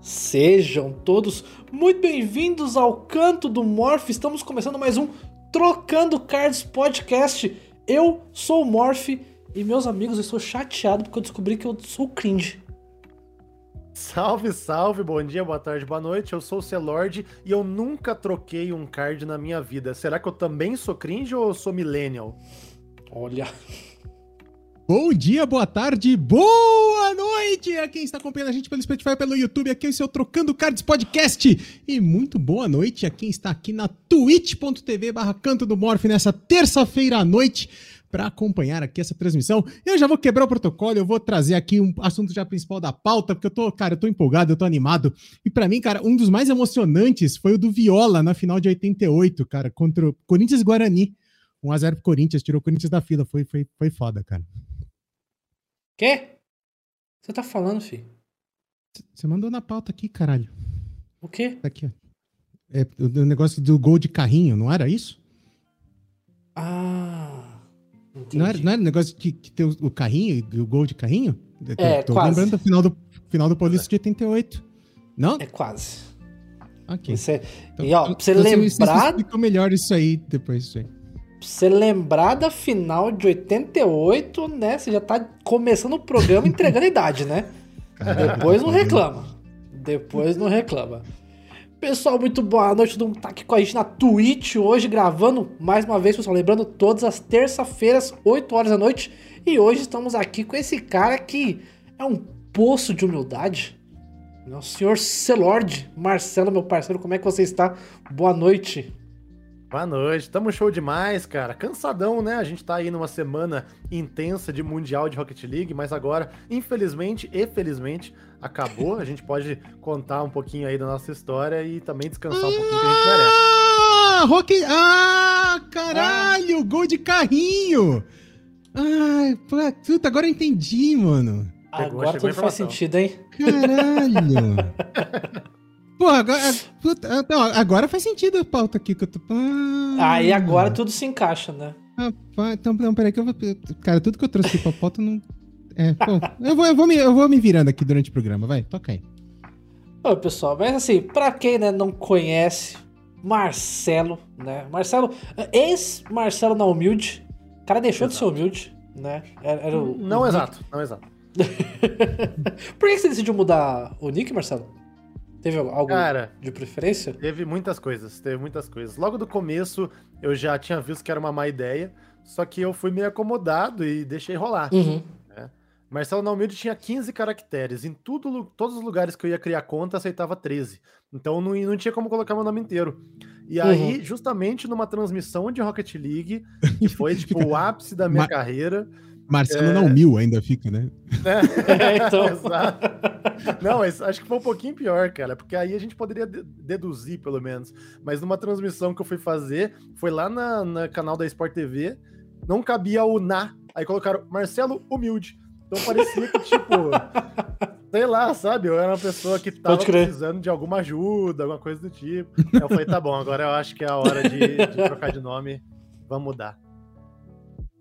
Sejam todos muito bem-vindos ao Canto do Morph. Estamos começando mais um Trocando Cards Podcast. Eu sou o Morph e meus amigos, eu estou chateado porque eu descobri que eu sou cringe. Salve, salve, bom dia, boa tarde, boa noite. Eu sou o Celord e eu nunca troquei um card na minha vida. Será que eu também sou cringe ou eu sou millennial? Olha. Bom dia, boa tarde, boa noite a quem está acompanhando a gente pelo Spotify, pelo YouTube, aqui é o seu Trocando Cards Podcast. E muito boa noite a quem está aqui na twitch.tv barra Canto do Morph nessa terça-feira à noite para acompanhar aqui essa transmissão. Eu já vou quebrar o protocolo, eu vou trazer aqui um assunto já principal da pauta, porque eu tô, cara, eu tô empolgado, eu tô animado. E para mim, cara, um dos mais emocionantes foi o do Viola na final de 88, cara, contra o Corinthians Guarani. 1x0 pro Corinthians, tirou o Corinthians da fila, foi, foi, foi foda, cara. Quê? Você tá falando, filho? Você mandou na pauta aqui, caralho. O quê? Tá aqui, ó. É, o negócio do gol de carrinho, não era isso? Ah. Entendi. Não era, não era negócio de que tem o, o carrinho, o gol de carrinho? É, tô quase. lembrando do final do, final do Paulista de 88. Não? É quase. Ok. Você, Então- e ó, pra você então você lembrar, explica melhor isso aí depois disso aí. Você lembrar da final de 88, né? Você já tá começando o programa entregando a idade, né? Depois não reclama. Depois não reclama. Pessoal, muito boa noite. Todo mundo tá aqui com a gente na Twitch hoje, gravando mais uma vez, pessoal. Lembrando, todas as terça-feiras, 8 horas da noite. E hoje estamos aqui com esse cara que é um poço de humildade. O senhor Celord, Marcelo, meu parceiro, como é que você está? Boa noite. Boa noite, tamo show demais, cara. Cansadão, né? A gente tá aí numa semana intensa de Mundial de Rocket League, mas agora, infelizmente e felizmente, acabou. A gente pode contar um pouquinho aí da nossa história e também descansar um pouquinho que a gente merece. Ah, Rock... Ah, caralho, gol de carrinho. Ai, pô, puta, agora eu entendi, mano. Pegou, Agora tudo faz sentido, hein? Caralho. Pô, agora, puta, não, agora faz sentido a pauta aqui que eu tô. Ah, Aí agora tudo se encaixa, né? Rapaz, então, não, peraí que eu vou. Cara, tudo que eu trouxe aqui pra pauta não. É, pô, eu vou, eu, vou me, eu vou me virando aqui durante o programa, vai, toca aí. Ô, pessoal, mas assim, pra quem né, não conhece, Marcelo, né? Marcelo, ex-Marcelo na humilde. O cara deixou de ser humilde, né? Era, era o, Não o exato, não exato. Por que você decidiu mudar o nick, Marcelo? Teve algo Cara, de preferência? Teve muitas coisas, teve muitas coisas. Logo do começo, eu já tinha visto que era uma má ideia, só que eu fui meio acomodado e deixei rolar. Uhum. Marcelo Naumilde tinha 15 caracteres. Em tudo, todos os lugares que eu ia criar conta, aceitava 13. Então não, não tinha como colocar meu nome inteiro. E Uhum. aí, justamente numa transmissão de Rocket League, que foi tipo o ápice da minha Ma- carreira. Marcelo É. não mil ainda fica, né? né? É, então. Exato. Não, mas acho que foi um pouquinho pior, cara, porque aí a gente poderia de- deduzir, pelo menos. Mas numa transmissão que eu fui fazer, foi lá na, na canal da Sport TV, não cabia o na, aí colocaram Marcelo Humilde. Então parecia que, tipo, sei lá, sabe? Eu era uma pessoa que tava precisando de alguma ajuda, alguma coisa do tipo. Aí eu falei, tá bom, agora eu acho que é a hora de, de trocar de nome. Vamos mudar.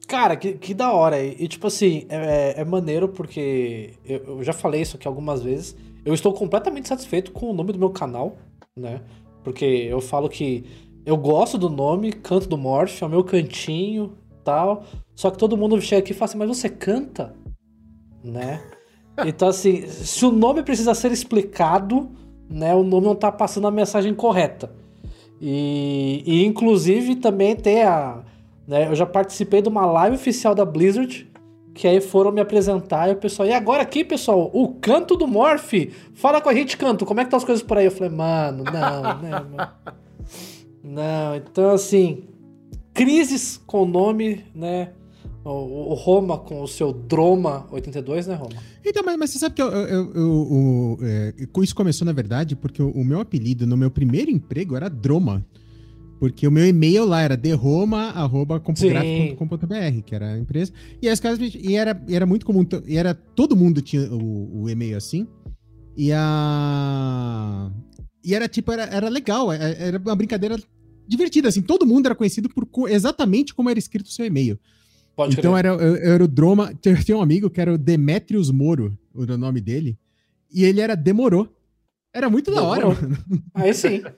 Cara, que, que da hora. E, tipo assim, é, é maneiro porque eu, eu já falei isso aqui algumas vezes. Eu estou completamente satisfeito com o nome do meu canal, né? Porque eu falo que eu gosto do nome, Canto do Morph, é o meu cantinho tal. Só que todo mundo chega aqui e fala assim, mas você canta? Né? Então, assim, se o nome precisa ser explicado, né? O nome não tá passando a mensagem correta. E, e inclusive também tem a. né, eu já participei de uma live oficial da Blizzard. Que aí foram me apresentar e o pessoal. E agora aqui, pessoal, o canto do Morph. Fala com a gente, canto. Como é que tá as coisas por aí? Eu falei, mano, não, né, mano. Não, então assim. Crises com o nome, né? O, o Roma com o seu Droma 82, né, Roma? Então, mas, mas você sabe que eu, eu, eu- eu- é, isso começou, na verdade, porque o, o meu apelido no meu primeiro emprego era Droma. Porque o meu e-mail lá era derroma.compográfico.com.br, que era a empresa. E, as caras, e era, era muito comum, e era, todo mundo tinha o, o e-mail assim. E a. E era tipo, era, era legal, é- era uma brincadeira divertida, assim. Todo mundo era conhecido por co- exatamente como era escrito o seu e-mail. Pode então crer. era, eu- eu era o Droma. Tinha tinha um amigo que era o Demetrius Moro, o nome dele. E ele era Demorou. Era muito da hora, Demorou. mano. Aí sim.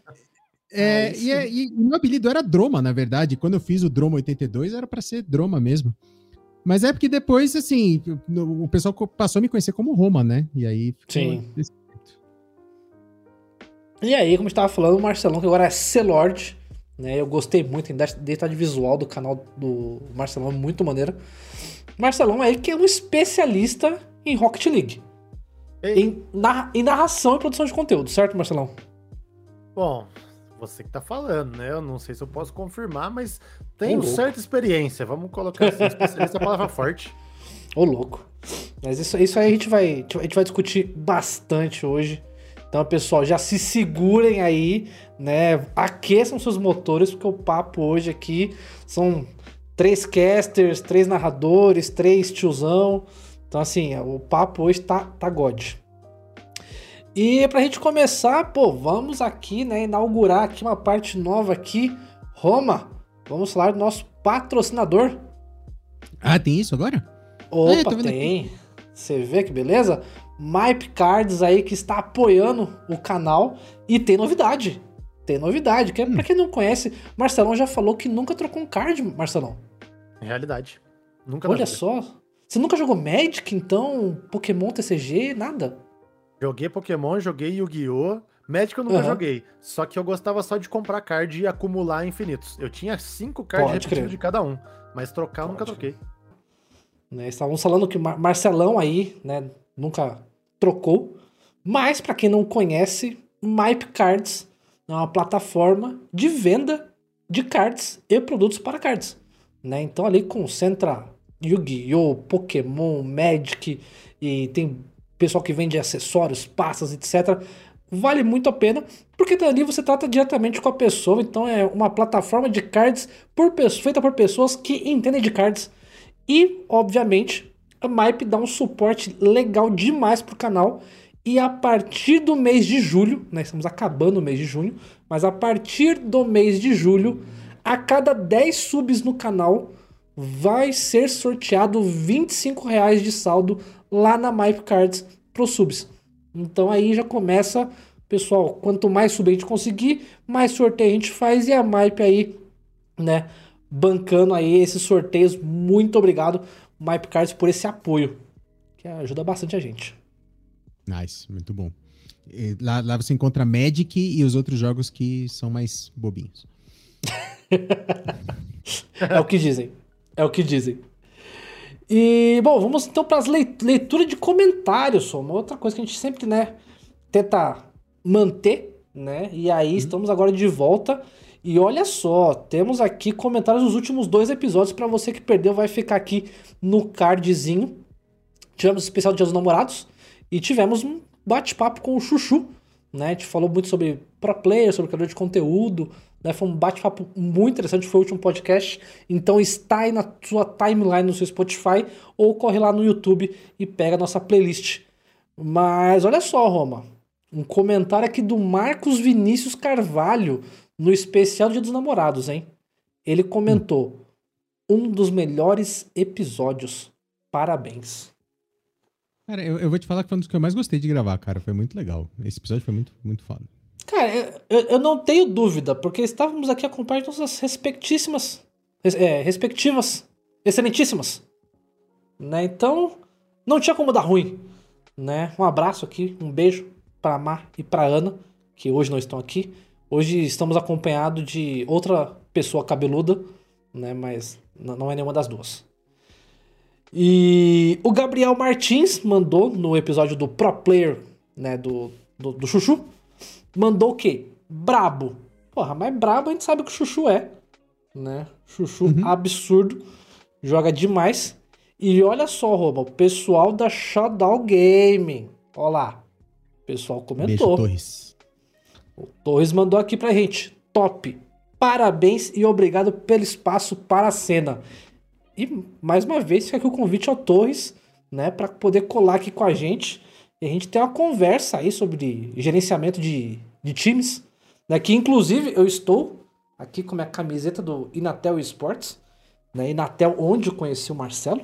É, Aí e, é- e o meu apelido era Droma, na verdade. Quando eu fiz o Droma 82, era pra ser Droma mesmo. Mas é porque depois, assim, o o pessoal passou a me conhecer como Roma, né? E aí. Sim. desse. E aí, como a gente tava falando, o Marcelão, que agora é C-Lord, né? Eu gostei muito, a identidade visual do canal do Marcelão é muito maneira. Marcelão aí que é um especialista em Rocket League. Ei. Em, narra- em narração e produção de conteúdo, certo, Marcelão? Bom, você que tá falando, né? Eu não sei se eu posso confirmar, mas tenho louco. certa experiência. Vamos colocar assim, especialista é a palavra forte. Ô, louco. Mas isso, isso aí a gente, vai, a gente vai discutir bastante hoje. Então, pessoal, já se segurem aí, né? Aqueçam seus motores, porque o papo hoje aqui são três casters, três narradores, três tiozão. Então, assim, o papo hoje tá, tá God. E pra gente começar, pô, vamos aqui, né, inaugurar aqui uma parte nova aqui. Roma, vamos falar do nosso patrocinador. Ah, tem isso agora? Opa, É, tô vendo tem. Você vê que beleza? Mype Cards aí que está apoiando o canal e tem novidade. Tem novidade. Que, é Pra quem não conhece, Marcelão já falou que nunca trocou um card, Marcelão. Realidade. Nunca Olha só. Você nunca jogou Magic, então? Pokémon TCG? Nada? Joguei Pokémon, joguei Yu-Gi-Oh! Magic eu nunca Aham. joguei. Só que eu gostava só de comprar card e acumular infinitos. Eu tinha cinco cards de cada um. Mas trocar eu nunca troquei. Né? Estávamos falando que Marcelão aí, né, nunca trocou. Mas, pra quem não conhece, Mype Cards é uma plataforma de venda de cards e produtos para cards. Né? Então ali concentra Yu-Gi-Oh!, Pokémon, Magic e tem pessoal que vende acessórios, pastas, etc. Vale muito a pena, porque dali você trata diretamente com a pessoa, então é uma plataforma de cards por, feita por pessoas que entendem de cards. E, obviamente, a Mype dá um suporte legal demais pro canal. E a partir do mês de julho, nós estamos acabando o mês de junho, mas a partir do mês de julho, a cada 10 subs no canal, vai ser sorteado 25 reais de saldo lá na Mype Cards pro subs. Então aí já começa, pessoal, quanto mais sub a gente conseguir, mais sorteio a gente faz e a Mype aí, né, bancando aí esses sorteios. Muito obrigado, Mype Cards, por esse apoio, que ajuda bastante a gente. Nice, muito bom. Lá, lá você encontra Magic e os outros jogos que são mais bobinhos. É o que dizem. É o que dizem. E, bom, vamos então para as leituras de comentários, só uma outra coisa que a gente sempre, né, tenta manter, né? E aí estamos agora de volta. E olha só, temos aqui comentários dos últimos dois episódios para você que perdeu, vai ficar aqui no cardzinho. Tivemos o especial Dia dos Namorados e tivemos um bate-papo com o Chuchu, né? A gente falou muito sobre pro player, sobre criador de conteúdo, né? Foi um bate-papo muito interessante, foi o último podcast. Então está aí na sua timeline no seu Spotify ou corre lá no YouTube e pega a nossa playlist. Mas olha só, Roma, um comentário aqui do Marcos Vinícius Carvalho no especial Dia dos Namorados, hein? Ele comentou: um dos melhores episódios. Parabéns. Cara, eu, eu vou te falar que foi um dos que eu mais gostei de gravar, cara. Foi muito legal. Esse episódio foi muito, muito foda. Cara, eu- eu, não tenho dúvida, porque estávamos aqui acompanhando nossas respectíssimas, res- é, respectivas, excelentíssimas, né? Então, não tinha como dar ruim, né? Um abraço aqui, um beijo pra Mar e pra Ana, que hoje não estão aqui. Hoje estamos acompanhados de outra pessoa cabeluda, né? Mas não é nenhuma das duas. E o Gabriel Martins mandou no episódio do Pro Player, né? Do, do, do Chuchu mandou o quê? Brabo. Porra, mas brabo a gente sabe que o Chuchu é. Né? Chuchu absurdo. Joga demais. E olha só, Roba, o pessoal da Shadow Gaming. Olha lá. O pessoal Beijo, comentou. Torres. O Torres mandou aqui pra gente. Top. Parabéns e obrigado pelo espaço para a cena. E mais uma vez fica aqui o convite ao Torres, né, para poder colar aqui com a gente e a gente ter uma conversa aí sobre gerenciamento de, de times, né, que inclusive eu estou aqui com a minha camiseta do Inatel Esports, né, Inatel onde eu conheci o Marcelo,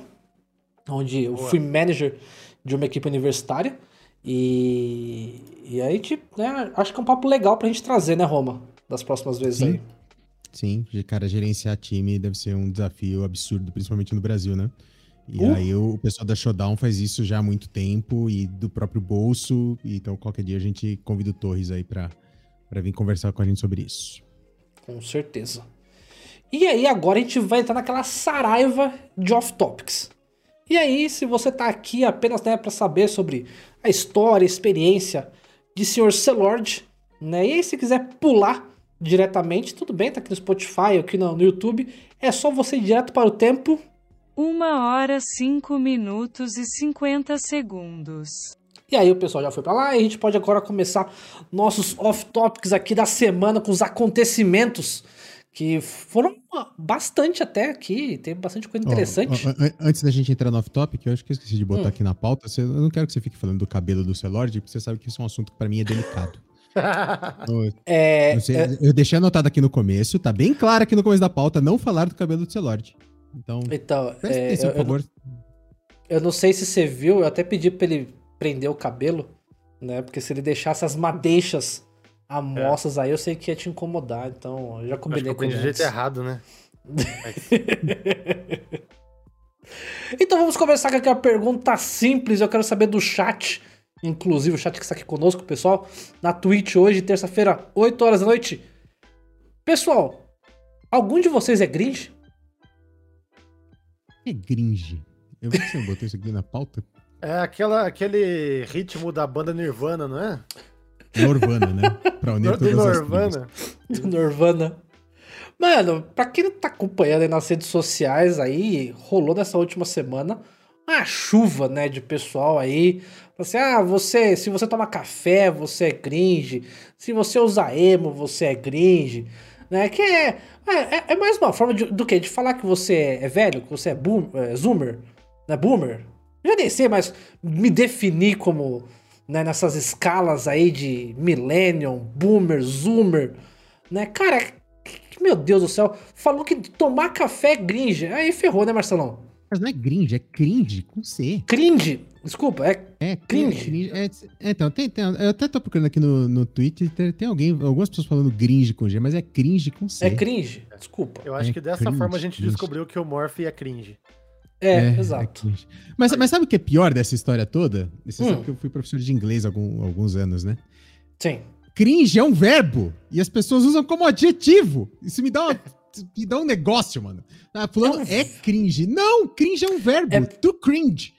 onde eu Boa. fui manager de uma equipe universitária. E, e aí, tipo, né, acho que é um papo legal pra gente trazer, né, Roma? Das próximas vezes Sim. aí. Sim, de cara, gerenciar time deve ser um desafio absurdo, principalmente no Brasil, né? E Uh. aí o, pessoal da Showdown faz isso já há muito tempo e do próprio bolso. e Então qualquer dia a gente convida o Torres aí pra, pra vir conversar com a gente sobre isso. Com certeza. E aí, agora a gente vai entrar naquela saraiva de off-topics. E aí, se você tá aqui apenas né, para saber sobre a história, a experiência de Sr. Celord, né? E aí, se quiser pular diretamente, tudo bem, tá aqui no Spotify, aqui no, no YouTube. É só você ir direto para o tempo. Uma hora, cinco minutos e cinquenta segundos. E aí o pessoal já foi pra lá e a gente pode agora começar nossos off-topics aqui da semana com os acontecimentos que foram bastante até aqui, tem bastante coisa interessante. ó, an- antes da gente entrar no off-topic, eu acho que eu esqueci de botar Hum. aqui na pauta. você- eu não quero que você fique falando do cabelo do Celord, porque você sabe que isso é um assunto que pra mim é delicado. Eu, É, eu sei- é, eu deixei anotado aqui no começo, tá bem claro aqui no começo da pauta, não falar do cabelo do Celord. Então, então, presta é, atenção, eu, por favor. eu não sei se você viu, eu até pedi pra ele prender o cabelo, né? Porque se ele deixasse as madeixas amostras aí, eu sei que ia te incomodar. Então, eu já Acho que combinei eu com ele. de jeito errado, né? Então vamos começar com aquela pergunta simples. Eu quero saber do chat, inclusive o chat que está aqui conosco, pessoal, na Twitch hoje, terça-feira, 8 horas da noite. Pessoal, algum de vocês é gringe? É gringe. Eu vi que você botou isso aqui na pauta. É aquela, aquele ritmo da banda Nirvana, não é? Norvana, né? Pra unir Do todas as tribos. Nirvana. do Nirvana. Mano, pra quem não tá acompanhando aí nas redes sociais aí, rolou nessa última semana uma chuva, né, de pessoal aí. Assim, ah, você, se você toma café, você é cringe. Se você usa emo, você é cringe. Né, que é, é, é mais uma forma de, do que? De falar que você é velho, que você é, boom, é zoomer, né, boomer. Já nem sei, mas me definir como, né, nessas escalas aí de millennium, boomer, zoomer, né, cara, meu Deus do céu, falou que tomar café é gringe, aí ferrou, né, Marcelão? Mas não é gringe, é cringe com C. Cringe, desculpa, é É Cringe. cringe. É, é, então, tem, tem- eu até tô procurando aqui no, no Twitter, tem, tem alguém, algumas pessoas falando gringe com G, mas é cringe com C. É cringe, desculpa. Eu acho É que dessa cringe, forma a gente cringe. descobriu que o Morph é cringe. É, exato. cringe. mas, mas sabe o que é pior dessa história toda? Você Hum. sabe que eu fui professor de inglês há algum- alguns anos, né? Sim. Cringe é um verbo e as pessoas usam como adjetivo. Isso me dá, uma- me dá um negócio, mano. Ah, fulano É um é cringe. Não, cringe é um verbo. É- To cringe.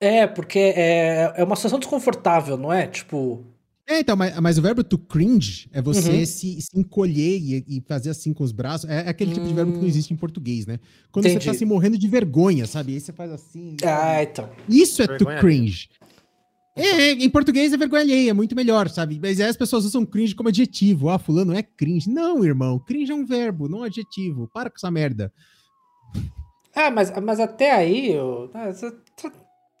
É, porque é, é uma situação desconfortável, não é? Tipo, É, então, mas, mas o verbo to cringe é você Uhum. se, se encolher e, e fazer assim com os braços. É aquele tipo de verbo que não Hum. existe em português, né? Quando você Entendi. tá se morrendo de vergonha, sabe? Aí você faz assim. ah, então. Isso é to Vergonha cringe. É, é, em português é vergonha alheia, é muito melhor, sabe? Mas aí as pessoas usam cringe como adjetivo. Ah, fulano é cringe. Não, irmão. Cringe é um verbo, não um adjetivo. Para com essa merda. Ah, mas, mas até aí, eu- ah, essa- essa-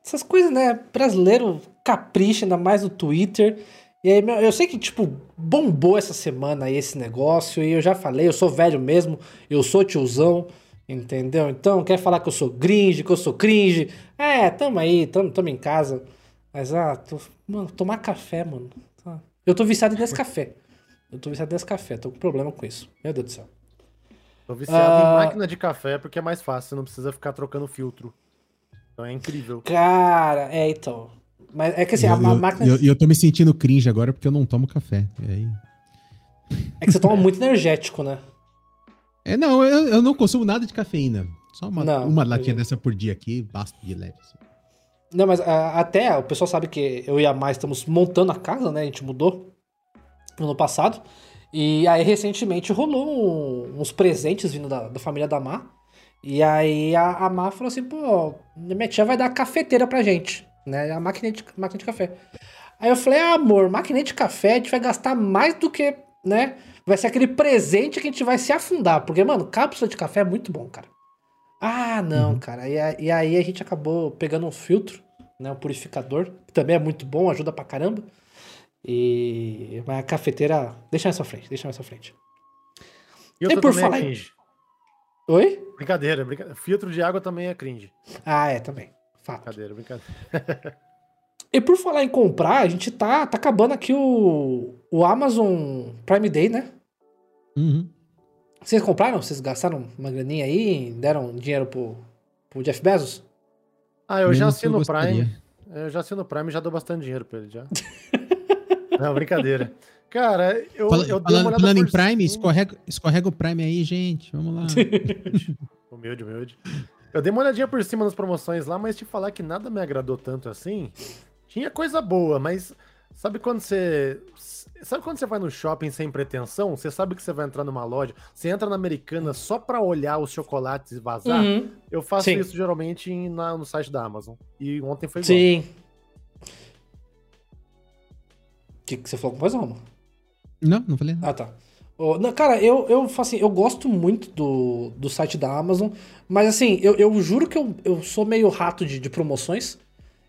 essas coisas, né? Brasileiro capricha, ainda mais no Twitter. E aí, eu sei que, tipo, bombou essa semana aí esse negócio. E eu já falei, eu sou velho mesmo, eu sou tiozão, entendeu? Então, quer falar que eu sou gringe, que eu sou cringe? É, tamo aí, tamo, tamo em casa. Mas, ah, tô- mano, tomar café, mano. tá. Eu tô viciado nesse café. Eu tô viciado nesse café, tô com problema com isso. Meu Deus do céu. Tô viciado Ah. em máquina de café porque é mais fácil, você não precisa ficar trocando filtro. Então é incrível. Cara, é então. Mas é que assim, E a, eu, a eu- máquina. eu- eu tô me sentindo cringe agora porque eu não tomo café. E aí... É que você toma muito energético, né? É, não, eu, eu não consumo nada de cafeína. Só uma, Não, uma latinha eu- dessa por dia aqui, basta de leve. assim. Não, mas a- até o pessoal sabe que eu e a Mais estamos montando a casa, né? A gente mudou no ano passado. E aí, recentemente, rolou um- uns presentes vindo da, da família da Má. E aí a, a Má falou assim, pô, minha tia vai dar cafeteira pra gente, né? A máquina de, máquina de café. Aí eu falei, ah, amor, máquina de café a gente vai gastar mais do que, né? Vai ser aquele presente que a gente vai se afundar. Porque, mano, cápsula de café é muito bom, cara. Ah, não, Uhum. cara. E, a- e aí a gente acabou pegando um filtro, né? Um purificador, que também é muito bom, ajuda pra caramba. E. Mas a cafeteira. Deixa pra frente, deixa pra frente. E E por também falar é cringe. Oi? Brincadeira, brincadeira. Filtro de água também é cringe. Ah, é, também. Fato. Brincadeira, brincadeira. E por falar em comprar, a gente tá, tá acabando aqui o, o Amazon Prime Day, né? Uhum. Vocês compraram? Vocês gastaram uma graninha aí? Deram dinheiro pro, pro Jeff Bezos? Ah, eu já Menos assino o Prime. Eu já assino o Prime e já dou bastante dinheiro pra ele já. Não, brincadeira. Cara, eu, Fala- eu dei uma olhada falando em Prime, escorrega, escorrega o Prime aí, gente. Vamos lá. Humilde, humilde. Eu dei uma olhadinha por cima nas promoções lá, mas te falar que nada me agradou tanto assim. Tinha coisa boa, mas sabe quando você. Sabe quando você vai no shopping sem pretensão? Você sabe que você vai entrar numa loja, você entra na americana só pra olhar os chocolates e vazar? Uhum. Eu faço Sim. isso geralmente em- na- no site da Amazon. E ontem foi igual. Sim. O que, que você falou com mais Roma? Não, não falei nada. Ah, tá. Ô, não, cara, eu, eu, assim, eu gosto muito do, do site da Amazon, mas assim, eu, eu juro que eu, eu sou meio rato de, de promoções.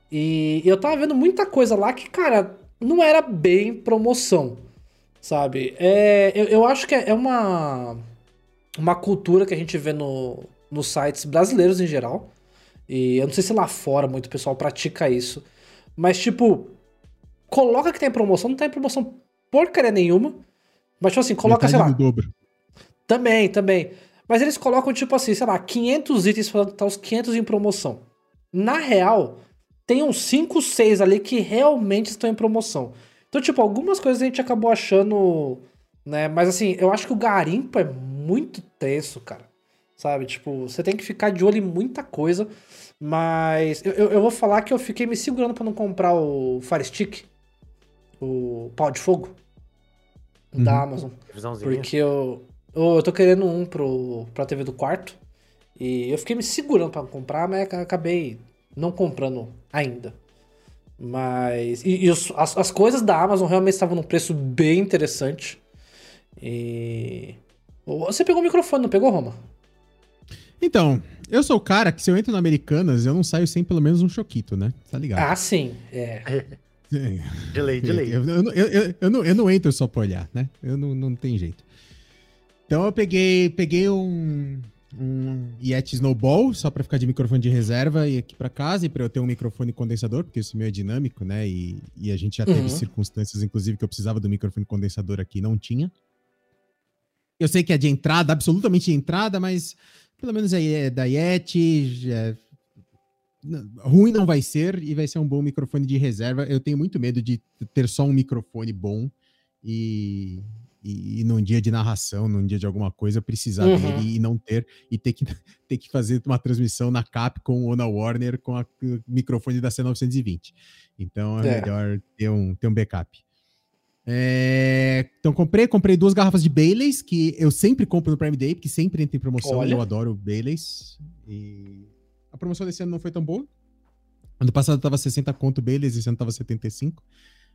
E eu tava vendo muita coisa lá que, cara, não era bem promoção, sabe? É, eu, eu acho que é uma, uma cultura que a gente vê no, nos sites brasileiros em geral. E eu não sei se lá fora muito pessoal pratica isso. Mas, tipo, coloca que tem promoção, não tem promoção porcaria nenhuma. Mas, tipo assim, coloca, sei lá, do dobro. também, também. Mas eles colocam, tipo assim, sei lá, 500 itens que tá os 500 em promoção. Na real, tem uns 5, 6 ali que realmente estão em promoção. Então, tipo, algumas coisas a gente acabou achando, né? Mas assim, eu acho que o garimpo é muito tenso, cara. Sabe? Tipo, você tem que ficar de olho em muita coisa. Mas eu, eu, eu vou falar que eu fiquei me segurando pra não comprar o Fire Stick. O pau de fogo. Da Uhum. Amazon. Visãozinha. Porque eu, eu, eu tô querendo um pro, pra TV do quarto. E eu fiquei me segurando pra comprar, mas ac- acabei não comprando ainda. Mas. E, e os- as, as coisas da Amazon realmente estavam num preço bem interessante. E. Você pegou o microfone, não pegou, Roma? Então, eu sou o cara que se eu entro no Americanas, eu não saio sem pelo menos um choquito, né? Tá ligado? Ah, sim. É. De lei, de lei. Eu, eu, eu, eu não, eu não entro só pra olhar, né? Eu não, não tem jeito. Então eu peguei, peguei um, um Yeti Snowball, só pra ficar de microfone de reserva e aqui pra casa, e pra eu ter um microfone condensador, porque esse meu é dinâmico, né? E, e a gente já teve Uhum. circunstâncias, inclusive, que eu precisava do microfone condensador aqui não tinha. Eu sei que é de entrada, absolutamente de entrada, mas pelo menos é é da Yeti, n- ruim não vai ser e vai ser um bom microfone de reserva. Eu tenho muito medo de ter só um microfone bom e, e, e num dia de narração, num dia de alguma coisa, precisar Uhum. dele e não ter, e ter que, ter que fazer uma transmissão na Capcom ou na Warner com a- o microfone da C920. Então é, É. melhor ter um, ter um backup. É, então comprei, comprei duas garrafas de Baileys, que eu sempre compro no Prime Day, porque sempre entra em promoção Olha. eu adoro Baileys. E a promoção desse ano não foi tão boa. Ano passado tava 60 conto Baileys, esse ano tava 75.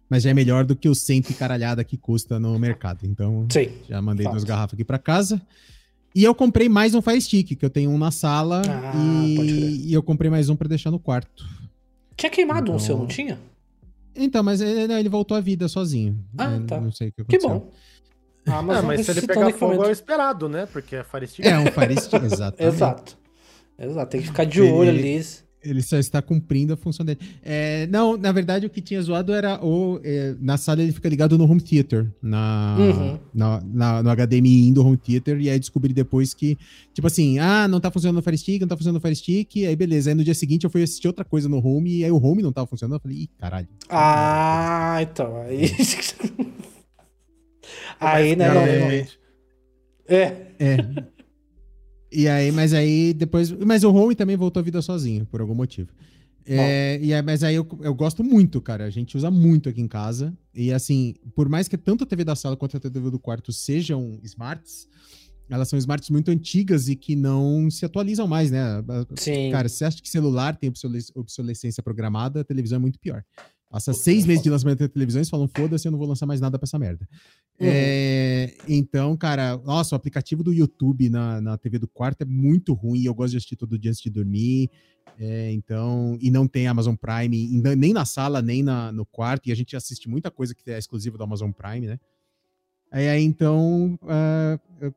Mas já é melhor do que o 100 e caralhada que custa no mercado. Então, Sim. já mandei Fato. duas garrafas aqui pra casa. E eu comprei mais um Fire Stick, que eu tenho um na sala. Ah, e, e eu comprei mais um pra deixar no quarto. Tinha queimado um Então- seu, não tinha? Então, mas ele, ele voltou à vida sozinho. Ah, Eu tá. Não sei o que Que aconteceu. bom. A Ah, mas se ele pegar fogo é o esperado, né? Porque é Fire Stick. É um Fire Stick, exatamente. Exato. Exato. Tem que ficar de olho ele- ali. Ele só está cumprindo a função dele. É, não, na verdade, o que tinha zoado era o. é, na sala ele fica ligado no home theater, na, Uhum. na, na- no HDMI do home theater, e aí descobri depois que, tipo assim, ah, não tá funcionando o Fire Stick, não tá funcionando o Fire Stick, aí beleza. Aí no dia seguinte eu fui assistir outra coisa no home, e aí o home não tava funcionando. Eu falei, ih, caralho. Ah, então. Aí. aí, né? Não, não. É. É. E aí, mas aí depois. Mas o home também voltou à vida sozinho, por algum motivo. É, e aí, mas aí eu, eu gosto muito, cara. A gente usa muito aqui em casa. E assim, por mais que tanto a TV da sala quanto a TV do quarto sejam smarts, elas são smarts muito antigas e que não se atualizam mais, né? Sim. Cara, você acha que celular tem obsolesc- obsolescência programada, a televisão é muito pior. Passa seis meses de lançamento da televisão e eles falam, foda-se, eu não vou lançar mais nada pra essa merda. Uhum. É, então, cara, nossa, o aplicativo do YouTube na, na TV do quarto é muito ruim. Eu gosto de assistir todo dia antes de dormir. É, então, e não tem Amazon Prime, nem na sala, nem na, no quarto. E a gente assiste muita coisa que é exclusiva do Amazon Prime, né? Aí, aí, então, ah, eu,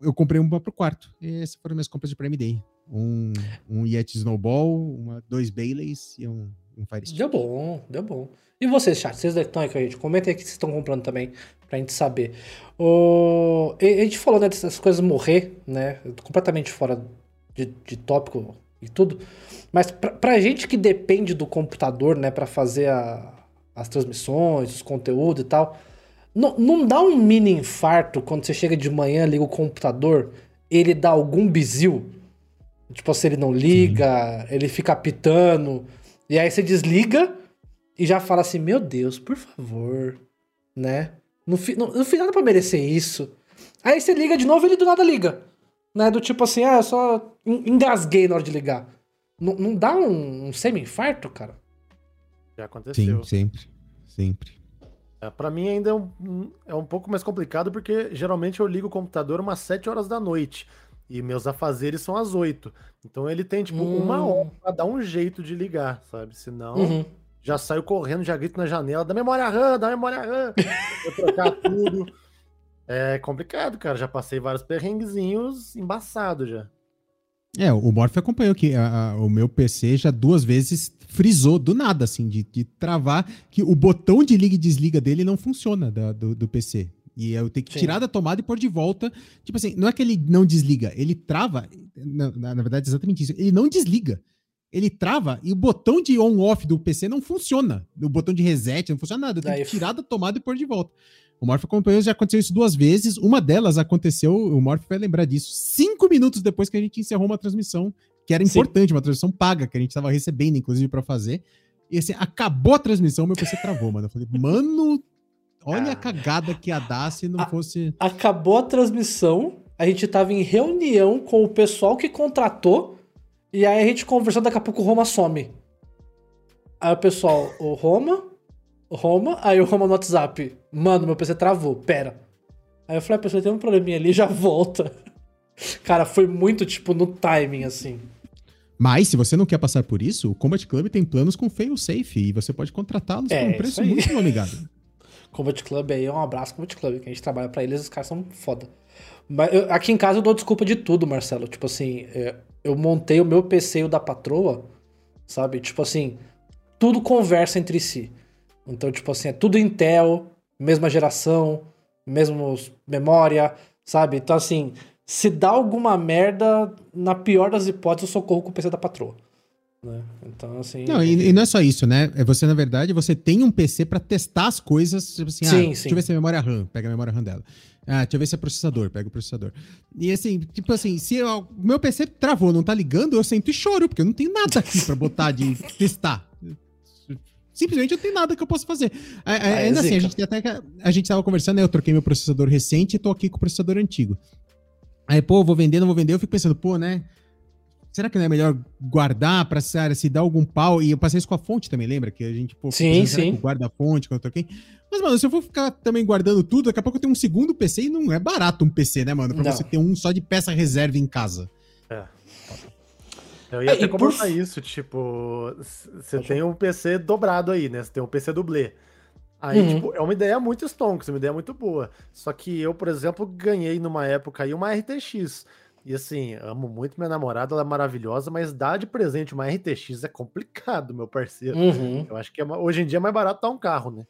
eu comprei uma pro quarto. E essas foram minhas compras de Prime Day. Um, um Yeti Snowball, uma, dois Baileys e um, um Fire Stick. Deu bom, deu bom. E vocês, chat, vocês estão aí com a gente, comentem aí que vocês estão comprando também, pra gente saber. O... A gente falou, né, dessas coisas morrer, né, completamente fora de, de tópico e tudo, mas pra, pra gente que depende do computador, né, pra fazer a- as transmissões, os conteúdos e tal, não, não dá um mini infarto quando você chega de manhã, liga o computador, ele dá algum bizil? Tipo assim, ele não liga, ele fica apitando, e aí você desliga e já fala assim, meu Deus, por favor, né? No, fi, no, no final dá pra merecer isso. Aí você liga de novo e ele do nada liga. Né? Do tipo assim, ah, eu só en- engasguei na hora de ligar. Não, não dá um, um semi-infarto, cara? Já aconteceu. Sim, sempre. Sempre. É, pra mim ainda é um, é um pouco mais complicado, porque geralmente eu ligo o computador umas 7 horas da noite. E meus afazeres são às 8. Então ele tem, tipo, Hum. uma hora pra dar um jeito de ligar, sabe? Senão, Uhum. já saio correndo, já grito na janela, da memória RAM, da memória RAM. Vou trocar tudo. É complicado, cara. Já passei vários perrenguezinhos embaçados já. É, o Morph acompanhou que a- a- o meu PC já duas vezes frisou do nada, assim, de, de travar, que o botão de liga e desliga dele não funciona da- do, do PC. E eu tenho que Sim. tirar da tomada e pôr de volta. Tipo assim, não é que ele não desliga, ele trava. Na, na- verdade, é exatamente isso. Ele não desliga. Ele trava e o botão de on-off do PC não funciona. O botão de reset não funciona nada. Eu tenho Daí- que tirar da tomada e pôr de volta. O Morph acompanhou, já aconteceu isso duas vezes. Uma delas aconteceu, o Morph vai lembrar disso, cinco minutos depois que a gente encerrou uma transmissão, que era Sim. importante, uma transmissão paga, que a gente estava recebendo, inclusive, para fazer. E assim, acabou a transmissão, meu PC travou, mano. Eu falei, mano, olha Ah. a cagada que ia dar se não Ah. fosse. Acabou a transmissão, a gente tava em reunião com o pessoal que contratou, e aí a gente conversando, daqui a pouco o Roma some. Aí o pessoal, o Roma, o Roma, aí o Roma no WhatsApp, mano, meu PC travou, pera. Aí eu falei, a pessoa tem um probleminha ali, já volta. Cara, foi muito, tipo, no timing, assim. Mas, se você não quer passar por isso, o Combat Club tem planos com fail safe e você pode contratá-los É, por um preço muito amigável. Combat Club aí, um abraço Combat Club, que a gente trabalha pra eles, os caras são foda. Mas eu- aqui em casa eu dou desculpa de tudo, Marcelo. Tipo assim, é, eu montei o meu PC e o da patroa, sabe? Tipo assim, tudo conversa entre si. Então, tipo assim, é tudo Intel, mesma geração, mesmo memória, sabe? Então, assim, se dá alguma merda, na pior das hipóteses, eu socorro com o PC da patroa. Né? Então, assim. Não, e, e não é só isso, né? É você, na verdade, você tem um PC pra testar as coisas. Tipo assim, Sim, ah, sim. deixa eu ver se é memória RAM, pega a memória RAM dela. Ah, deixa eu ver se é processador, pega o processador. E assim, tipo assim, se o meu PC travou, não tá ligando, eu sento e choro, porque eu não tenho nada aqui pra botar de testar. Simplesmente eu não tenho nada que eu possa fazer. É, é, ainda assim, a gente até a gente tava conversando, né? Eu troquei meu processador recente e tô aqui com o processador antigo. Aí, pô, vou vender, não vou vender. Eu fico pensando, pô, né? Será que não é melhor guardar pra se, se dar algum pau? E eu passei isso com a fonte também, lembra? Que a gente, pô, Sim, sim. guardo a fonte quando eu troquei. Mas, mano, se eu for ficar também guardando tudo, daqui a pouco eu tenho um segundo PC e não é barato um PC, né, mano? Pra Não. você ter um só de peça reserva em casa. Eu ia É, até por comentar f- isso, tipo, você tem um PC dobrado aí, né? Você tem um PC dublê. Aí, Uhum. tipo, é uma ideia muito stonks, é uma ideia muito boa. Só que eu, por exemplo, ganhei numa época aí uma RTX. E assim, amo muito minha namorada, ela é maravilhosa, mas dar de presente uma RTX é complicado, meu parceiro. Uhum. Eu acho que é hoje em dia é mais barato dar um carro, né?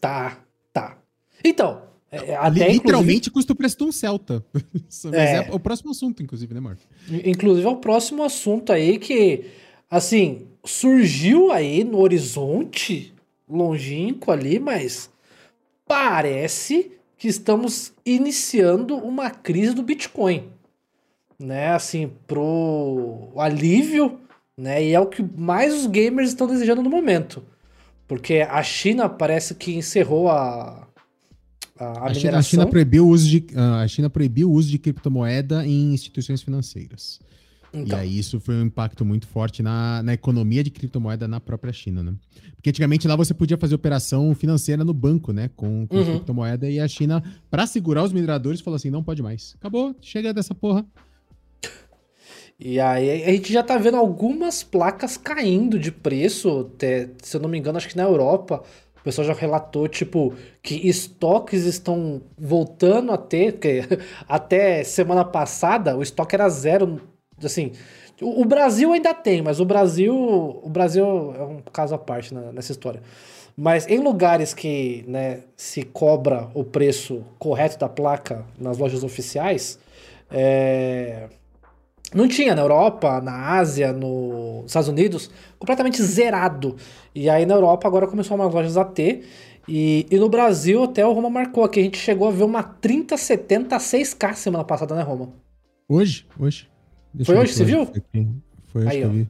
Tá, tá. Então, é, é, até Li- inclusive, Literalmente custa o preço de um Celta. Mas É. é. o próximo assunto, inclusive, né, Marco? inclusive é o próximo assunto aí que, assim, surgiu aí no horizonte longínquo ali, mas parece que estamos iniciando uma crise do Bitcoin, né? Assim, pro alívio, né? E é o que mais os gamers estão desejando no momento. Porque a China parece que encerrou a, a, a China, a. China proibiu o uso de, ah, a China proibiu o uso de criptomoeda em instituições financeiras. Então, E aí isso foi um impacto muito forte na, na economia de criptomoeda na própria China, né? Porque antigamente lá você podia fazer operação financeira no banco, né? Com, com Uhum. criptomoeda e a China, pra segurar os mineradores, falou assim: não pode mais. Acabou, chega dessa porra. E aí a gente já tá vendo algumas placas caindo de preço. até, se eu não me engano, acho que na Europa o pessoal já relatou, tipo, que estoques estão voltando a ter, porque até semana passada o estoque era zero, assim, O, Brasil ainda tem, mas o Brasil. O Brasil é um caso à parte nessa história. Mas em lugares que né, se cobra o preço correto da placa nas lojas oficiais, é, não tinha na Europa, na Ásia, nos Estados Unidos, completamente zerado. E aí na Europa agora começou umas lojas a ter. E, e no Brasil até o Roma marcou aqui. A gente chegou a ver uma 3070 6K semana passada, né, Roma? Hoje? Hoje. Deixa foi hoje, você viu? Foi hoje Aí, que eu vi.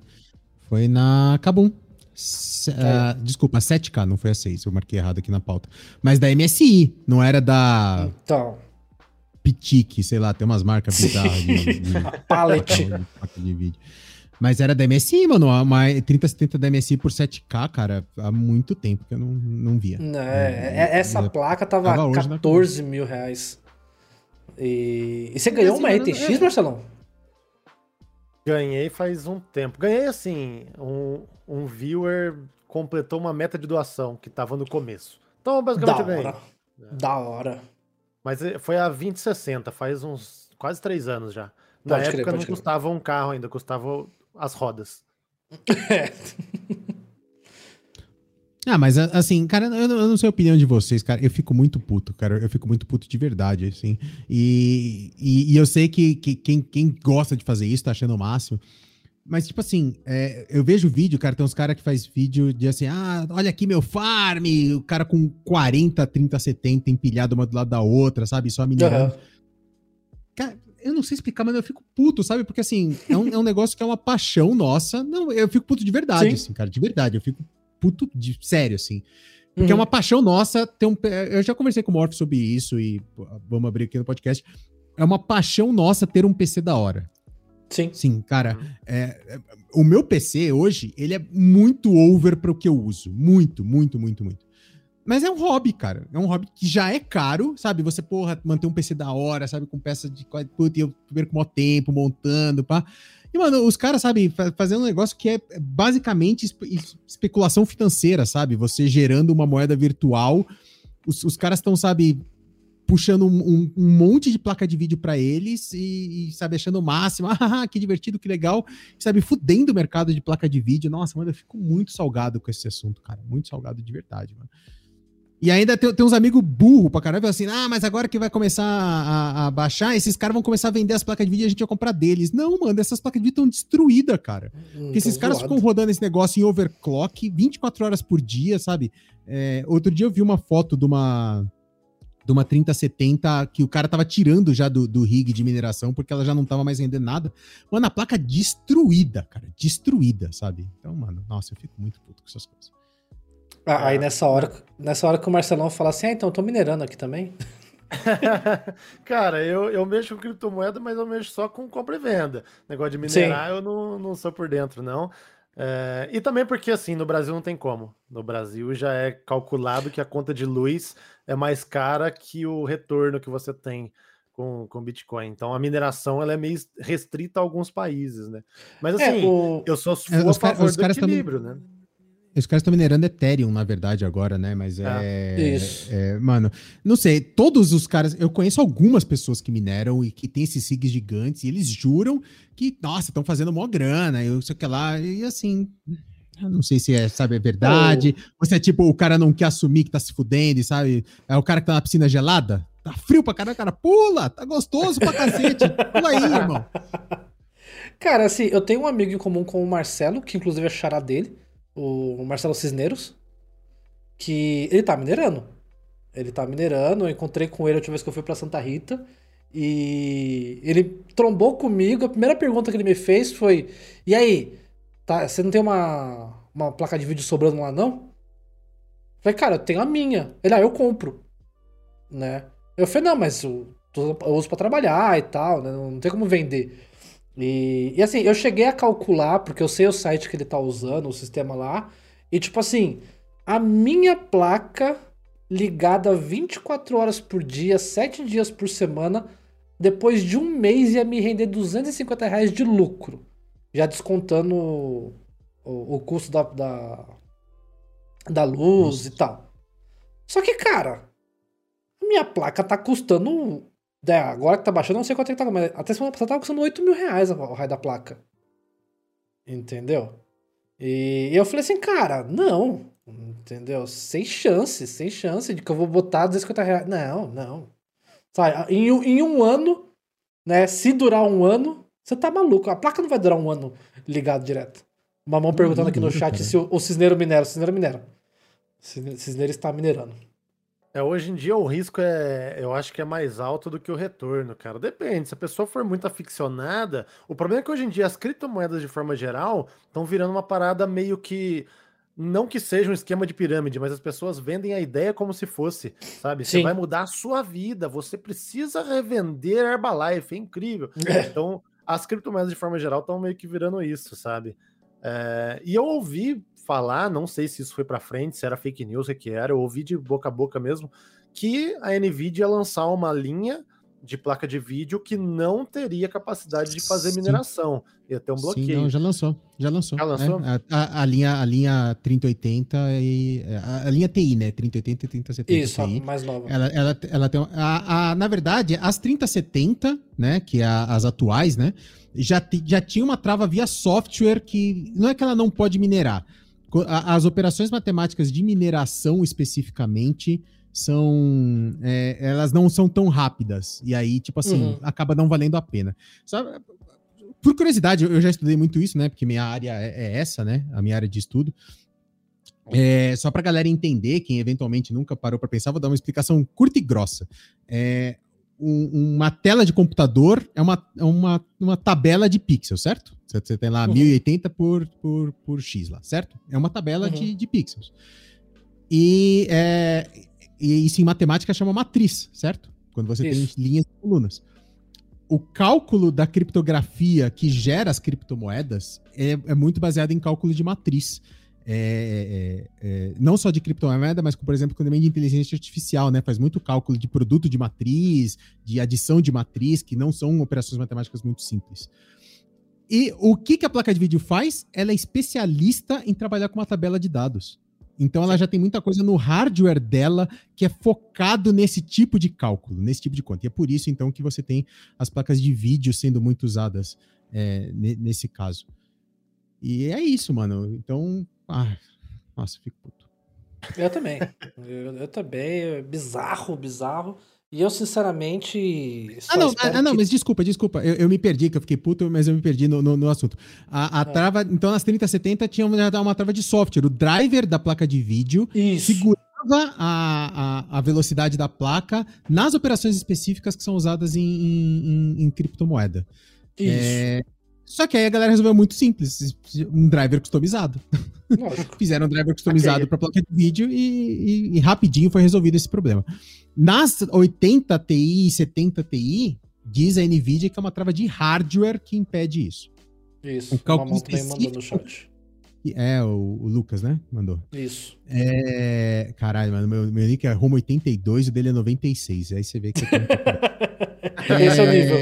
Foi na Kabum. Se, uh, desculpa, 7K, não foi a 6, eu marquei errado aqui na pauta. Mas da MSI, não era da. Então. Pitique, sei lá, tem umas marcas bizarras de, de, Pallet. De, de vídeo. Mas era da MSI, mano. Uma 3070 da MSI por 7K, cara, há muito tempo que eu não, não via. Não, é, é essa eu, placa tava, tava 14 mil reais. E, e você ganhou assim, uma ETX, é... Marcelão? Ganhei faz um tempo. Ganhei assim, um, um viewer completou uma meta de doação que tava no começo. Então, basicamente, da eu ganhei. Hora. Da hora. Mas eh, foi a 2060, faz uns quase três anos já. Na pode época crer, não crer. custava um carro ainda, custava as rodas. É. Ah, mas assim, cara, eu não, eu não sei a opinião de vocês, cara. Eu fico muito puto, cara. Eu fico muito puto de verdade, assim. E, e, e eu sei que, que quem, quem gosta de fazer isso tá achando o máximo. Mas, tipo assim, é, eu vejo vídeo, cara, tem uns caras que faz vídeo de assim, ah, olha aqui meu farm, o cara com 40, 30, 70 empilhado uma do lado da outra, sabe? Só minerando. Uhum. Cara, eu não sei explicar, mas eu fico puto, sabe? Porque, assim, é um, é um negócio que é uma paixão nossa. Não, eu fico puto de verdade, Sim. assim, cara, de verdade. Eu fico puto de sério, assim. Porque é uhum. é uma paixão nossa ter um. Eu já conversei com o Morph sobre isso e vamos abrir aqui no podcast. É uma paixão nossa ter um PC da hora. Sim. Sim, cara. Uhum. É, é, o meu PC hoje, ele é muito over para o que eu uso. Muito, muito, muito, muito. Mas é um hobby, cara. É um hobby que já é caro, sabe? Você, porra, manter um PC da hora, sabe? Com peça de. Puta, eu primeiro com o tempo, montando, pá. E, mano, os caras, sabe, fazendo um negócio que é basicamente especulação financeira, sabe? Você gerando uma moeda virtual. Os, os caras estão, sabe, puxando um, um, um, monte de placa de vídeo para eles e, e, sabe, achando o máximo. Ah, que divertido, que legal. sabe, fudendo o mercado de placa de vídeo. Nossa, mano, eu fico muito salgado com esse assunto, cara. Muito salgado de verdade, mano. E ainda tem, tem uns amigos burros pra caramba, assim, ah, mas agora que vai começar a, a, baixar, esses caras vão começar a vender as placas de vídeo e a gente vai comprar deles. Não, mano, essas placas de vídeo estão destruídas, cara. Hum, Porque esses caras ficam rodando esse negócio em overclock 24 horas por dia, sabe? É, outro dia eu vi uma foto de uma de uma 3070 que o cara tava tirando já do, do rig de mineração porque ela já não tava mais rendendo nada. Mano, a placa destruída, cara. Destruída, sabe? Então, mano, nossa, eu fico muito puto com essas coisas. Ah, aí nessa hora, nessa hora que o Marcelão fala assim, ah, então eu tô minerando aqui também. Cara, eu, eu mexo com criptomoeda, mas eu mexo só com compra e venda. Negócio de minerar, Sim. eu não, não sou por dentro, não. É, e também porque, assim, no Brasil não tem como. No Brasil já é calculado que a conta de luz é mais cara que o retorno que você tem com, com Bitcoin. Então a mineração ela é meio restrita a alguns países, né? Mas é, assim, é, o... eu sou a favor do equilíbrio, também... né? Os caras estão minerando Ethereum, na verdade, agora, né? Mas é, é. Isso. É, mano, não sei, todos os caras. Eu conheço algumas pessoas que mineram e que tem esses SIGs gigantes e eles juram que, nossa, estão fazendo mó grana, eu sei o que lá. E assim. Eu não sei se é, sabe, é verdade. Oh. Ou se é tipo, o cara não quer assumir que tá se fudendo, sabe? É o cara que tá na piscina gelada. Tá frio pra caralho, cara. Pula! Tá gostoso pra cacete. Pula aí, irmão. Cara, assim, eu tenho um amigo em comum com o Marcelo, que inclusive é chará dele o Marcelo Cisneros, que ele tá minerando. Ele tá minerando, eu encontrei com ele a última vez que eu fui para Santa Rita. E ele trombou comigo. A primeira pergunta que ele me fez foi: E aí, tá, você não tem uma, uma placa de vídeo sobrando lá, não? Eu falei, cara, eu tenho a minha. Ele, ah, eu compro. Né? Eu falei, não, mas eu, eu uso para trabalhar e tal, né? Não tem como vender. E, e assim, eu cheguei a calcular, porque eu sei o site que ele tá usando, o sistema lá, e tipo assim, a minha placa ligada 24 horas por dia, 7 dias por semana, depois de um mês ia me render 250 reais de lucro. Já descontando o, o, custo da, da, da luz Nossa. e tal. Só que, cara, a minha placa tá custando é, agora que tá baixando, não sei quanto é que tá, mas até semana passada tava custando 8 mil reais o raio da placa. Entendeu? E eu falei assim, cara, não. Entendeu? Sem chance, sem chance de que eu vou botar 250 reais. Não, não. Sabe, em, um- em um ano, né? Se durar um ano, você tá maluco. A placa não vai durar um ano ligado direto. Mamão perguntando aqui no chat se o, o cisneiro minera. O cisneiro minera. Cisneiro está minerando. É, hoje em dia o risco é, eu acho que é mais alto do que o retorno, cara. Depende, se a pessoa for muito aficionada, o problema é que hoje em dia as criptomoedas de forma geral estão virando uma parada meio que não que seja um esquema de pirâmide, mas as pessoas vendem a ideia como se fosse, sabe? Você Sim. vai mudar a sua vida, você precisa revender Herbalife, é incrível. É. Então, as criptomoedas de forma geral estão meio que virando isso, sabe? É, e eu ouvi falar, não sei se isso foi pra frente, se era fake news, o que era, eu ouvi de boca a boca mesmo, que a Nvidia ia lançar uma linha de placa de vídeo que não teria capacidade de fazer Sim. mineração. Ia ter um Sim, bloqueio. não, já lançou. Já lançou. Já lançou? né? A, a- a linha, a linha 3080 e. A, a linha TI, né? 3080 e 3070 Isso, a TI. mais nova. Ela, ela, ela tem. A, a- na verdade, as 3070, né? Que é a- as atuais, né? Já, já tinha uma trava via software que. Não é que ela não pode minerar. As operações matemáticas de mineração especificamente são. é, elas não são tão rápidas. E aí, tipo assim, Uhum. acaba não valendo a pena. Sabe? Por curiosidade, eu eu já estudei muito isso, né? Porque minha área é, é essa, né? A minha área de estudo. É, só para galera entender, quem eventualmente nunca parou para pensar, vou dar uma explicação curta e grossa. É, um- uma tela de computador é uma, é uma, uma tabela de pixels, certo? Você, você tem lá Uhum. 1080 por, por, por X lá, certo? É uma tabela Uhum. de, de pixels. E, é, e isso em matemática chama matriz, certo? Quando você Isso. tem linhas e colunas. O cálculo da criptografia que gera as criptomoedas é, é muito baseado em cálculo de matriz. É, é, é, não só de criptomoeda, mas, por exemplo, também de inteligência artificial, né? Faz muito cálculo de produto de matriz, de adição de matriz, que não são operações matemáticas muito simples. E o que, que a placa de vídeo faz? Ela é especialista em trabalhar com uma tabela de dados. Então ela já tem muita coisa no hardware dela que é focado nesse tipo de cálculo, nesse tipo de conta. E é por isso, então, que você tem as placas de vídeo sendo muito usadas é, ne- nesse caso. E é isso, mano. Então, ah, nossa, fico puto. Eu também. eu, eu também. É bizarro, bizarro. E eu, sinceramente. Ah, não, ah, não que- mas desculpa, desculpa. Eu, eu me perdi, que eu fiquei puto, mas eu me perdi no, no, no assunto. A, a Ah. trava, então nas 3070 tinha uma, uma trava de software. O driver da placa de vídeo Isso. segurava a, a, a velocidade da placa nas operações específicas que são usadas em, em, em- em criptomoeda. Isso. É, Só que aí a galera resolveu muito simples, um driver customizado. Fizeram um driver customizado Ok. para placa de vídeo e, e- e rapidinho foi resolvido esse problema. Nas 80 Ti e 70 Ti, diz a Nvidia que é uma trava de hardware que impede isso. Isso. O cálculo também mandou no específico. chat. É, o, o Lucas, né? Mandou. Isso. É. Caralho, mano, meu, meu nick é Roma 82 e o dele é 96. Aí você vê que você tem um pouco- Esse é o nível.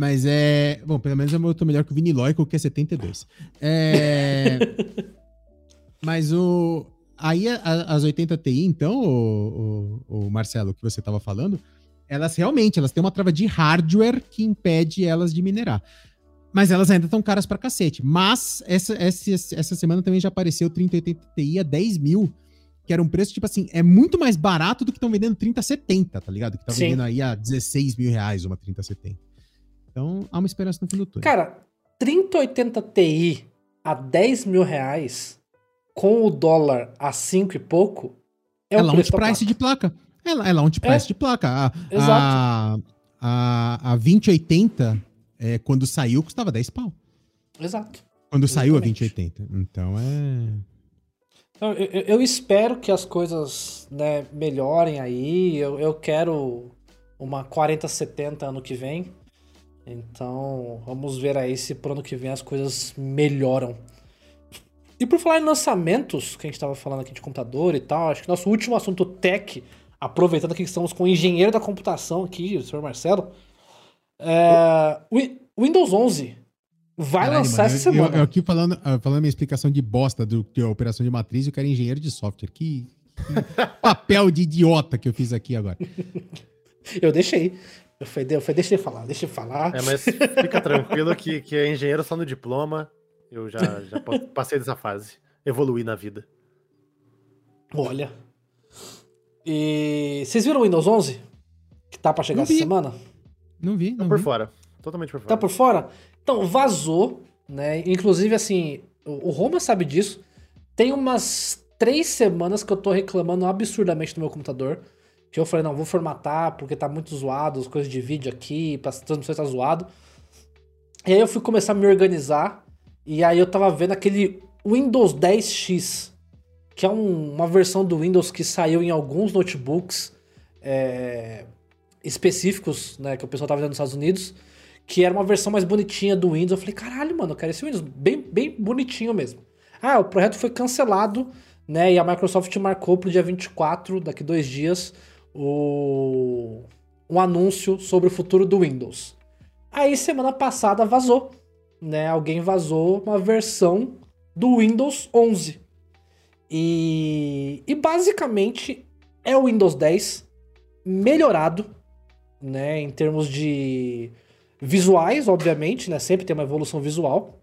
Mas é. Bom, pelo menos eu tô melhor que o Vini Loico, que é 72. É. mas o. Aí as 80 Ti, então, o, o- o Marcelo, que você tava falando, elas realmente elas têm uma trava de hardware que impede elas de minerar. Mas elas ainda estão caras pra cacete. Mas essa, essa, essa semana também já apareceu o 3080 Ti a 10 mil, que era um preço, tipo assim, é muito mais barato do que estão vendendo 3070, tá ligado? Que tá Sim. vendendo aí a 16 mil reais uma 3070. Então há uma esperança no fim do túnel. Cara, 3080 Ti a 10 mil reais com o dólar a 5 e pouco é, é o launch price placa. de placa. É, é launch price É. de placa. A, a, Exato. a, a 2080, é, quando saiu, custava 10 pau. Exato. Quando saiu a Exatamente. 2080. Então é. Então, eu, eu- eu espero que as coisas né, melhorem aí. Eu, eu quero uma 4070 ano que vem. Então, vamos ver aí se pro ano que vem as coisas melhoram. E por falar em lançamentos, que a gente tava falando aqui de computador e tal, acho que nosso último assunto tech, aproveitando que estamos com o engenheiro da computação aqui, o senhor Marcelo, é, o Win- Windows 11 vai Caralho, lançar mano, essa eu- semana. Eu, eu aqui falando, falando minha explicação de bosta do que é a operação de matriz, eu quero engenheiro de software. Que, que papel de idiota que eu fiz aqui agora. Eu deixei. Eu falei, eu falei, deixa ele falar, deixa ele falar. É, mas fica tranquilo que, que é engenheiro só no diploma. Eu já, já passei dessa fase. Evoluí na vida. Olha. E vocês viram o Windows 11? Que tá pra chegar Não essa vi. semana? Não vi, Tô não por vi. fora. Totalmente por fora. Tá por fora? Então, vazou, né? Inclusive, assim, o o Roma sabe disso. Tem umas três semanas que eu tô reclamando absurdamente do meu computador. Que eu falei, não, vou formatar porque tá muito zoado, as coisas de vídeo aqui, pra transmissão tá zoado. E aí eu fui começar a me organizar. E aí eu tava vendo aquele Windows 10X, que é um- uma versão do Windows que saiu em alguns notebooks é, específicos, né, que o pessoal tava vendo nos Estados Unidos, que era uma versão mais bonitinha do Windows. Eu falei, caralho, mano, eu quero esse Windows bem, bem bonitinho mesmo. Ah, o projeto foi cancelado, né, e a Microsoft marcou pro dia 24, daqui dois dias, o, um anúncio sobre o futuro do Windows. Aí semana passada vazou, né? Alguém vazou uma versão do Windows 11. E, e basicamente é o Windows 10 melhorado, né? Em termos de visuais, obviamente, né? Sempre tem uma evolução visual,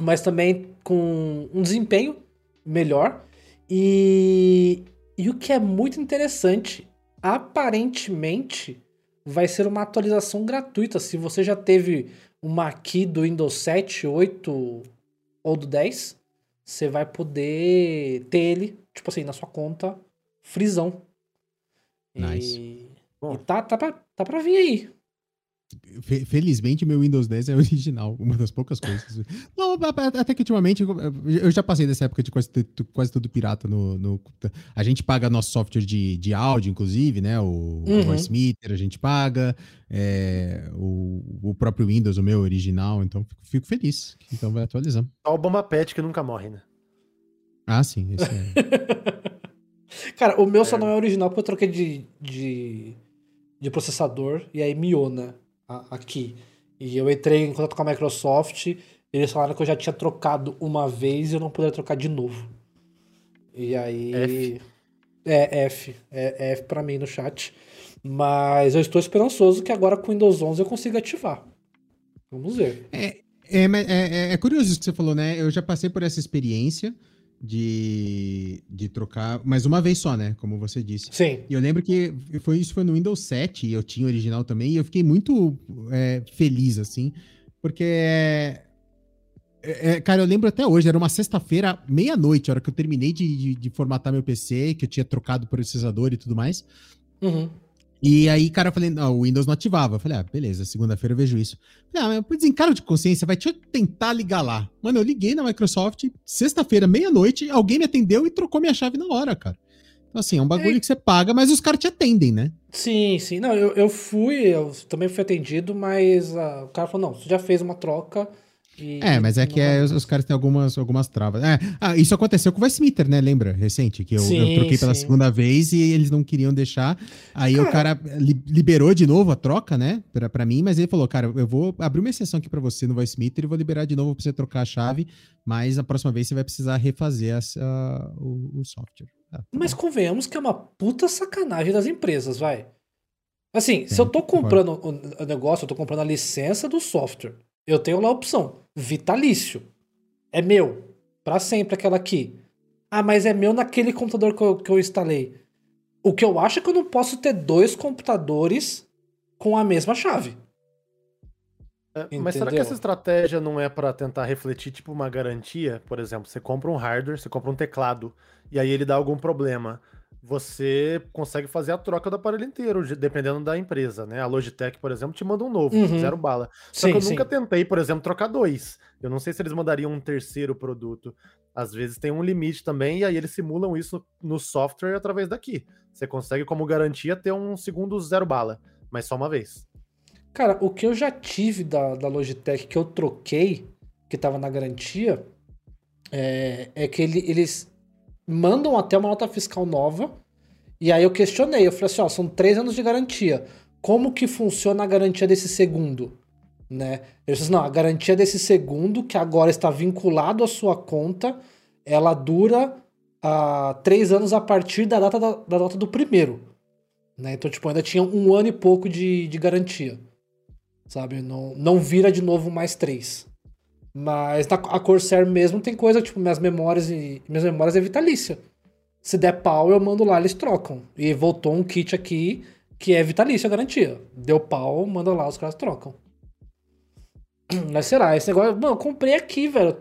mas também com um desempenho melhor. E, e o que é muito interessante, aparentemente vai ser uma atualização gratuita. Se você já teve uma key do Windows 7, 8 ou do 10, você vai poder ter ele, tipo assim, na sua conta, frisão. Nice. E, Bom. e tá, tá, pra, tá pra vir aí. Fe- Felizmente, meu Windows 10 é original, uma das poucas coisas. Não, até que ultimamente eu- já passei dessa época de quase, quase tudo pirata no, no- A gente paga nosso software de, de áudio, inclusive, né? O, o Uhum. VoiceMeter a gente paga, é, o, o próprio Windows, o meu original, então fico, fico feliz. Então vai atualizando. Só o Bomba Pet que nunca morre, né? Ah, sim, esse é. Cara, o meu só não é original porque eu troquei de, de, de processador e aí miou, né? Aqui. E eu entrei em contato com a Microsoft, eles falaram que eu já tinha trocado uma vez e eu não poderia trocar de novo. E aí. F. É F. É F pra mim no chat. Mas eu estou esperançoso que agora com o Windows 11 eu consiga ativar. Vamos ver. É, mas é, é- é curioso isso que você falou, né? Eu já passei por essa experiência de, de trocar, mas uma vez só, né? Como você disse. Sim. E eu lembro que foi, isso foi no Windows 7, e eu tinha o original também, e eu fiquei muito é, feliz, assim, porque. é, é, cara, eu lembro até hoje, era uma sexta-feira, meia-noite, a hora que eu terminei de, de- de formatar meu PC, que eu tinha trocado processador e tudo mais. Uhum. E aí, cara, eu falei, não, o Windows não ativava. Eu falei, ah, beleza, segunda-feira eu vejo isso. Falei, ah, mas por desencaro de consciência, vai, deixa eu tentar ligar lá. Mano, eu liguei na Microsoft, sexta-feira, meia-noite, alguém me atendeu e trocou minha chave na hora, cara. Então, assim, é um bagulho que você paga, mas os caras te atendem, né? Sim, sim. Não, eu, eu fui, eu também fui atendido, mas ah, o cara falou, não, você já fez uma troca e... É, mas é que é, os, os caras têm algumas, algumas travas. É, ah, isso aconteceu com o Weissmitter, né? Lembra? Recente, que eu, eu Sim, troquei pela sim. segunda vez e eles não queriam deixar. Aí o cara li- liberou de novo a troca, né? Pra, pra mim, mas ele falou, cara, eu vou abrir uma exceção aqui pra você no Weissmitter e vou liberar de novo pra você trocar a chave, mas a próxima vez você vai precisar refazer essa, o, o software. Ah, tá Mas bom. convenhamos que é uma puta sacanagem das empresas, vai. Assim, se Sim, eu tô comprando o, o negócio, eu tô comprando a licença do software. Eu tenho lá a opção, vitalício. É meu, Pra sempre aquela aqui. Ah, mas é meu naquele computador que eu, que eu instalei. O que eu acho é que eu não posso ter dois computadores com a mesma chave. É, Mas será que essa estratégia não é pra tentar refletir, tipo, uma garantia? Por exemplo, você compra um hardware, você compra um teclado, e aí ele dá algum problema. Você consegue fazer a troca do aparelho inteiro, de- dependendo da empresa, né? A Logitech, por exemplo, te manda um novo, Uhum. zero bala. Só Sim, que eu sim. nunca tentei, por exemplo, trocar dois. Eu não sei se eles mandariam um terceiro produto. Às vezes tem um limite também, e aí eles simulam isso no software através daqui. Você consegue, como garantia, ter um segundo zero bala, mas só uma vez. Cara, o que eu já tive da, da Logitech que eu troquei, que tava na garantia, é, é que ele- eles mandam até uma nota fiscal nova. E aí eu questionei, eu falei assim, ó, são três anos de garantia. Como que funciona a garantia desse segundo? Né? Eles disseram, não, a garantia desse segundo, que agora está vinculado à sua conta, ela dura ah, três anos a partir da data da, da data do primeiro. Né? Então, tipo, ainda tinha um ano e pouco de, de garantia. Sabe? Não, não vira de novo mais três. Mas na, a Corsair mesmo tem coisa, tipo, minhas memórias e. Minhas memórias é vitalícia. Se der pau, eu mando lá, eles trocam. E voltou um kit aqui que é vitalícia garantia. Deu pau, manda lá, os caras trocam. Mas será? Esse negócio. Mano, eu comprei aqui, velho.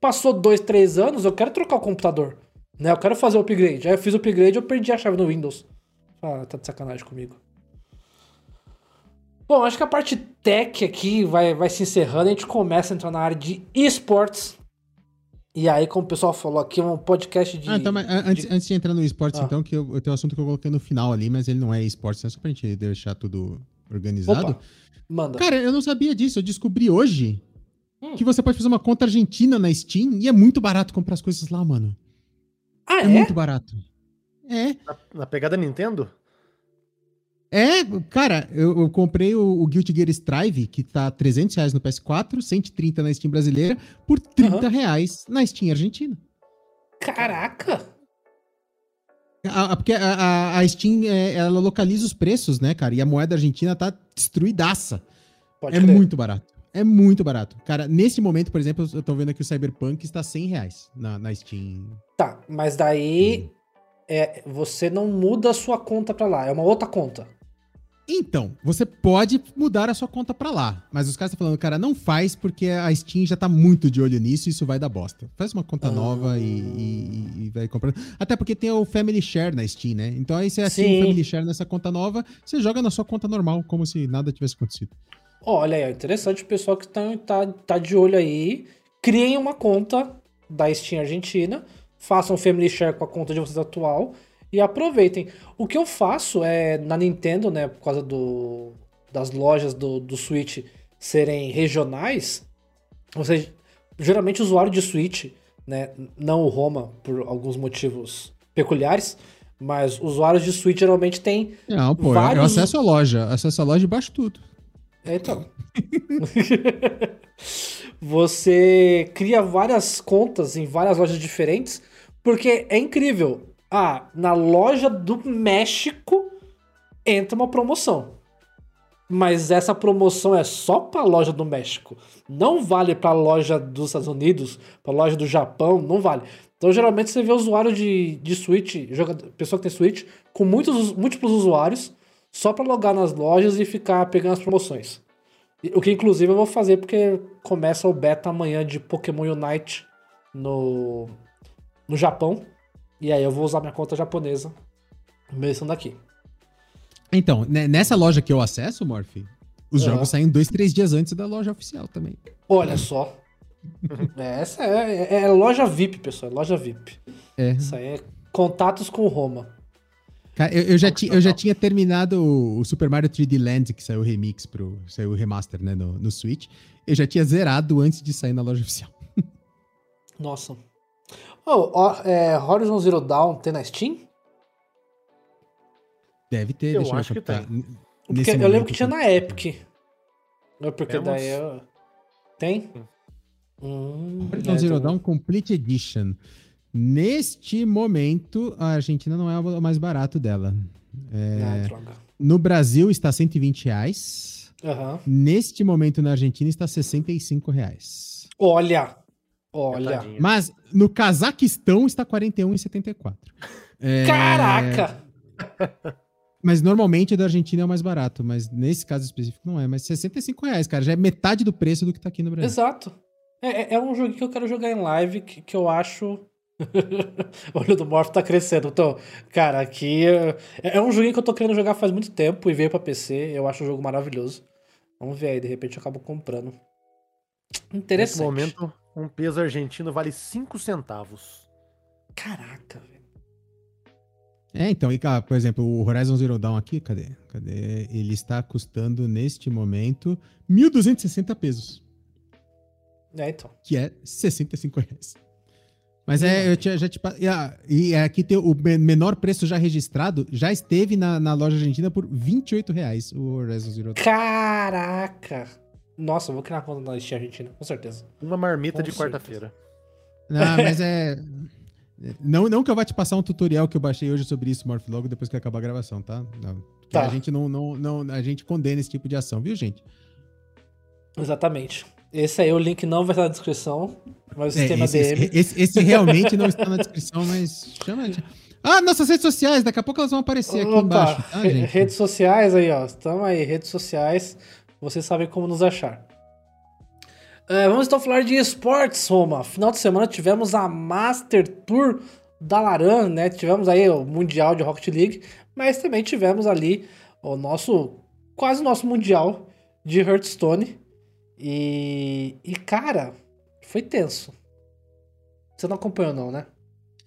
Passou dois, três anos, eu quero trocar o computador. Né? Eu quero fazer o upgrade. Aí eu fiz o upgrade eu perdi a chave no Windows. Ah, tá de sacanagem comigo. Bom, acho que a parte tech aqui vai, vai se encerrando. A gente começa a entrar na área de esportes. E aí, como o pessoal falou aqui, é um podcast de. Ah, então, mas antes, de... antes de entrar no esportes, Ah. então, que eu, eu tenho um assunto que eu coloquei no final ali, mas ele não é esportes, é só pra gente deixar tudo organizado. Opa, manda. Cara, eu não sabia disso. Eu descobri hoje Hum. que você pode fazer uma conta argentina na Steam e é muito barato comprar as coisas lá, mano. ah, É, é? muito barato. É. Na, na pegada Nintendo? É, cara, eu, eu comprei o, o Guilty Gear Strive, que tá 300 reais no PS4, 130 na Steam brasileira, por 30 Aham. reais na Steam argentina. Caraca! A- a- porque a, a- a Steam, é, ela localiza os preços, né, cara? E a moeda argentina tá destruidaça. Pode é crer. muito barato. É muito barato. Cara, nesse momento, por exemplo, eu tô vendo aqui o Cyberpunk está 100 reais na, na Steam. Tá, mas daí é, você não muda a sua conta pra lá, é uma outra conta. Então, você pode mudar a sua conta pra lá. Mas os caras estão falando, cara, não faz porque a Steam já tá muito de olho nisso e isso vai dar bosta. Faz uma conta Ah. nova e, e- e vai comprando. Até porque tem o Family Share na Steam, né? Então aí você Sim. o Family Share nessa conta nova, você joga na sua conta normal, como se nada tivesse acontecido. Olha aí, ó, interessante o pessoal que tá, tá, tá de olho aí. Criem uma conta da Steam Argentina, façam Family Share com a conta de vocês atual e aproveitem. O que eu faço é na Nintendo, né, por causa do, das lojas do, do Switch serem regionais, ou seja, geralmente o usuário de Switch, né, não o Roma, por alguns motivos peculiares, mas usuários de Switch geralmente têm Não, pô, eu- eu Vários- acesso a loja, acesso a loja e baixo tudo. É, então. Você cria várias contas em várias lojas diferentes, porque é incrível. Ah, na loja do México entra uma promoção. Mas essa promoção é só para a loja do México. Não vale para a loja dos Estados Unidos, para a loja do Japão, não vale. Então, geralmente, você vê usuário de, de Switch, jogador, pessoa que tem Switch, com muitos, múltiplos usuários, só para logar nas lojas e ficar pegando as promoções. O que, inclusive, eu vou fazer porque começa o beta amanhã de Pokémon Unite no, no Japão. E aí eu vou usar minha conta japonesa, mesmo daqui. Então, né, nessa loja que eu acesso, Morph, os jogos saem dois, três dias antes da loja oficial também. Olha só. Essa é, é- é loja VIP, pessoal. É loja VIP. É. Isso aí é contatos com Roma. Cara, eu, eu já, ti, eu já tinha terminado o, o Super Mario 3D Land, que saiu o remix pro. saiu o remaster, né, no, no Switch. Eu já tinha zerado antes de sair na loja oficial. Nossa. Oh, ó, é, Horizon Zero Dawn tem na Steam? Deve ter, Eu deixa eu acho que captar. N- Porque eu lembro que tinha tá. na Epic. É porque Temos. daí eu... Tem? Hum, Horizon é, Zero Dawn Complete Edition. Neste momento, a Argentina não é o mais barato dela. Ah, droga. No Brasil está 120 reais. Aham. Neste momento, na Argentina, está 65 reais. Olha! Olha! Tadinho. Mas no Cazaquistão está 41,74. É, Caraca! Mas normalmente o da Argentina é o mais barato, mas nesse caso específico não é. Mas 65 reais, cara, já é metade do preço do que tá aqui no Brasil. Exato. É, é- é um jogo que eu quero jogar em live que, que eu acho. o olho do Morph tá crescendo. Então, cara, aqui. é- É um joguinho que eu tô querendo jogar faz muito tempo e veio pra PC. Eu acho um jogo maravilhoso. Vamos ver aí, de repente eu acabo comprando. Nesse Interessante. momento, um peso argentino vale 5 centavos. Caraca, velho. É, então, e, cara, por exemplo, o Horizon Zero Dawn aqui, cadê? Cadê? Ele está custando neste momento 1.260 pesos, É, então. que é 65 reais. Mas é, eu tinha, já te, e, ah, e aqui tem o me- menor preço já registrado, já esteve na, na loja argentina por 28 reais o Horizon Zero Dawn. Caraca! Nossa, eu vou criar uma conta na Steam Argentina, com certeza. Uma marmita Com de quarta-feira. Não, mas é. Não, não que eu vá te passar um tutorial que eu baixei hoje sobre isso, Morph, logo depois que acabar a gravação, tá? Não, Tá. A gente não, não, não. A gente condena esse tipo de ação, viu, gente? Exatamente. Esse aí, o link não vai estar na descrição, mas o É, sistema esse, DM. esse- esse- esse realmente não está na descrição, mas chama. Ah, nossas redes sociais, daqui a pouco elas vão aparecer aqui Opa, embaixo, tá, redes sociais aí, ó. Estamos aí, redes sociais. Vocês sabem como nos achar. É, vamos então falar de esportes, Roma. Final de semana tivemos a Master Tour da Laran, né? Tivemos aí o Mundial de Rocket League, mas também tivemos ali o nosso, quase nosso Mundial de Hearthstone. E, e cara, foi tenso. Você não acompanhou não, né?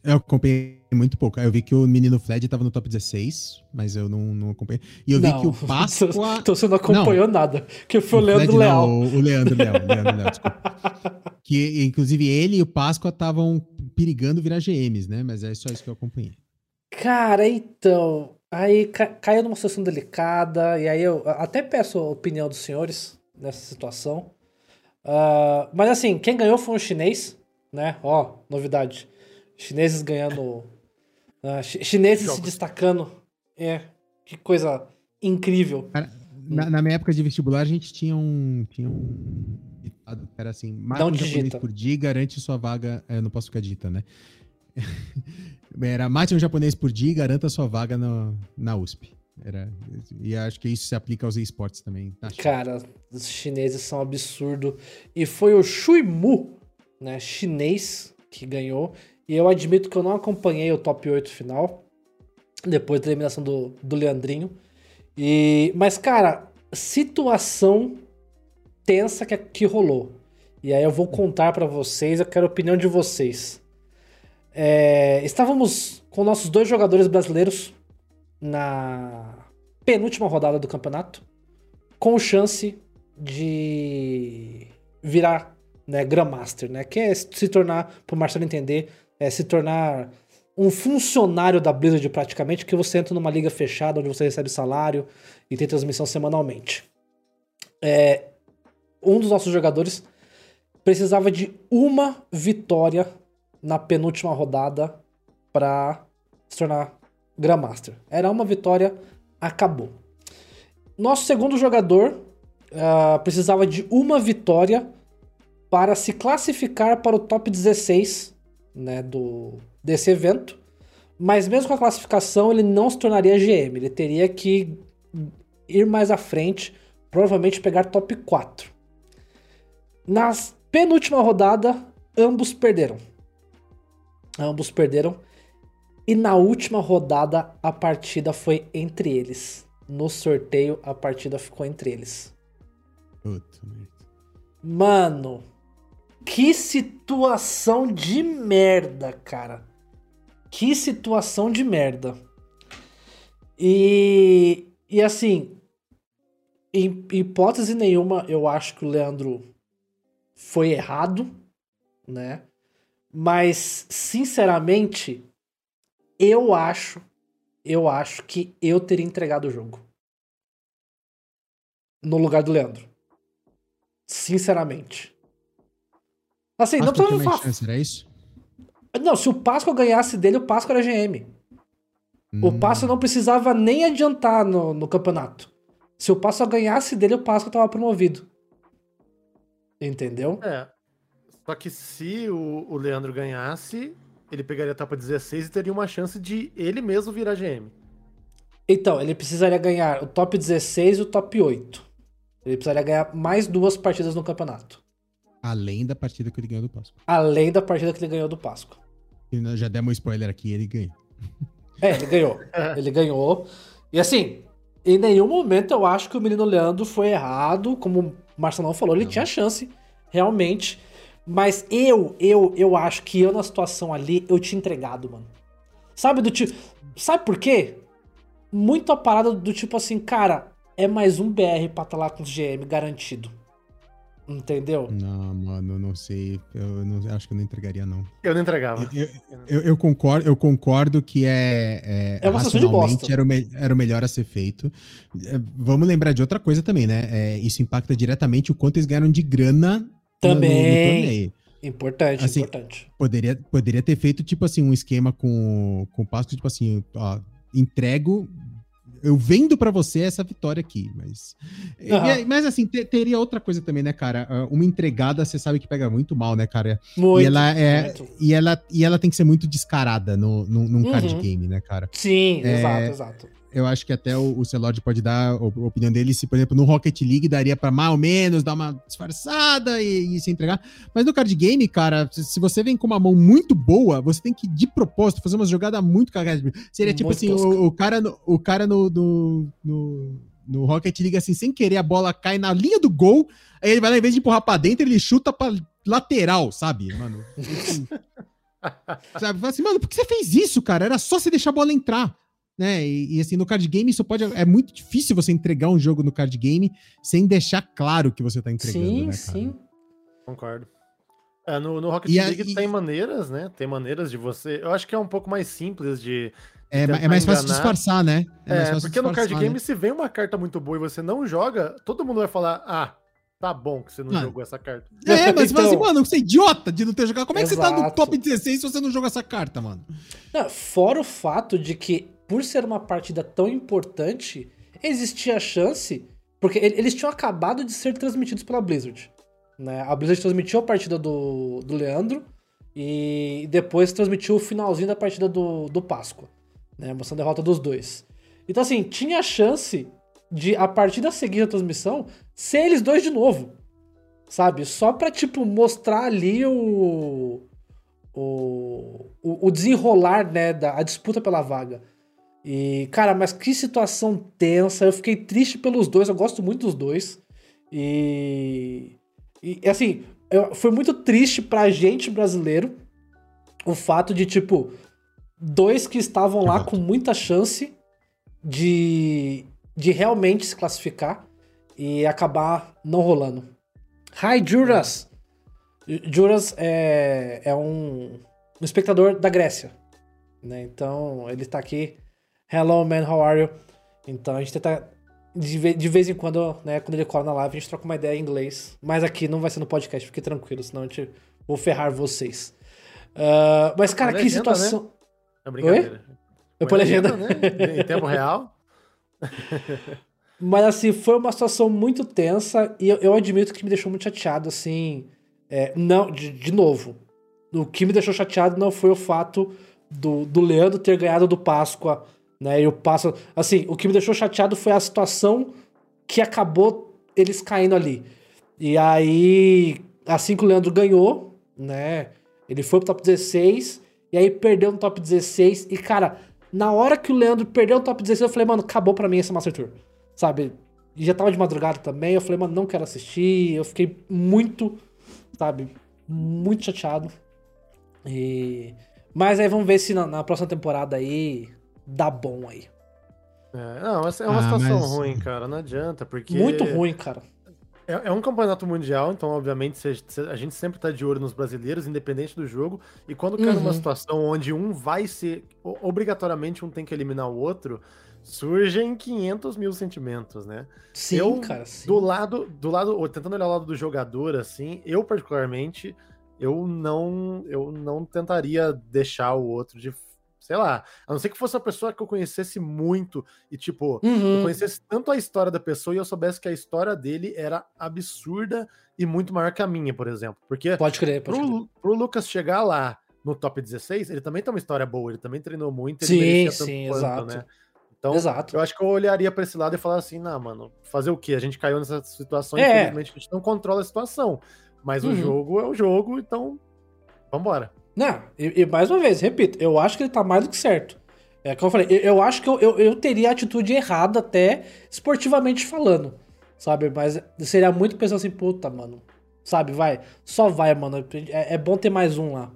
Eu acompanhei muito pouco. Eu vi que o menino Fred tava no top 16, mas eu não, não acompanhei. E eu vi Não. que o Páscoa. Então você não acompanhou nada. Que foi o Fred Leandro não, Leal. o o Leandro Leal. o Leandro Leal, desculpa. Que, inclusive, ele e o Páscoa estavam perigando virar GMs, né? Mas é só isso que eu acompanhei. Cara, então. Aí ca- caiu numa situação delicada, e aí eu até peço a opinião dos senhores nessa situação. Ah, mas assim, quem ganhou foi um chinês, né? Ó, novidade. Chineses ganhando. chi- chineses se Jogos. destacando. É, que coisa incrível. Cara, na, na minha época de vestibular, a gente tinha um. Tinha um ditado que era assim: mate Não um japonês por dia e garante sua vaga. é, Eu não posso ficar dita, né? Era mate um japonês por dia e garanta sua vaga na, na USP. Era, e acho que isso se aplica aos esportes também. tá? Cara, os chineses são absurdo. E foi o Shui Mu, né, chinês, que ganhou. E eu admito que eu não acompanhei o top 8 final, depois da eliminação do, do Leandrinho. E, mas, cara, situação tensa que, que rolou. E aí eu vou contar pra vocês, eu quero a opinião de vocês. É, estávamos com nossos dois jogadores brasileiros na penúltima rodada do campeonato, com chance de virar né, Grandmaster, né? Que é se tornar, pro Marcelo entender, é se tornar um funcionário da Blizzard praticamente, que você entra numa liga fechada, onde você recebe salário e tem transmissão semanalmente. É, um dos nossos jogadores precisava de uma vitória na penúltima rodada para se tornar Grandmaster. Era uma vitória, acabou. Nosso segundo jogador ah, precisava de uma vitória para se classificar para o top 16 né, do, desse evento. Mas mesmo com a classificação, ele não se tornaria GM. Ele teria que ir mais à frente, provavelmente pegar top 4. Na penúltima rodada, ambos perderam. Ambos perderam. E na última rodada, a partida foi entre eles. No sorteio, a partida ficou entre eles. Puta merda. Mano, que situação de merda, cara. Que situação de merda. E, e assim, em hipótese nenhuma, eu acho que o Leandro foi errado, né? Mas, sinceramente, eu acho, eu acho que eu teria entregado o jogo. No lugar do Leandro. Sinceramente. Assim, não Páscoa precisa me mais falar. chance, era isso? Não, se o Páscoa ganhasse dele, o Páscoa era GM. O Hum. Páscoa não precisava nem adiantar no, no campeonato. Se o Páscoa ganhasse dele, o Páscoa tava promovido. Entendeu? É. Só que se o, o Leandro ganhasse, ele pegaria a etapa 16 e teria uma chance de ele mesmo virar GM. Então, ele precisaria ganhar o top 16 e o top 8. Ele precisaria ganhar mais duas partidas no campeonato. Além da partida que ele ganhou do Páscoa. Além da partida que ele ganhou do Páscoa. E nós já demos um spoiler aqui, ele ganha. É, ele ganhou. ele ganhou. E assim, em nenhum momento eu acho que o menino Leandro foi errado. Como o Marcelão falou, ele Não. tinha chance, realmente. Mas eu, eu, eu acho que eu na situação ali, eu tinha entregado, mano. Sabe do tipo. Sabe por quê? Muito a parada do tipo assim, cara, é mais um BR pra estar lá com os GM garantido. Entendeu? Não, mano, eu não sei. Eu não, acho que eu não entregaria, não. Eu não entregava. Eu, eu, eu concordo, eu concordo que é, É uma situação de bosta. era o, me- era o melhor a ser feito. É, Vamos lembrar de outra coisa também, né? É, isso impacta diretamente o quanto eles ganharam de grana no- no- no Também. torneio. Importante, Assim, importante. Poderia, poderia ter feito, tipo assim, um esquema com, com o Páscoa, tipo assim, ó, entrego. Eu vendo pra você essa vitória aqui, mas. é- mas assim, te- teria outra coisa também, né, cara? Ah, Uma entregada, você sabe que pega muito mal, né, cara? Muito. e ela é. muito. E ela, e ela tem que ser muito descarada no, no, num card Uhum. game, né, cara? Sim, É, exato, exato. Eu acho que até o, o Celord pode dar a op- opinião dele se, por exemplo, no Rocket League daria pra mais ou menos dar uma disfarçada e, e se entregar. Mas no card game, cara, se, você vem com uma mão muito boa, você tem que, de propósito, fazer uma jogada muito cagada. Seria tipo Muito assim, o, o cara, no, o cara no, no, no, no Rocket League, assim, sem querer, a bola cai na linha do gol, aí ele vai lá, em vez de empurrar pra dentro, ele chuta pra lateral, sabe, mano? Sabe? Fala assim, mano, por que você fez isso, cara? Era só você deixar a bola entrar. Né? E, e, assim, no card game, isso pode. É muito difícil você entregar um jogo no card game sem deixar claro que você tá entregando. Sim, né, cara? sim. Concordo. É, no, no Rocket E a- League e- tem maneiras, né? Tem maneiras de você. Eu acho que é um pouco mais simples de. É, é mais fácil enganar. disfarçar, né? É, mais fácil porque no card disfarçar, game, né? se vem uma carta muito boa e você não joga, todo mundo vai falar: ah, tá bom que você não Mano. jogou essa carta. É, mas você fala assim, Então- mano, você é idiota de não ter jogado. Como é que você tá no top 16 se você não jogou essa carta, mano? Não, fora o fato de que, por ser uma partida tão importante, existia a chance. Porque ele- eles tinham acabado de ser transmitidos pela Blizzard. Né? A Blizzard transmitiu a partida do, do Leandro e depois transmitiu o finalzinho da partida do, do Páscoa. Né? Mostrando a derrota dos dois. Então, assim, tinha a chance de, a partida seguir a transmissão, ser eles dois de novo. Sabe? Só pra, tipo, mostrar ali o, o, o desenrolar, né, da a disputa pela vaga. E, cara, mas que situação tensa. Eu fiquei triste pelos dois, eu gosto muito dos dois. E, e assim, eu- foi muito triste pra gente brasileiro o fato de, tipo, dois que estavam lá com muita chance de, de realmente se classificar e acabar não rolando. Hi, Juras! Juras é, é um, um espectador da Grécia. Né? Então, ele tá aqui. Hello, man, how are you? Então, a gente tenta. De, ve- de vez em quando, né, quando ele cola na live, a gente troca uma ideia em inglês. Mas aqui não vai ser no podcast, fique tranquilo, senão a gente vou ferrar vocês. Ah, mas, cara, que legenda, situação. É brincadeira. Eu pôr legenda. né? Em tempo real. Mas assim, foi uma situação muito tensa e eu, eu admito que me deixou muito chateado, assim. é, não, de, de novo. O que me deixou chateado não foi o fato do, do Leandro ter ganhado do Páscoa, né? E o Páscoa. Assim, o que me deixou chateado foi a situação que acabou eles caindo ali. E aí, assim que o Leandro ganhou, né? Ele foi pro top 16 e aí perdeu no top 16. E, cara, na hora que o Leandro perdeu no top 16, eu falei, mano, acabou pra mim esse Master Tour. Sabe? E já tava de madrugada também. Eu falei, mano, não quero assistir. Eu fiquei muito, sabe? Muito chateado. E... Mas aí vamos ver se na, na próxima temporada aí dá bom aí. É, não, essa é uma Ah, situação mas- ruim, cara. Não adianta, porque. Muito ruim, cara. É, é um campeonato mundial, então, obviamente, cê- cê- a gente sempre tá de olho nos brasileiros, independente do jogo. E quando cai numa Uhum. situação onde um vai ser. Obrigatoriamente um tem que eliminar o outro, surgem 500 mil sentimentos, né? Sim, Eu, cara. Sim. Do lado, do lado, ou tentando olhar o lado do jogador, assim, eu particularmente, eu não, eu não tentaria deixar o outro de, sei lá, a não ser que fosse uma pessoa que eu conhecesse muito e tipo, eu Uhum. conhecesse tanto a história da pessoa e eu soubesse que a história dele era absurda e muito maior que a minha, por exemplo, porque Pode crer, pode crer. pro, pro Lucas chegar lá no top 16, ele também tem uma história boa, ele também treinou muito, ele Sim, sim, quanto, exato. né? Então, Exato. eu acho que eu olharia pra esse lado e falar assim, não, mano, fazer o quê? A gente caiu nessa situação, É. infelizmente a gente não controla a situação. Mas o Uhum. jogo é o jogo, então vambora. Não, e, e mais uma vez, repito, eu acho que ele tá mais do que certo. É como eu falei, eu, eu acho que eu, eu, eu teria a atitude errada até esportivamente falando, sabe? Mas seria muito pensar assim, puta, mano, sabe? Vai, só vai, mano. É, é bom ter mais um lá.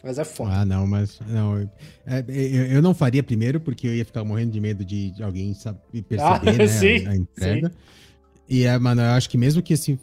Mas é foda. Ah, não, mas não, eu, é, eu, eu não faria primeiro porque eu ia ficar morrendo de medo de, alguém saber perceber Ah, né, sim, a, a entrega. E é, mano, eu acho que mesmo que assim,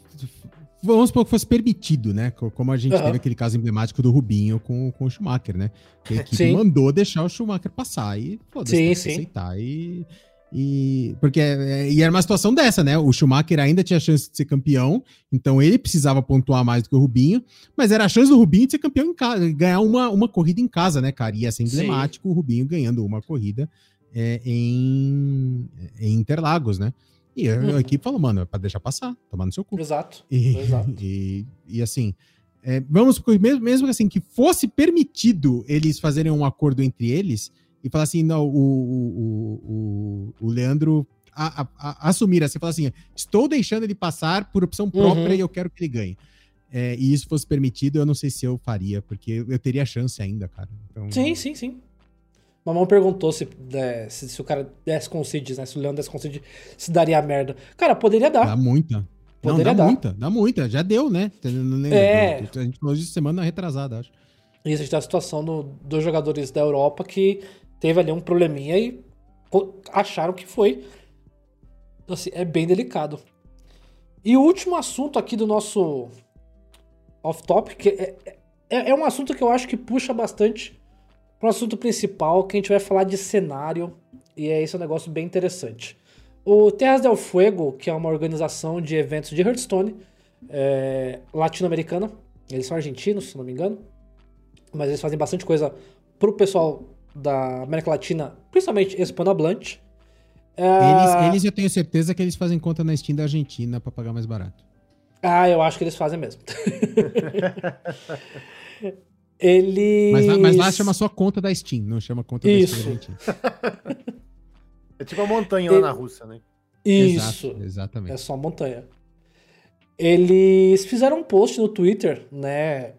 vamos supor que fosse permitido, né? Co- Como a gente Aham. teve aquele caso emblemático do Rubinho com, com o Schumacher, né? Que a equipe Sim. mandou deixar o Schumacher passar e foda-se, aceitar e, E porque é, e era uma situação dessa, né? O Schumacher ainda tinha chance de ser campeão, então ele precisava pontuar mais do que o Rubinho, mas era a chance do Rubinho de ser campeão em casa, ganhar uma, uma corrida em casa, né, cara? Ia ser emblemático Sim. o Rubinho ganhando uma corrida é, em, em Interlagos, né? E a, uhum. a equipe falou, mano, é pra deixar passar, tomar no seu cu. Exato. E, exato. E, e assim, é, vamos, mesmo, mesmo assim, que fosse permitido eles fazerem um acordo entre eles e falar assim, não, o, o, o, o Leandro a, a, a, assumir assim, falar assim, estou deixando ele passar por opção própria uhum. e eu quero que ele ganhe. É, e isso fosse permitido, eu não sei se eu faria, porque eu teria chance ainda, cara. Então... Sim, sim, sim. Mamão perguntou se, é, se, se, o cara desse concede, né? Se o Leandro desse concede, se daria merda. Cara, poderia dar. Dá muita. Poderia não, dá dar. muita, dá muita. Já deu, né? É. A gente falou de semana retrasada, acho. Isso, a gente tem a situação do, dos jogadores da Europa que teve ali um probleminha e acharam que foi. Então, assim, é bem delicado. E o último assunto aqui do nosso off-topic é, é, é um assunto que eu acho que puxa bastante para o assunto principal, que a gente vai falar de cenário, e é esse um negócio bem interessante. O Terras del Fuego, que é uma organização de eventos de Hearthstone, é, latino-americana, eles são argentinos, se não me engano, mas eles fazem bastante coisa pro pessoal da América Latina, principalmente hispanohablante. É... Eles, eles eu tenho certeza que eles fazem conta na Steam da Argentina para pagar mais barato. Ah, eu acho que eles fazem mesmo. Eles. Mas lá, mas lá chama só conta da Steam, não chama conta Isso. da Steam. é tipo a montanha lá na Rússia, né? Isso. Exato, exatamente. É só montanha. Eles fizeram um post no Twitter, né?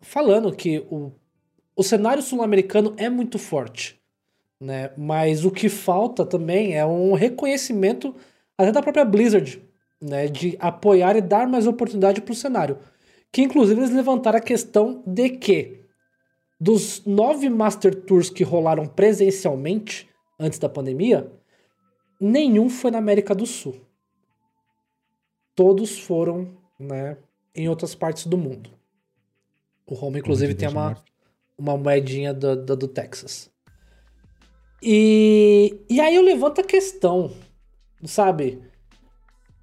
Falando que o, o cenário sul-americano é muito forte, né? Mas o que falta também é um reconhecimento até da própria Blizzard, né? De apoiar e dar mais oportunidade para o cenário que inclusive eles levantaram a questão de que dos nove Master Tours que rolaram presencialmente antes da pandemia, nenhum foi na América do Sul. Todos foram, né, em outras partes do mundo. O Home, inclusive, tem uma, uma moedinha do, do, do Texas. E, e aí eu levanto a questão, sabe?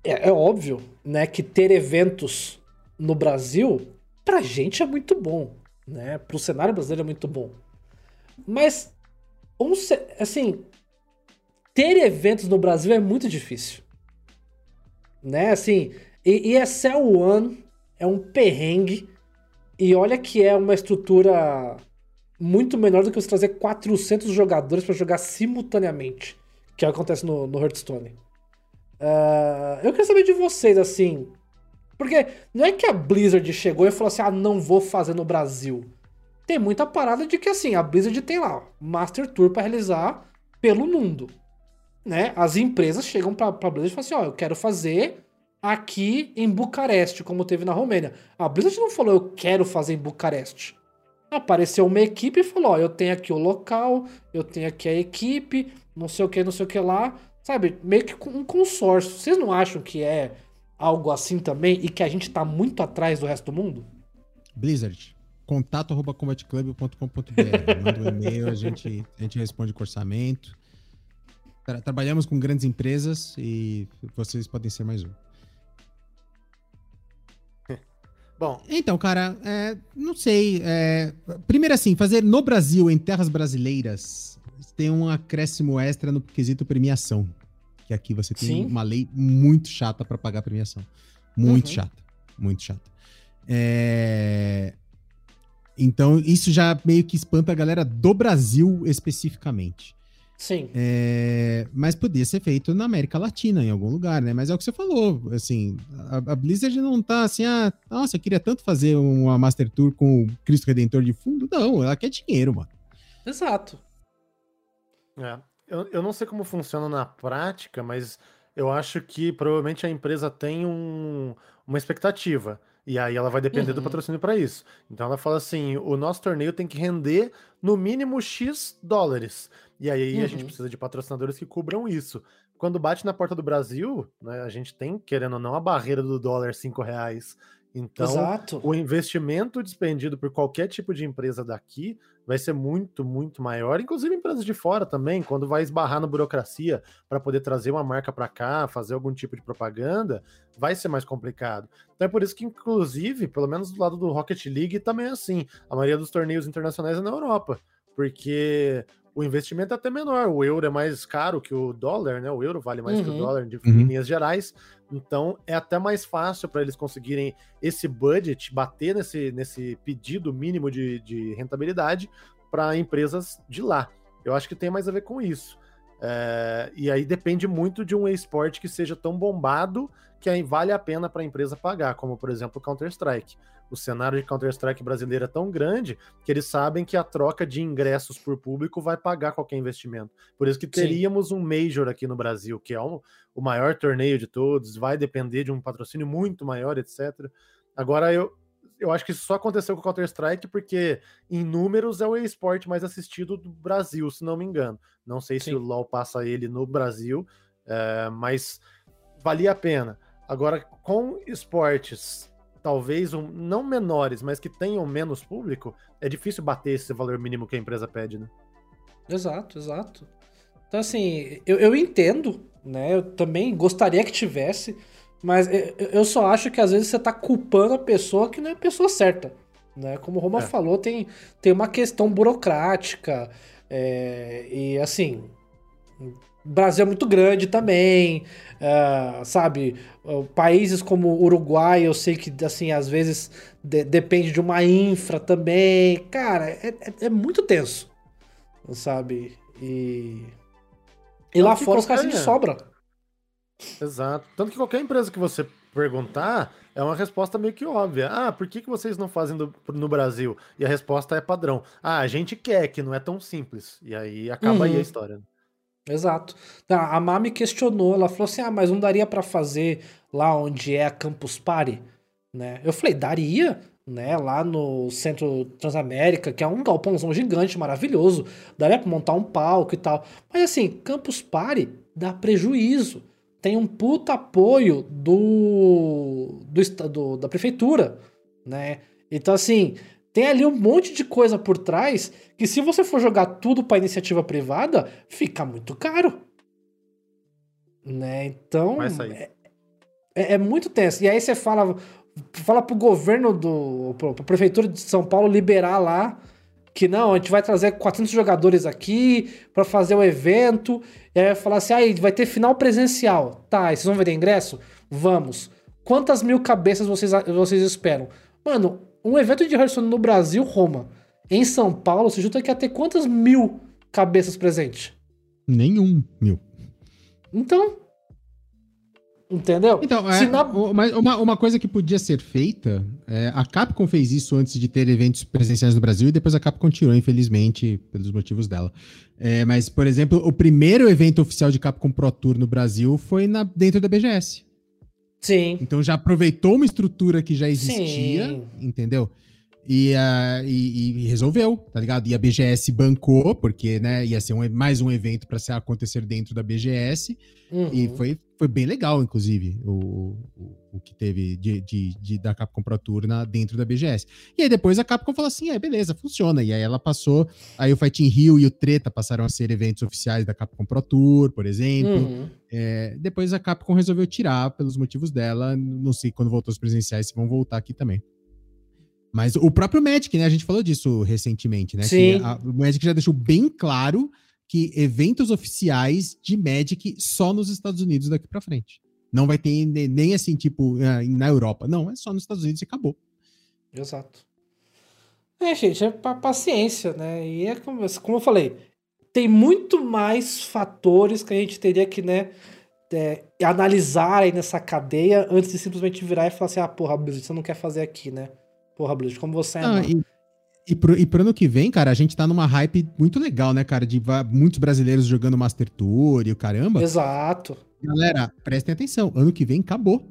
É, é óbvio, né, que ter eventos no Brasil, pra gente é muito bom, né? Pro cenário brasileiro é muito bom. Mas, um, assim, ter eventos no Brasil é muito difícil. Né? Assim, e, e Cell One é um perrengue. E olha que é uma estrutura muito menor do que você trazer 400 jogadores para jogar simultaneamente, que é acontece no, no Hearthstone. Uh, eu queria saber de vocês, assim, porque não é que a Blizzard chegou e falou assim: ah, não vou fazer no Brasil. Tem muita parada de que assim, a Blizzard tem lá Master Tour para realizar pelo mundo. Né? As empresas chegam pra, pra Blizzard e falam assim: ó, eu quero fazer aqui em Bucareste, como teve na Romênia. A Blizzard não falou, eu quero fazer em Bucareste. Apareceu uma equipe e falou: ó, eu tenho aqui o local, eu tenho aqui a equipe, não sei o que, não sei o que lá. Sabe, meio que um consórcio. Vocês não acham que é algo assim também e que a gente tá muito atrás do resto do mundo? Blizzard, contato arroba combatclub.com.br. Manda um e-mail, a gente, a gente responde com orçamento. Tra trabalhamos com grandes empresas e vocês podem ser mais um. Bom. Então, cara, é, não sei. É, primeiro, assim, fazer no Brasil, em terras brasileiras, tem um acréscimo extra no quesito premiação que aqui você tem Sim. uma lei muito chata para pagar premiação. Muito uhum. chata. Muito chata. É... Então, isso já meio que espanta a galera do Brasil especificamente. Sim. É... Mas podia ser feito na América Latina, em algum lugar, né? Mas é o que você falou, assim, a, a Blizzard não tá assim, ah, nossa, eu queria tanto fazer uma Master Tour com o Cristo Redentor de fundo. Não, ela quer dinheiro, mano. Exato. É. Eu, eu não sei como funciona na prática, mas eu acho que provavelmente a empresa tem um, uma expectativa. E aí ela vai depender uhum. do patrocínio para isso. Então ela fala assim: o nosso torneio tem que render no mínimo X dólares. E aí uhum. a gente uhum. precisa de patrocinadores que cubram isso. Quando bate na porta do Brasil, né, a gente tem, querendo ou não, a barreira do dólar 5 reais. Então, Exato. o investimento despendido por qualquer tipo de empresa daqui vai ser muito, muito maior, inclusive empresas de fora também, quando vai esbarrar na burocracia para poder trazer uma marca para cá, fazer algum tipo de propaganda, vai ser mais complicado. Então é por isso que, inclusive, pelo menos do lado do Rocket League também é assim, a maioria dos torneios internacionais é na Europa, porque o investimento é até menor, o euro é mais caro que o dólar, né? O euro vale mais que o Uhum. dólar de, Uhum. em linhas gerais, então é até mais fácil para eles conseguirem esse budget, bater nesse, nesse pedido mínimo de, de rentabilidade para empresas de lá. Eu acho que tem mais a ver com isso. É, e aí depende muito de um esporte que seja tão bombado que vale a pena para a empresa pagar, como por exemplo o Counter-Strike. O cenário de Counter-Strike brasileiro é tão grande que eles sabem que a troca de ingressos por público vai pagar qualquer investimento. Por isso que teríamos um Major aqui no Brasil, que é um- o maior torneio de todos, vai depender de um patrocínio muito maior, etc. Agora, eu, eu acho que isso só aconteceu com o Counter-Strike porque, em números, é o esporte mais assistido do Brasil, se não me engano. Não sei se Sim. o LoL passa ele no Brasil, é, mas valia a pena. Agora, com esportes talvez um, não menores, mas que tenham menos público, é difícil bater esse valor mínimo que a empresa pede, né? Exato, exato. Então, assim, eu, eu entendo, né? Eu também gostaria que tivesse, mas eu, eu só acho que às vezes você tá culpando a pessoa que não é a pessoa certa. Né? Como o Roma É. falou, tem, tem uma questão burocrática. é, e assim. O Brasil é muito grande também, ah, sabe? Países como o Uruguai, eu sei que, assim, às vezes de- depende de uma infra também. Cara, é, é- é muito tenso, sabe? E. E lá fora os caras qualquer- sobra. Exato. Tanto que qualquer empresa que você perguntar, é uma resposta meio que óbvia. Ah, por que, que vocês não fazem do- no Brasil? E a resposta é padrão. Ah, a gente quer, que não é tão simples. E aí acaba aí Uhum. a história. Exato. A Mami questionou, ela falou assim: ah, mas não daria pra fazer lá onde é a Campus Party? Né? Eu falei, daria, né? Lá no Centro Transamérica, que é um galpãozão gigante, maravilhoso. Daria pra montar um palco e tal. Mas assim, Campus Party dá prejuízo. Tem um puta apoio do, do, do- da prefeitura, né? Então, assim, tem ali um monte de coisa por trás que se você for jogar tudo para iniciativa privada, fica muito caro. Né? Então, é, é- é muito tenso. E aí você fala, fala pro governo do, pro, pra prefeitura de São Paulo liberar lá que não, a gente vai trazer 400 jogadores aqui para fazer o evento. E aí vai falar assim: aí vai ter final presencial. Tá, e vocês vão vender ingresso? Vamos. Quantas mil cabeças vocês, vocês esperam? Mano, um evento de Hearthstone no Brasil, Roma, em São Paulo, se junta que ia ter quantas mil cabeças presentes? Nenhum, mil. Então. Entendeu? Então, é, na- uma, uma coisa que podia ser feita, é, a Capcom fez isso antes de ter eventos presenciais no Brasil e depois a Capcom tirou, infelizmente, pelos motivos dela. É, mas, por exemplo, o primeiro evento oficial de Capcom Pro Tour no Brasil foi na, dentro da BGS. Sim. Então já aproveitou uma estrutura que já existia, Sim. entendeu? E, ah, e- e resolveu, tá ligado? E a BGS bancou, porque né, ia ser um- mais um evento para acontecer dentro da BGS. Uhum. E foi, foi bem legal, inclusive, o, o, o que teve de, de, de- da Capcom Pro Tour na, dentro da BGS. E aí depois a Capcom falou assim: é, beleza, funciona. E aí ela passou, aí o Fighting Rio e o Treta passaram a ser eventos oficiais da Capcom Pro Tour, por exemplo. Uhum. É, depois a Capcom resolveu tirar pelos motivos dela. Não sei quando voltou os presenciais se vão voltar aqui também. Mas o próprio Magic, né? A gente falou disso recentemente, né? Sim. Que a- o Magic já deixou bem claro que eventos oficiais de Magic só nos Estados Unidos daqui pra frente. Não vai ter ne- nem assim, tipo, na Europa. Não, é só nos Estados Unidos e acabou. Exato. É, gente, é pa- paciência, né? E é como, como eu falei, tem muito mais fatores que a gente teria que, né, é, analisar aí nessa cadeia antes de simplesmente virar e falar assim, ah, porra, Blizzard, você não quer fazer aqui, né? Porra, Blizzard, como você é Ah, e, e, pro, e pro ano que vem, cara, a gente tá numa hype muito legal, né, cara? De muitos brasileiros jogando Master Tour e o caramba. Exato. Galera, prestem atenção. Ano que vem acabou.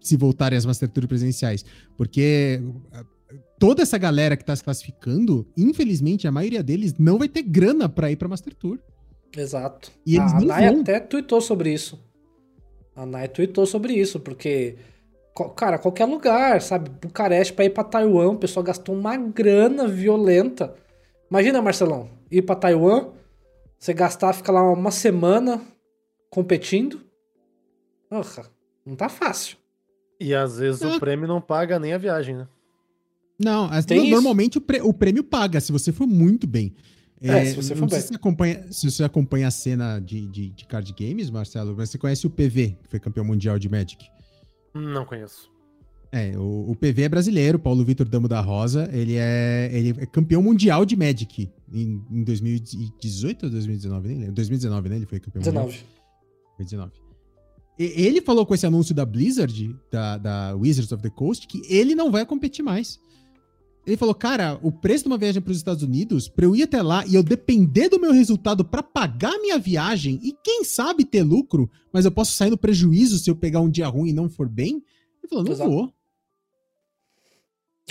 Se voltarem as Master Tour presenciais. Porque ah, toda essa galera que tá se classificando, infelizmente, a maioria deles não vai ter grana pra ir pra Master Tour. Exato. E eles a Nai até tweetou sobre isso. A Nai tweetou sobre isso, porque Cara, qualquer lugar, sabe? Bucareste pra ir pra Taiwan, o pessoal gastou uma grana violenta. Imagina, Marcelão, ir pra Taiwan, você gastar, ficar lá uma semana competindo. Porra, não tá fácil. E às vezes o prêmio não paga nem a viagem, né? Não, as- Tem normalmente o, prê- o prêmio paga, se você for muito bem. É, se você não for sei bem. Se você, acompanha, se você acompanha a cena de, de, de card games, Marcelo, mas você conhece o PV, que foi campeão mundial de Magic. Não conheço. É, o, o PV é brasileiro, Paulo Vitor Damo da Rosa. Ele é, ele é campeão mundial de Magic em, em 2018 ou 2019? Nem lembro. 2019, né? Ele foi campeão mundial. 19. Foi 19. E- Ele falou com esse anúncio da Blizzard, da, da Wizards of the Coast, que ele não vai competir mais. Ele falou, cara, o preço de uma viagem para os Estados Unidos, pra eu ir até lá e eu depender do meu resultado pra pagar minha viagem e quem sabe ter lucro, mas eu posso sair no prejuízo se eu pegar um dia ruim e não for bem. Ele falou, não Exato. vou.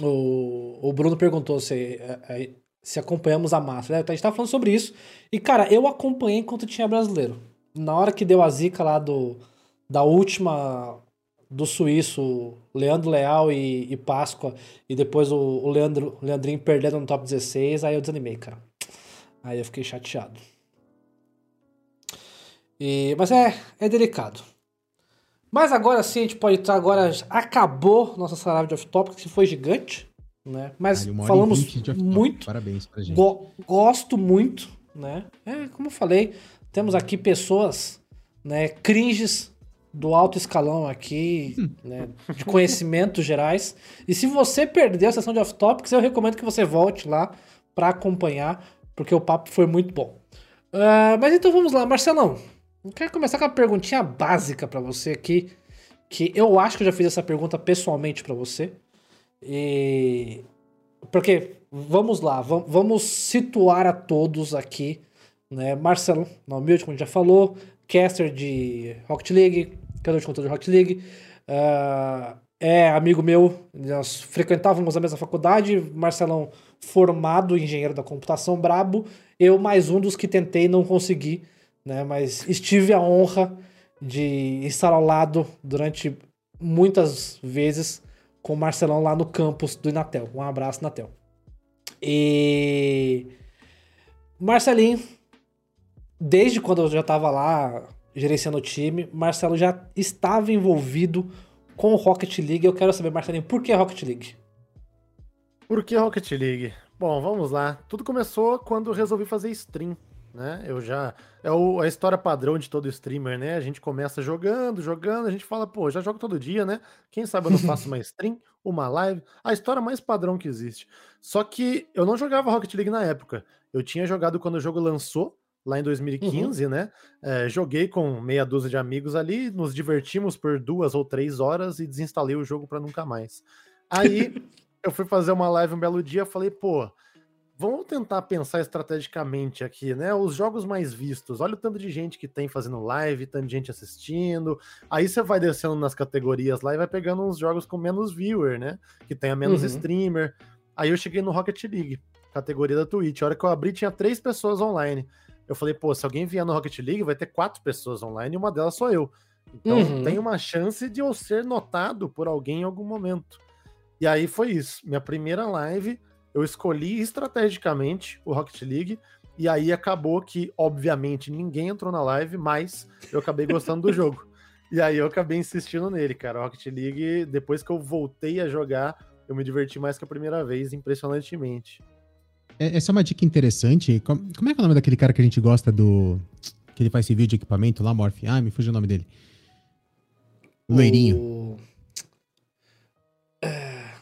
O, o Bruno perguntou se, é, é, se acompanhamos a massa. né? A gente tava falando sobre isso. E, cara, eu acompanhei enquanto tinha brasileiro. Na hora que deu a zica lá do, da última do suíço, Leandro Leal e, e Páscoa, e depois o, o Leandro, o Leandrinho perdendo no top 16, aí eu desanimei, cara. Aí eu fiquei chateado. E, mas é, é delicado. Mas agora sim, a gente pode entrar agora. Acabou nossa salada de off-topic, que foi gigante, né? Mas Caralho, falamos muito. Parabéns pra gente. Go- gosto muito, né? É, como eu falei, temos aqui pessoas, né, cringes do alto escalão aqui, né, de conhecimentos gerais. E se você perdeu a sessão de off-topics, eu recomendo que você volte lá para acompanhar, porque o papo foi muito bom. Ah, mas então vamos lá, Marcelão. Eu quero começar com uma perguntinha básica para você aqui, que eu acho que eu já fiz essa pergunta pessoalmente para você. E porque vamos lá, vam- vamos situar a todos aqui, né? Marcelo, na humilde, como a gente já falou, caster de Rocket League, criador de conteúdo de Rocket League, ah, é amigo meu, nós frequentávamos a mesma faculdade, Marcelão formado engenheiro da computação brabo, eu mais um dos que tentei não consegui, né? Mas estive a honra de estar ao lado durante muitas vezes com o Marcelão lá no campus do Inatel. Um abraço, Inatel. E. Marcelinho, desde quando eu já estava lá gerenciando o time, Marcelo já estava envolvido com o Rocket League. Eu quero saber, Marcelinho, por que Rocket League? Por que Rocket League? Bom, vamos lá. Tudo começou quando eu resolvi fazer stream, né? Eu já. É o- a história padrão de todo streamer, né? A gente começa jogando, jogando, a gente fala, pô, já jogo todo dia, né? Quem sabe eu não faço uma stream, uma live. A história mais padrão que existe. Só que eu não jogava Rocket League na época. Eu tinha jogado quando o jogo lançou, lá em 2015, né? É, joguei com meia dúzia de amigos ali, nos divertimos por duas ou três horas e desinstalei o jogo pra nunca mais. Aí eu fui fazer uma live um belo dia, falei, pô, vamos tentar pensar estrategicamente aqui, né? Os jogos mais vistos, olha o tanto de gente que tem fazendo live, tanto de gente assistindo. Aí você vai descendo nas categorias lá e vai pegando uns jogos com menos viewer, né? Que tenha menos Uhum. streamer. Aí eu cheguei no Rocket League, categoria da Twitch. A hora que eu abri, tinha três pessoas online. Eu falei, pô, se alguém vier no Rocket League, vai ter quatro pessoas online e uma delas sou eu. Então Uhum. tem uma chance de eu ser notado por alguém em algum momento. E aí foi isso. Minha primeira live, eu escolhi estrategicamente o Rocket League. E aí acabou que, obviamente, ninguém entrou na live, mas eu acabei gostando do jogo. E aí eu acabei insistindo nele, cara. O Rocket League, depois que eu voltei a jogar, eu me diverti mais que a primeira vez, impressionantemente. É- Essa é uma dica interessante. Com- Como é que é o nome daquele cara que a gente gosta do. Que ele faz esse vídeo de equipamento lá, Morph? Ah, me fugiu o nome dele. O loirinho. O...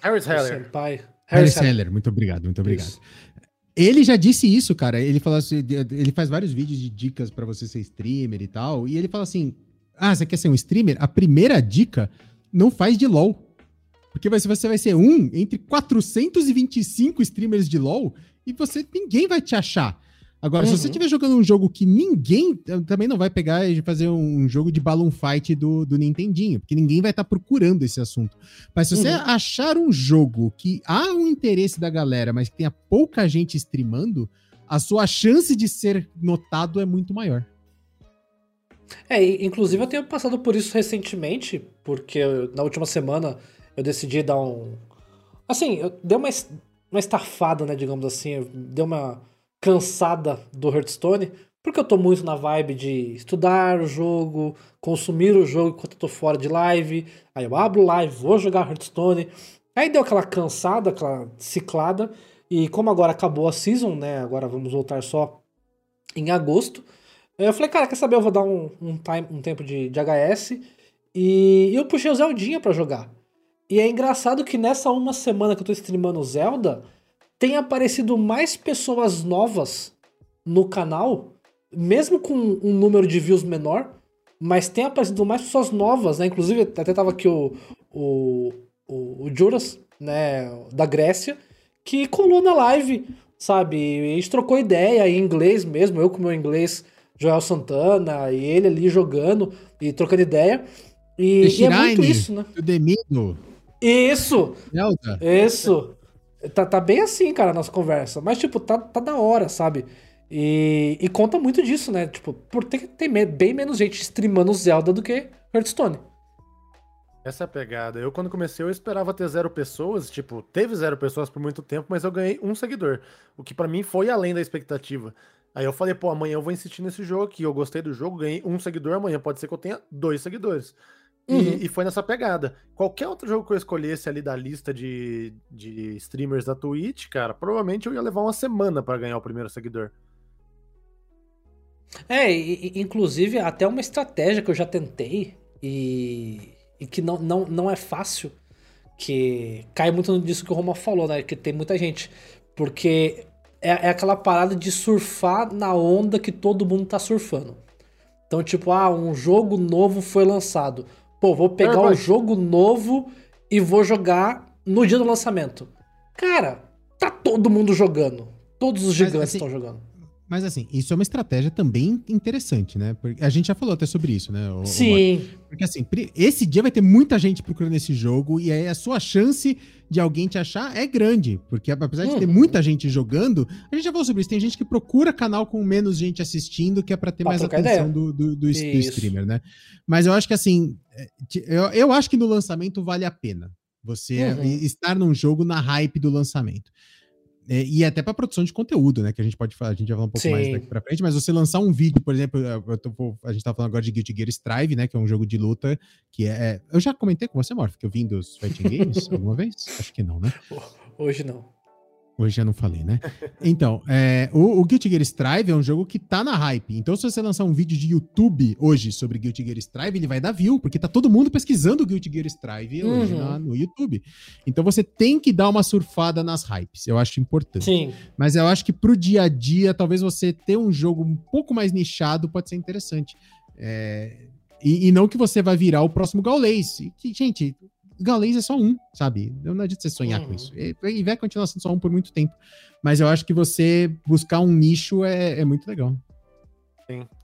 Harris Heller. Senpai. Harry Heller. Seller, muito obrigado, muito obrigado. Isso. Ele já disse isso, cara. Ele fala assim, ele faz vários vídeos de dicas pra você ser streamer e tal. E ele fala assim: Ah, você quer ser um streamer? A primeira dica não faz de LOL. Porque vai- você vai ser um entre 425 streamers de LOL e você ninguém vai te achar. Agora, se você Uhum. estiver jogando um jogo que ninguém eh, também não vai pegar e fazer um jogo de Balloon Fight do, do Nintendinho, porque ninguém vai estar procurando esse assunto. Mas se você Uhum. achar um jogo que há um interesse da galera, mas que tenha pouca gente streamando, a sua chance de ser notado é muito maior. É, e, inclusive eu tenho passado por isso recentemente, porque eu- na última semana eu decidi dar um. Assim, eu dei uma, uma estafada, né, digamos assim, eu dei uma cansada do Hearthstone, porque eu tô muito na vibe de estudar o jogo, consumir o jogo enquanto eu tô fora de live. Aí eu abro live, vou jogar Hearthstone. Aí deu aquela cansada, aquela ciclada. E como agora acabou a season, né? Agora vamos voltar só em agosto. Eu falei, cara, quer saber? Eu vou dar um, um, time, um tempo de, de HS. E eu puxei o Zeldinha pra jogar. E é engraçado que nessa uma semana que eu tô streamando Zelda, tem aparecido mais pessoas novas no canal, mesmo com um número de views menor, mas tem aparecido mais pessoas novas, né? Inclusive, até tava aqui o, o, o, o Juras, né, da Grécia, que colou na live, sabe? E a gente trocou ideia em inglês mesmo, eu com meu inglês, Joel Santana, e ele ali jogando e trocando ideia. E, e é muito isso, né? O Demido, Isso! Zelda. Isso. Tá, tá bem assim, cara, a nossa conversa. Mas, tipo, tá, tá da hora, sabe? E, e conta muito disso, né? Tipo, por ter que ter bem menos gente streamando Zelda do que Hearthstone. Essa é a pegada. Eu, quando comecei, eu esperava ter zero pessoas. Tipo, teve zero pessoas por muito tempo, mas eu ganhei um seguidor. O que pra mim foi além da expectativa. Aí eu falei, pô, amanhã eu vou insistir nesse jogo aqui. Eu gostei do jogo, ganhei um seguidor. Amanhã pode ser que eu tenha dois seguidores. E, Uhum. e foi nessa pegada. Qualquer outro jogo que eu escolhesse ali da lista de, de streamers da Twitch, cara, provavelmente eu ia levar uma semana pra ganhar o primeiro seguidor. É, e, e, inclusive, até uma estratégia que eu já tentei e, e que não, não, não é fácil, que cai muito nisso que o Roma falou, né? Que tem muita gente. Porque é, é aquela parada de surfar na onda que todo mundo tá surfando. Então, tipo, ah, um jogo novo foi lançado. Pô, vou pegar o Cyberpunk. jogo novo e vou jogar no dia do lançamento. Cara, tá todo mundo jogando. Todos os gigantes assim, estão jogando. Mas assim, isso é uma estratégia também interessante, né? Porque a gente já falou até sobre isso, né? o- o? Sim. Porque assim, esse dia vai ter muita gente procurando esse jogo e aí a sua chance de alguém te achar é grande. Porque apesar de ter Uhum. muita gente jogando, a gente já falou sobre isso. Tem gente que procura canal com menos gente assistindo, que é pra ter Pra mais atenção do, do, do, do streamer, né? Mas eu acho que assim, eu, eu acho que no lançamento vale a pena. Você Uhum. estar num jogo na hype do lançamento. É, e até para produção de conteúdo, né? Que a gente pode falar, a gente vai falar um pouco mais Sim. daqui pra frente, mas você lançar um vídeo, por exemplo, tô- a gente tá falando agora de Guilty Gear Strive, né? Que é um jogo de luta que é. Eu já comentei com você, Morph, que eu vim dos Fighting Games alguma vez? Acho que não, né? Hoje não. Hoje já não falei, né? Então, é, o, o Guilty Gear Strive é um jogo que tá na hype. Então, se você lançar um vídeo de YouTube hoje sobre Guilty Gear Strive, ele vai dar view, porque tá todo mundo pesquisando Guilty Gear Strive hoje Uhum. na- no YouTube. Então, você tem que dar uma surfada nas hypes. Eu acho importante. Sim. Mas eu acho que pro dia a dia, talvez você ter um jogo um pouco mais nichado pode ser interessante. É, e, e não que você vai virar o próximo Gaulês. Que, gente, Gaulês é só um, sabe? Não adianta você sonhar com Uhum. isso. E, e vai continuar sendo só um por muito tempo. Mas eu acho que você buscar um nicho é, é muito legal.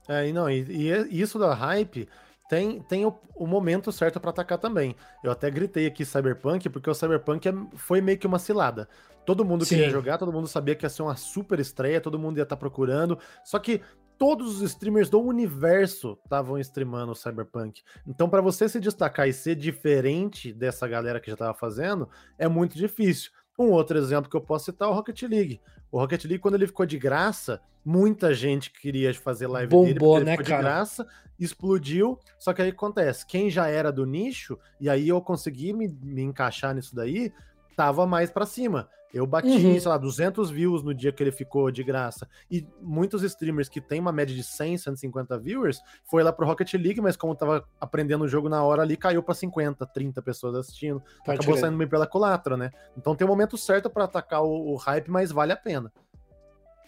É, e não, e, e é- isso da hype tem, tem o, o momento certo pra atacar também. Eu até gritei aqui Cyberpunk, porque o Cyberpunk é- foi meio que uma cilada. Todo mundo queria Sim. jogar, todo mundo sabia que ia ser uma super estreia, todo mundo ia estar procurando. Só que todos os streamers do universo estavam streamando o Cyberpunk. Então, pra você se destacar e ser diferente dessa galera que já tava fazendo, é muito difícil. Um outro exemplo que eu posso citar é o Rocket League. O Rocket League, quando ele ficou de graça, muita gente queria fazer live dele, Bombou, porque ele né, ficou de cara? graça, explodiu. Só que aí acontece, quem já era do nicho, e aí eu consegui me, me encaixar nisso daí, tava mais pra cima. Eu bati, Uhum. sei lá, 200 views no dia que ele ficou de graça. E muitos streamers que tem uma média de 100, 150 viewers, foi lá pro Rocket League, mas como tava aprendendo o jogo na hora ali, caiu pra 50, 30 pessoas assistindo. Pode Acabou saindo meio pela culatra, né? Então tem o momento certo pra atacar o, o hype, mas vale a pena.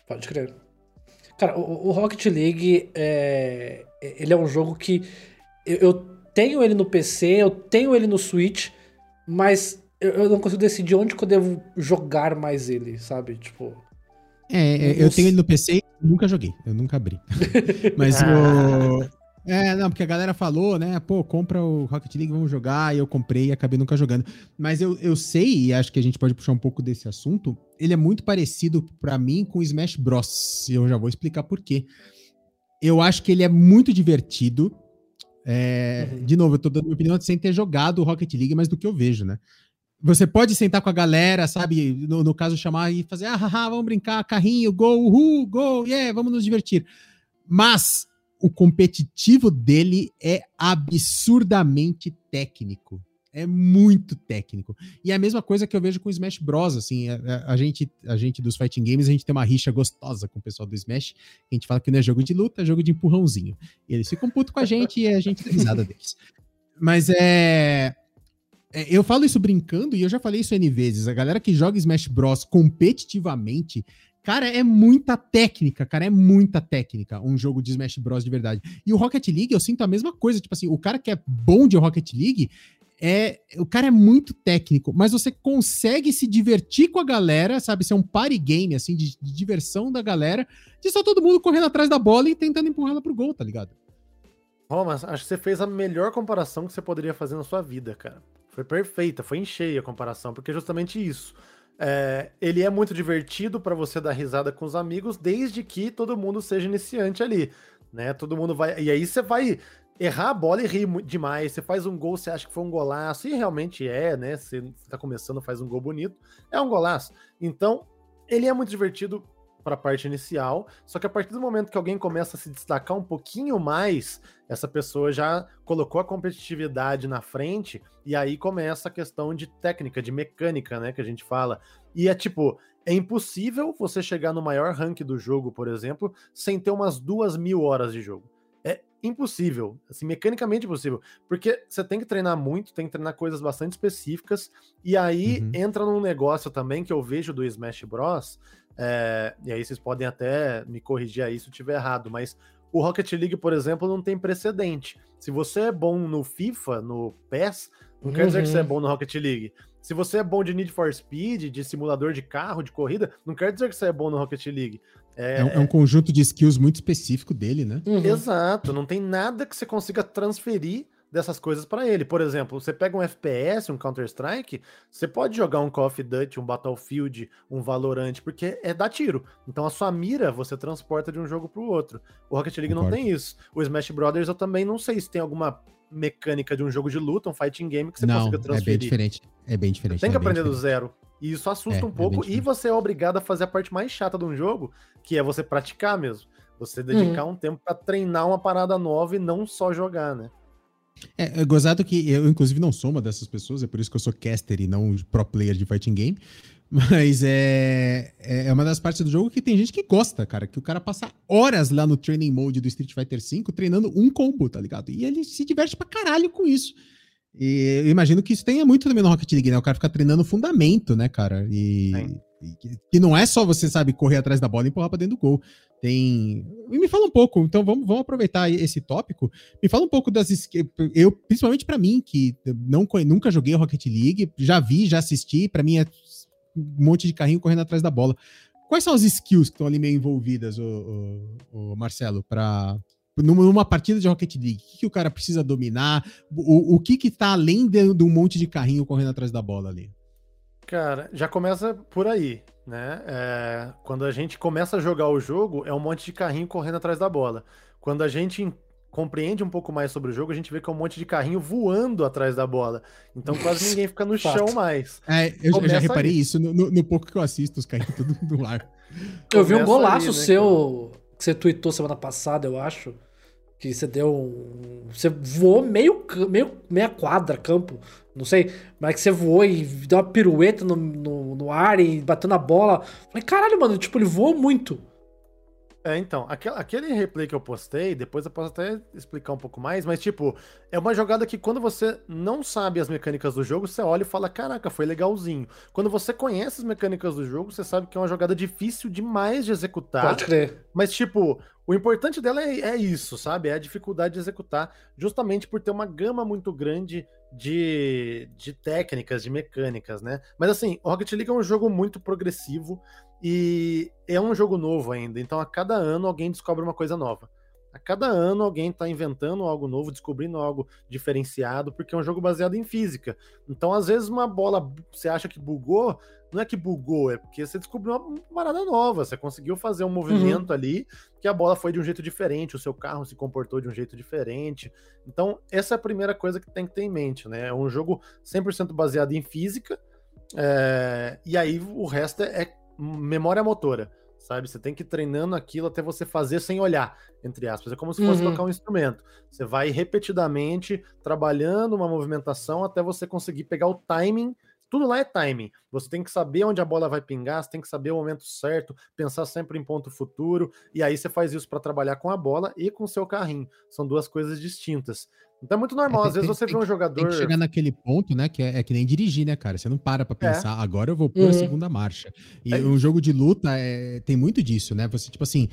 Pode crer. Cara, o, o Rocket League é, ele é um jogo que eu, eu tenho ele no PC, eu tenho ele no Switch, mas eu, eu não consigo decidir onde que eu devo jogar mais ele, sabe? Tipo, É, é, eu tenho ele no PC e nunca joguei. Eu nunca abri. Mas Ah. o. É, não, porque a galera falou, né? Pô, compra o Rocket League, vamos jogar. E eu comprei e acabei nunca jogando. Mas eu, eu sei, e acho que a gente pode puxar um pouco desse assunto. Ele é muito parecido pra mim com o Smash Bros. E eu já vou explicar por quê. Eu acho que ele é muito divertido. É, Uhum. De novo, eu tô dando minha opinião sem ter jogado o Rocket League, mas do que eu vejo, né? Você pode sentar com a galera, sabe? No, no caso, chamar e fazer, ah, haha, vamos brincar, carrinho, gol, uhul, gol, yeah, vamos nos divertir. Mas o competitivo dele é absurdamente técnico. É muito técnico. E é a mesma coisa que eu vejo com o Smash Bros. Assim, a, a- gente, a gente dos fighting games, a gente tem uma rixa gostosa com o pessoal do Smash. A gente fala que não é jogo de luta, é jogo de empurrãozinho. E eles ficam putos com a gente e a gente dá risada deles. Mas é. É, Eu falo isso brincando e eu já falei isso N vezes. A galera que joga Smash Bros competitivamente, cara, é muita técnica, cara, é muita técnica um jogo de Smash Bros de verdade. E o Rocket League, eu sinto a mesma coisa. Tipo assim, o cara que é bom de Rocket League, é, o cara é muito técnico, mas você consegue se divertir com a galera, sabe? Ser um party game, assim, de, de diversão da galera, de só todo mundo correndo atrás da bola e tentando empurrar ela pro gol, tá ligado? Romas, acho que você fez a melhor comparação que você poderia fazer na sua vida, cara. Foi perfeita, foi em cheia a comparação, porque é justamente isso. É, ele é muito divertido pra você dar risada com os amigos, desde que todo mundo seja iniciante ali, né? Todo mundo vai. E aí você vai errar a bola e rir demais. Você faz um gol, você acha que foi um golaço, e realmente é, né? Você tá começando, faz um gol bonito, é um golaço. Então, ele é muito divertido para a parte inicial, só que a partir do momento que alguém começa a se destacar um pouquinho mais, essa pessoa já colocou a competitividade na frente e aí começa a questão de técnica, de mecânica, né, que a gente fala. E é tipo, é impossível você chegar no maior rank do jogo, por exemplo, sem ter umas duas mil horas de jogo. Impossível, assim, mecanicamente impossível, porque você tem que treinar muito, tem que treinar coisas bastante específicas, e aí Uhum. entra num negócio também que eu vejo do Smash Bros. é, e aí vocês podem até me corrigir aí se eu estiver errado, mas o Rocket League, por exemplo, não tem precedente. Se você é bom no FIFA, no PES, não quer dizer que Uhum. você é bom no Rocket League. Se você é bom de Need for Speed, de simulador de carro, de corrida, não quer dizer que você é bom no Rocket League. É, um- é um conjunto de skills muito específico dele, né? Uhum. Exato, não tem nada que você consiga transferir dessas coisas pra ele. Por exemplo, você pega um FPS, um Counter-Strike, você pode jogar um Call of Duty, um Battlefield, um Valorant, porque é dar tiro. Então a sua mira você transporta de um jogo pro outro. O Rocket League não Concordo. tem isso. O Smash Brothers eu também não sei se tem alguma mecânica de um jogo de luta, um fighting game que você não, consiga é bem transferir. diferente. É bem diferente. Tem que é aprender do diferente. zero. E isso assusta É, um é pouco. e diferente. você é obrigado a fazer a parte mais chata de um jogo, que é você praticar mesmo. Você dedicar Uhum. um tempo pra treinar uma parada nova e não só jogar, né? É, é gozado que eu, inclusive, não sou uma dessas pessoas, é por isso que eu sou caster e não pro player de fighting game. Mas é, é uma das partes do jogo que tem gente que gosta, cara. Que o cara passa horas lá no training mode do Street Fighter V treinando um combo, tá ligado? E ele se diverte pra caralho com isso. E eu imagino que isso tenha muito também no Rocket League, né? O cara fica treinando fundamento, né, cara? E, e que, não é só você, sabe, correr atrás da bola e empurrar pra dentro do gol. Tem. E me fala um pouco, então vamos, vamos aproveitar esse tópico. Me fala um pouco das. Eu, principalmente pra mim, que não, nunca joguei Rocket League, já vi, já assisti, pra mim é um monte de carrinho correndo atrás da bola. Quais são as skills que estão ali meio envolvidas, o, Marcelo, para numa partida de Rocket League? O que, que o cara precisa dominar? O, o que que tá além de, de um monte de carrinho correndo atrás da bola ali? Cara, já começa por aí, né? É, quando a gente começa a jogar o jogo, é um monte de carrinho correndo atrás da bola. Quando a gente en- compreende um pouco mais sobre o jogo, a gente vê que é um monte de carrinho voando atrás da bola. Então quase ninguém fica no Fato. chão mais. É, eu, já- eu já reparei aí. isso no, no- no pouco que eu assisto, os carrinhos tudo no ar. Eu vi um golaço aí, né, seu que você tweetou semana passada, eu acho. Que você deu um. Você voou meio, meio meia quadra, campo, não sei. Mas que você voou e deu uma pirueta no, no, no ar e bateu na bola. Falei, caralho, mano, tipo, ele voou muito. É, então, aque- aquele replay que eu postei, depois eu posso até explicar um pouco mais, mas tipo, é uma jogada que quando você não sabe as mecânicas do jogo, você olha e fala, caraca, foi legalzinho. Quando você conhece as mecânicas do jogo, você sabe que é uma jogada difícil demais de executar. Pode crer. Mas, tipo, o importante dela é, é isso, sabe? É a dificuldade de executar, justamente por ter uma gama muito grande de, de técnicas, de mecânicas, né? Mas, assim, Rocket League é um jogo muito progressivo e é um jogo novo ainda. Então, a cada ano, alguém descobre uma coisa nova. A cada ano alguém está inventando algo novo, descobrindo algo diferenciado, porque é um jogo baseado em física. Então, às vezes, uma bola você acha que bugou, não é que bugou, é porque você descobriu uma parada nova, você conseguiu fazer um movimento uhum. ali que a bola foi de um jeito diferente, o seu carro se comportou de um jeito diferente. Então, essa é a primeira coisa que tem que ter em mente, né? É um jogo 100% baseado em física, é... e aí o resto é memória motora sabe? Você tem que ir treinando aquilo até você fazer sem olhar, entre aspas. É como se fosse uhum. tocar um instrumento. Você vai repetidamente trabalhando uma movimentação até você conseguir pegar o timing. Tudo lá é timing. Você tem que saber onde a bola vai pingar, você tem que saber o momento certo, pensar sempre em ponto futuro, e aí você faz isso para trabalhar com a bola e com o seu carrinho. São duas coisas distintas. Então é muito normal. É, Às vezes você vê um jogador. Tem que chegar naquele ponto, né? Que é, é, que nem dirigir, né, cara? Você não para pra é. pensar, é. agora eu vou pôr uhum. a segunda marcha. E é um jogo de luta é, tem muito disso, né? Você, tipo assim,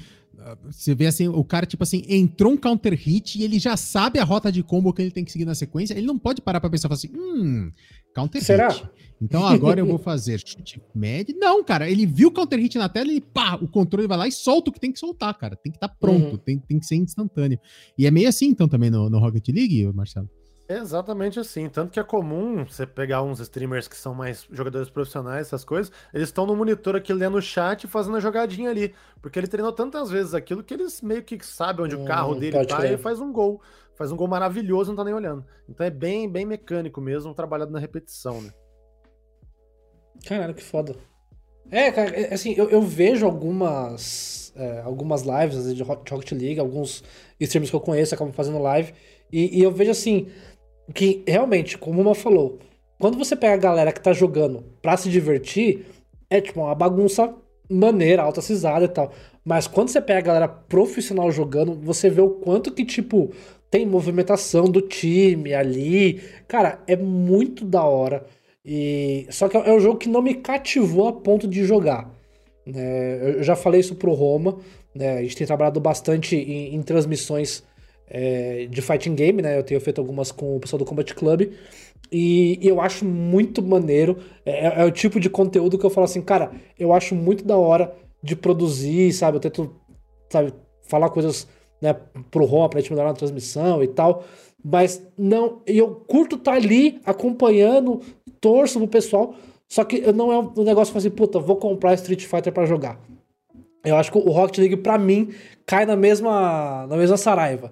você vê assim, o cara, tipo assim, entrou um counter hit e ele já sabe a rota de combo que ele tem que seguir na sequência. Ele não pode parar pra pensar assim, hum, counter Será? hit. Então agora eu vou fazer chute médio. Não, cara, ele viu o counter hit na tela e pá, o controle vai lá e solta o que tem que soltar, cara. Tem que estar tá pronto, uhum. tem, tem que ser instantâneo. E é meio assim, então, também no, no Rocket League, Marcelo? É exatamente assim. Tanto que é comum você pegar uns streamers que são mais jogadores profissionais, essas coisas, eles estão no monitor aqui lendo o chat e fazendo a jogadinha ali. Porque ele treinou tantas vezes aquilo que eles meio que sabem onde hum, o carro dele tá crer. e faz um gol. Faz um gol maravilhoso, não tá nem olhando. Então é bem, bem mecânico mesmo, trabalhado na repetição, né? Caralho, que foda. É, cara, é, assim, eu, eu vejo algumas é, algumas lives de Rocket League, alguns streamers que eu conheço acabam fazendo live, e, e eu vejo assim, que realmente, como uma falou, quando você pega a galera que tá jogando pra se divertir, é tipo uma bagunça maneira, alta cisada e tal. Mas quando você pega a galera profissional jogando, você vê o quanto que, tipo, tem movimentação do time ali. Cara, é muito da hora. E Só que é um jogo que não me cativou a ponto de jogar. Né? Eu já falei isso pro Roma. Né? A gente tem trabalhado bastante em, em transmissões é, de fighting game, né? Eu tenho feito algumas com o pessoal do Combat Club. E, e eu acho muito maneiro. É, é, é, o tipo de conteúdo que eu falo assim, cara, eu acho muito da hora de produzir, sabe? Eu tento, sabe, falar coisas né, pro Roma pra gente melhorar na transmissão e tal. Mas não, eu curto estar tá ali acompanhando, torço pro pessoal. Só que não é um negócio assim, puta, vou comprar Street Fighter para jogar. Eu acho que o Rocket League, para mim, cai na mesma, na mesma saraiva.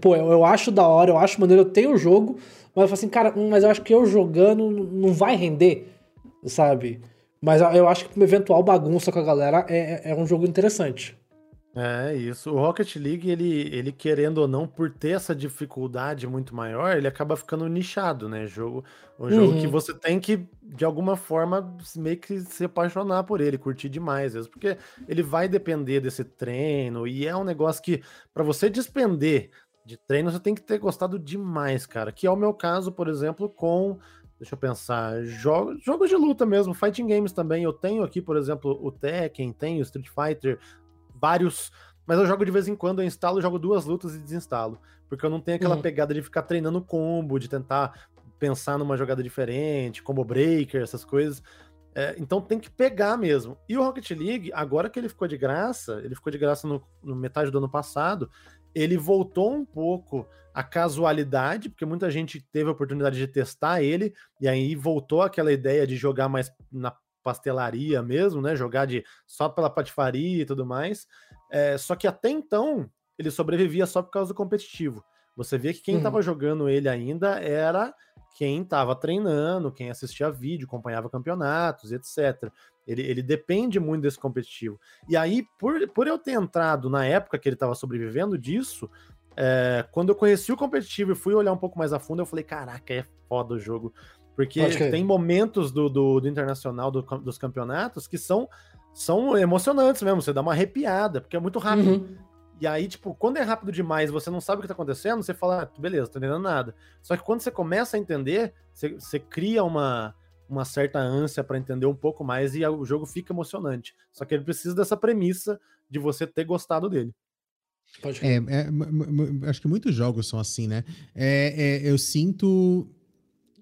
Pô, eu, eu, acho da hora, eu acho maneiro, eu tenho o jogo, mas eu falo assim, cara, mas eu acho que eu jogando não vai render, sabe? Mas eu acho que uma eventual bagunça com a galera é, é um jogo interessante. É isso. O Rocket League, ele, ele querendo ou não, por ter essa dificuldade muito maior, ele acaba ficando nichado, né? Jogo, um jogo uhum. que você tem que, de alguma forma, meio que se apaixonar por ele, curtir demais, mesmo, porque ele vai depender desse treino e é um negócio que, para você despender de treino, você tem que ter gostado demais, cara. Que é o meu caso, por exemplo, com Deixa eu pensar. Jogos, jogos de luta mesmo, fighting games também. Eu tenho aqui, por exemplo, o Tekken, tenho o Street Fighter, vários. Mas eu jogo de vez em quando, eu instalo, jogo duas lutas e desinstalo. Porque eu não tenho aquela uhum. pegada de ficar treinando combo, de tentar pensar numa jogada diferente, combo breaker, essas coisas. É, então tem que pegar mesmo. E o Rocket League, agora que ele ficou de graça, ele ficou de graça no, no metade do ano passado, ele voltou um pouco a casualidade, porque muita gente teve a oportunidade de testar ele, e aí voltou aquela ideia de jogar mais na pastelaria mesmo, né? Jogar de só pela patifaria e tudo mais. É, só que até então ele sobrevivia só por causa do competitivo. Você vê que quem estava uhum. jogando ele ainda era quem estava treinando, quem assistia vídeo, acompanhava campeonatos, etc. Ele, ele depende muito desse competitivo. E aí, por, por eu ter entrado na época que ele estava sobrevivendo disso, é, quando eu conheci o competitivo e fui olhar um pouco mais a fundo, eu falei: caraca, é foda o jogo. Porque tem momentos do, do, do internacional do, dos campeonatos que são, são emocionantes mesmo. Você dá uma arrepiada, porque é muito rápido. Uhum. E aí, tipo, quando é rápido demais você não sabe o que tá acontecendo, você fala, ah, beleza, tô entendendo nada. Só que quando você começa a entender, você, você cria uma, uma certa ânsia para entender um pouco mais e o jogo fica emocionante. Só que ele precisa dessa premissa de você ter gostado dele. É, é, acho que muitos jogos são assim, né? É, é, eu sinto.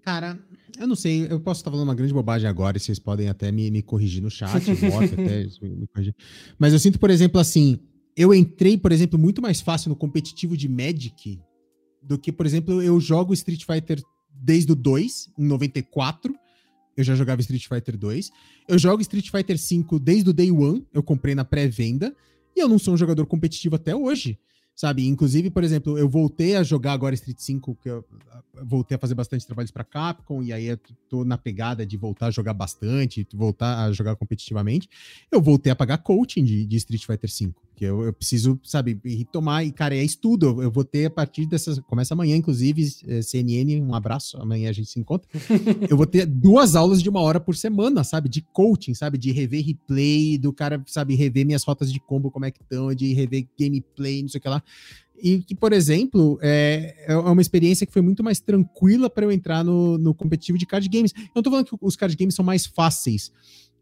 Cara, eu não sei, eu posso estar falando uma grande bobagem agora e vocês podem até me, me corrigir no chat, até me corrigir. Mas eu sinto, por exemplo, assim, eu entrei, por exemplo, muito mais fácil no competitivo de Magic do que, por exemplo, eu jogo Street Fighter desde o 2, em 94. Eu já jogava Street Fighter 2. Eu jogo Street Fighter 5 desde o Day One, eu comprei na pré-venda. E eu não sou um jogador competitivo até hoje sabe? Inclusive, por exemplo, eu voltei a jogar agora Street 5, que eu, voltei a fazer bastante trabalhos para Capcom, e aí eu tô na pegada de voltar a jogar bastante, voltar a jogar competitivamente. Eu voltei a pagar coaching de, de Street Fighter 5, que eu, eu, preciso, sabe, retomar, e cara, é estudo, eu, vou ter a partir dessas, começa amanhã, inclusive, é, CNN, um abraço, amanhã a gente se encontra. eu vou ter duas aulas de uma hora por semana, sabe, de coaching, sabe, de rever replay, do cara, sabe, rever minhas rotas de combo, como é que estão, de rever gameplay, não sei o que lá. E que, por exemplo, é, é uma experiência que foi muito mais tranquila para eu entrar no, no competitivo de card games. Eu não tô falando que os card games são mais fáceis,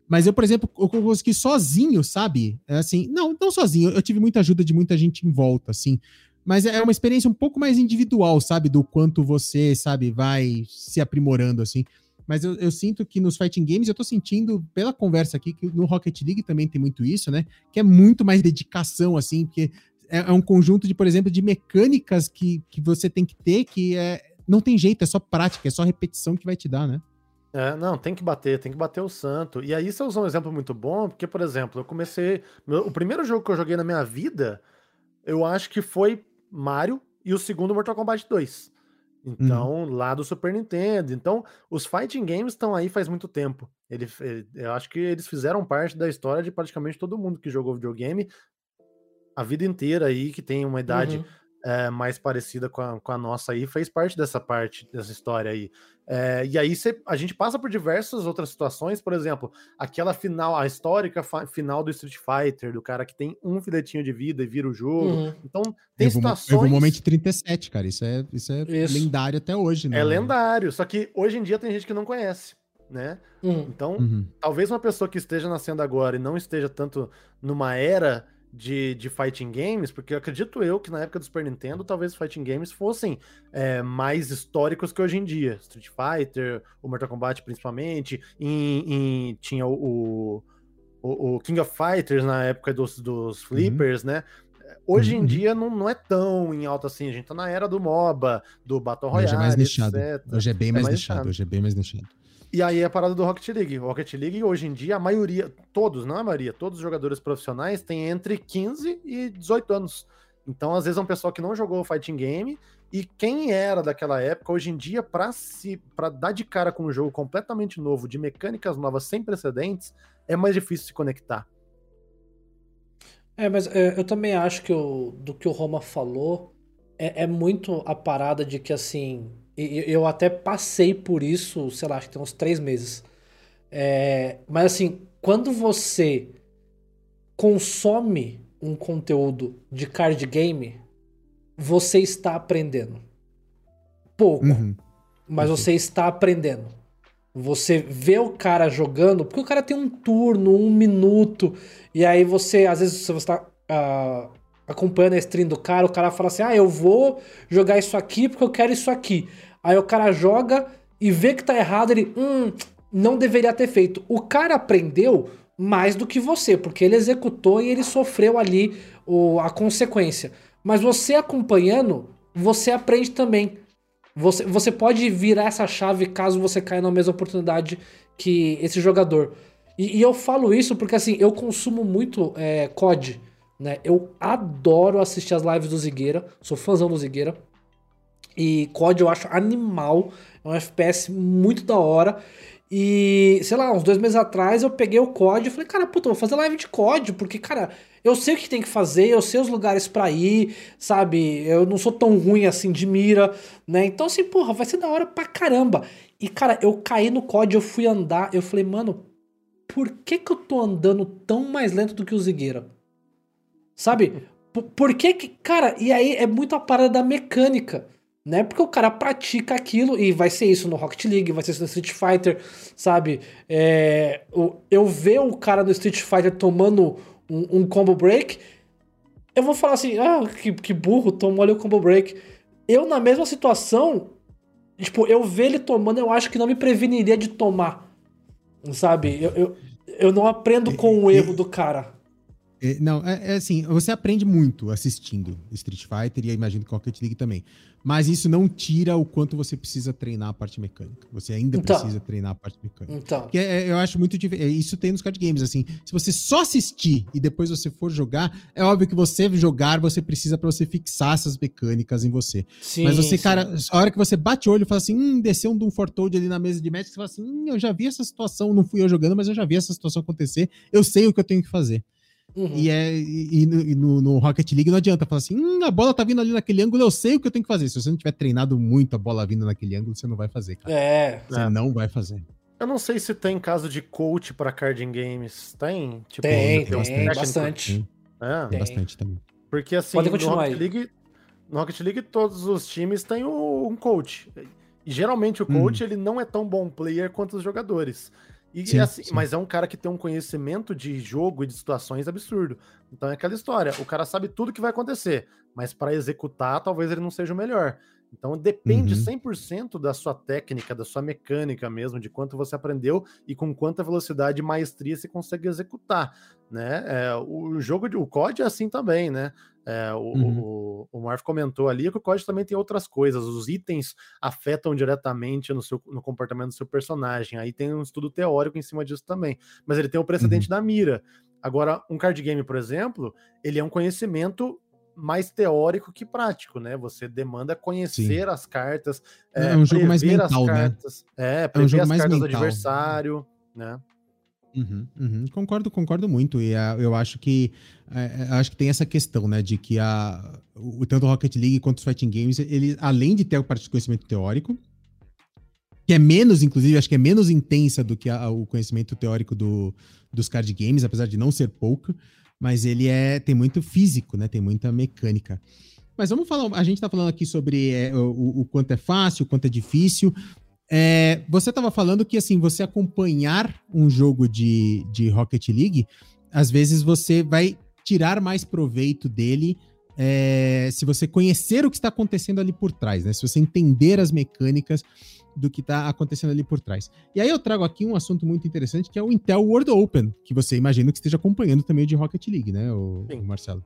mas eu, por exemplo, eu consegui sozinho, sabe? É assim, não, não sozinho, eu tive muita ajuda de muita gente em volta, assim. Mas é uma experiência um pouco mais individual, sabe? Do quanto você, sabe, vai se aprimorando, assim. Mas eu, eu, sinto que nos fighting games, eu tô sentindo, pela conversa aqui, que no Rocket League também tem muito isso, né? Que é muito mais dedicação, assim, porque é, é, um conjunto de, por exemplo, de mecânicas que, que você tem que ter que é, não tem jeito, é só prática, é só repetição que vai te dar, né? É, não, tem que bater, tem que bater o santo. E aí você usou um exemplo muito bom, porque, por exemplo, eu comecei. Meu, o primeiro jogo que eu joguei na minha vida, eu acho que foi Mario e o segundo Mortal Kombat 2. Então, uhum. lá do Super Nintendo. Então, os fighting games estão aí faz muito tempo. Ele, ele, eu acho que eles fizeram parte da história de praticamente todo mundo que jogou videogame, a vida inteira aí, que tem uma idade uhum. é, mais parecida com a, com a, nossa aí, fez parte dessa parte, dessa história aí. É, e aí cê, a gente passa por diversas outras situações, por exemplo, aquela final, a histórica final do Street Fighter, do cara que tem um filetinho de vida e vira o jogo. Uhum. Então, tem eu situações. Eu vou momento 37, cara. Isso é, isso é isso. lendário até hoje, né? É lendário, só que hoje em dia tem gente que não conhece. Né? Uhum. Então, uhum. talvez uma pessoa que esteja nascendo agora e não esteja tanto numa era de, de fighting games, porque acredito eu que na época do Super Nintendo, talvez os fighting games fossem é, mais históricos que hoje em dia. Street Fighter, o Mortal Kombat principalmente, em, em tinha o, o, o, King of Fighters na época dos, dos uhum. flippers, uhum. né? Hoje uhum. em dia não, não é tão em alta assim, a gente tá na era do MOBA, do Battle Royale, Hoje é mais nichado. Hoje é bem é mais, mais nichado. Hoje é bem mais nichado. E aí é a parada do Rocket League. O Rocket League, hoje em dia, a maioria, todos, não a maioria, todos os jogadores profissionais têm entre 15 e 18 anos. Então, às vezes, é um pessoal que não jogou fighting game. E quem era daquela época, hoje em dia, para se para dar de cara com um jogo completamente novo, de mecânicas novas sem precedentes, é mais difícil se conectar. É, mas é, eu também acho que o, do que o Roma falou é, é muito a parada de que, assim, eu até passei por isso, sei lá, acho que tem uns três meses. É, mas assim, quando você consome um conteúdo de card game, você está aprendendo. Pouco. Uhum. Mas uhum. você está aprendendo. Você vê o cara jogando, porque o cara tem um turno, um minuto, e aí você, às vezes, você está uh, acompanhando a stream do cara, o cara fala assim: ah, eu vou jogar isso aqui porque eu quero isso aqui. Aí o cara joga e vê que tá errado, ele, hum, não deveria ter feito. O cara aprendeu mais do que você, porque ele executou e ele sofreu ali o, a consequência. Mas você acompanhando, você aprende também. Você, você pode virar essa chave caso você caia na mesma oportunidade que esse jogador. E, e eu falo isso porque assim, eu consumo muito é, COD. Né? Eu adoro assistir as lives do Zigueira, sou fãzão do Zigueira. E COD eu acho animal, é um FPS muito da hora. E, sei lá, uns dois meses atrás eu peguei o COD e falei, cara, puta, vou fazer live de COD, porque, cara, eu sei o que tem que fazer, eu sei os lugares para ir, sabe? Eu não sou tão ruim assim de mira, né? Então, assim, porra, vai ser da hora pra caramba. E, cara, eu caí no COD, eu fui andar, eu falei, mano, por que que eu tô andando tão mais lento do que o Zigueira? Sabe? Por, por que que. Cara, e aí é muito a parada da mecânica. Né? Porque o cara pratica aquilo e vai ser isso no Rocket League, vai ser isso no Street Fighter, sabe? É, eu ver o cara no Street Fighter tomando um, um, combo break, eu vou falar assim, ah, que, que burro, tomou ali o combo break. Eu, na mesma situação, tipo, eu ver ele tomando, eu acho que não me preveniria de tomar, sabe? Eu, eu, eu não aprendo com o erro do cara. É, não, é, é, assim, você aprende muito assistindo Street Fighter e eu imagino que Rocket League também. Mas isso não tira o quanto você precisa treinar a parte mecânica. Você ainda Então. precisa treinar a parte mecânica. Então, Porque é- eu acho muito difícil. Isso tem nos card games, assim. Se você só assistir e depois você for jogar, é óbvio que você jogar, você precisa pra você fixar essas mecânicas em você. sim. Mas você, sim. cara, a hora que você bate o olho e fala assim, hum, desceu um Doom Fortold ali na mesa de match, você fala assim, hum, eu já vi essa situação, não fui eu jogando, mas eu já vi essa situação acontecer, eu sei o que eu tenho que fazer. Uhum. E, é, e, e no, no- no Rocket League não adianta falar assim, hum, a bola tá vindo ali naquele ângulo, eu sei o que eu tenho que fazer. Se você não tiver treinado muito a bola vindo naquele ângulo, você não vai fazer, cara. É, Você É. não vai fazer. Eu não sei se tem caso de coach pra card games. Tem? Tipo, tem, tem tem, bastante. Tem, É, tem bastante também. porque assim, Pode no continuar Rocket aí. League, no Rocket League todos os times têm um coach. E geralmente o coach ele não é tão bom player quanto os jogadores. E, Sim, assim, sim. Mas é um cara que tem um conhecimento de jogo e de situações absurdo. Então é aquela história, o cara sabe tudo que vai acontecer, mas para executar talvez ele não seja o melhor. Então depende Uhum. 100% da sua técnica, da sua mecânica mesmo, de quanto você aprendeu e com quanta velocidade e maestria você consegue executar, né? É, o jogo de o COD é assim também, né? É, o, Uhum. o, o Marv comentou ali que o COD também tem outras coisas. Os itens afetam diretamente no, seu, no comportamento do seu personagem. Aí tem um estudo teórico em cima disso também. Mas ele tem o precedente da mira. Agora, um card game, por exemplo, ele é um conhecimento mais teórico que prático, né? Você demanda conhecer as cartas, É um jogo mais mental, né? cartas, É, prever jogo as mais cartas do mental. adversário, né? Uhum, uhum. Concordo, concordo muito. E ah, eu acho que é, é, acho que tem essa questão, né, de que a, o, tanto Rocket League quanto os Fighting Games, ele, além de ter a parte de conhecimento teórico, que é menos, inclusive, acho que é menos intensa do que a- o conhecimento teórico do, dos card games, apesar de não ser pouco, mas ele é tem muito físico, né? Tem muita mecânica. Mas vamos falar, a gente tá falando aqui sobre é, o, o quanto é fácil, o quanto é difícil. É, você estava falando que assim, você acompanhar um jogo de, de Rocket League, às vezes você vai tirar mais proveito dele é, se você conhecer o que está acontecendo ali por trás, né? Se você entender as mecânicas do que está acontecendo ali por trás. E aí eu trago aqui um assunto muito interessante que é o Intel World Open, que você imagina que esteja acompanhando também o de Rocket League, né, o, o Marcelo?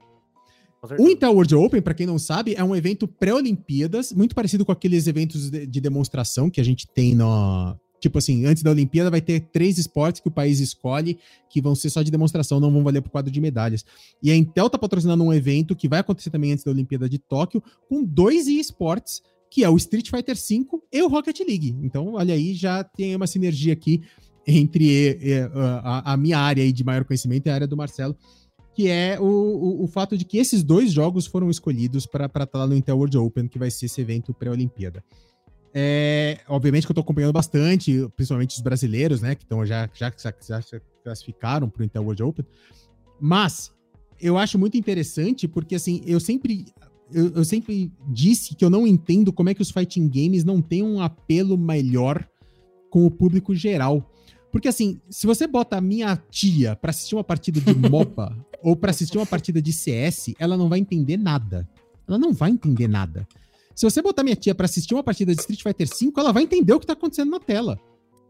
O. Intel World Open, para quem não sabe, é um evento pré-Olimpíadas, muito parecido com aqueles eventos de, de demonstração que a gente tem no. Tipo assim, antes da Olimpíada vai ter três esportes que o país escolhe que vão ser só de demonstração, não vão valer pro quadro de medalhas. E a Intel tá patrocinando um evento que vai acontecer também antes da Olimpíada de Tóquio, com dois esportes, que é o Street Fighter V e o Rocket League. Então, olha aí, já tem uma sinergia aqui entre eh, a, a minha área de maior conhecimento e a área do Marcelo que é o, o, o fato de que esses dois jogos foram escolhidos para estar lá no Intel World Open, que vai ser esse evento pré-Olimpíada. É, obviamente que eu estou acompanhando bastante, principalmente os brasileiros, né, que estão já, já, já se classificaram para o Intel World Open, mas eu acho muito interessante porque, assim, eu sempre, eu, eu sempre disse que eu não entendo como é que os fighting games não têm um apelo melhor com o público geral. Porque assim, se você bota a minha tia pra assistir uma partida de MOPA ou pra assistir uma partida de CS, ela não vai entender nada. Ela não vai entender nada. Se você botar minha tia pra assistir uma partida de Street Fighter V, ela vai entender o que tá acontecendo na tela.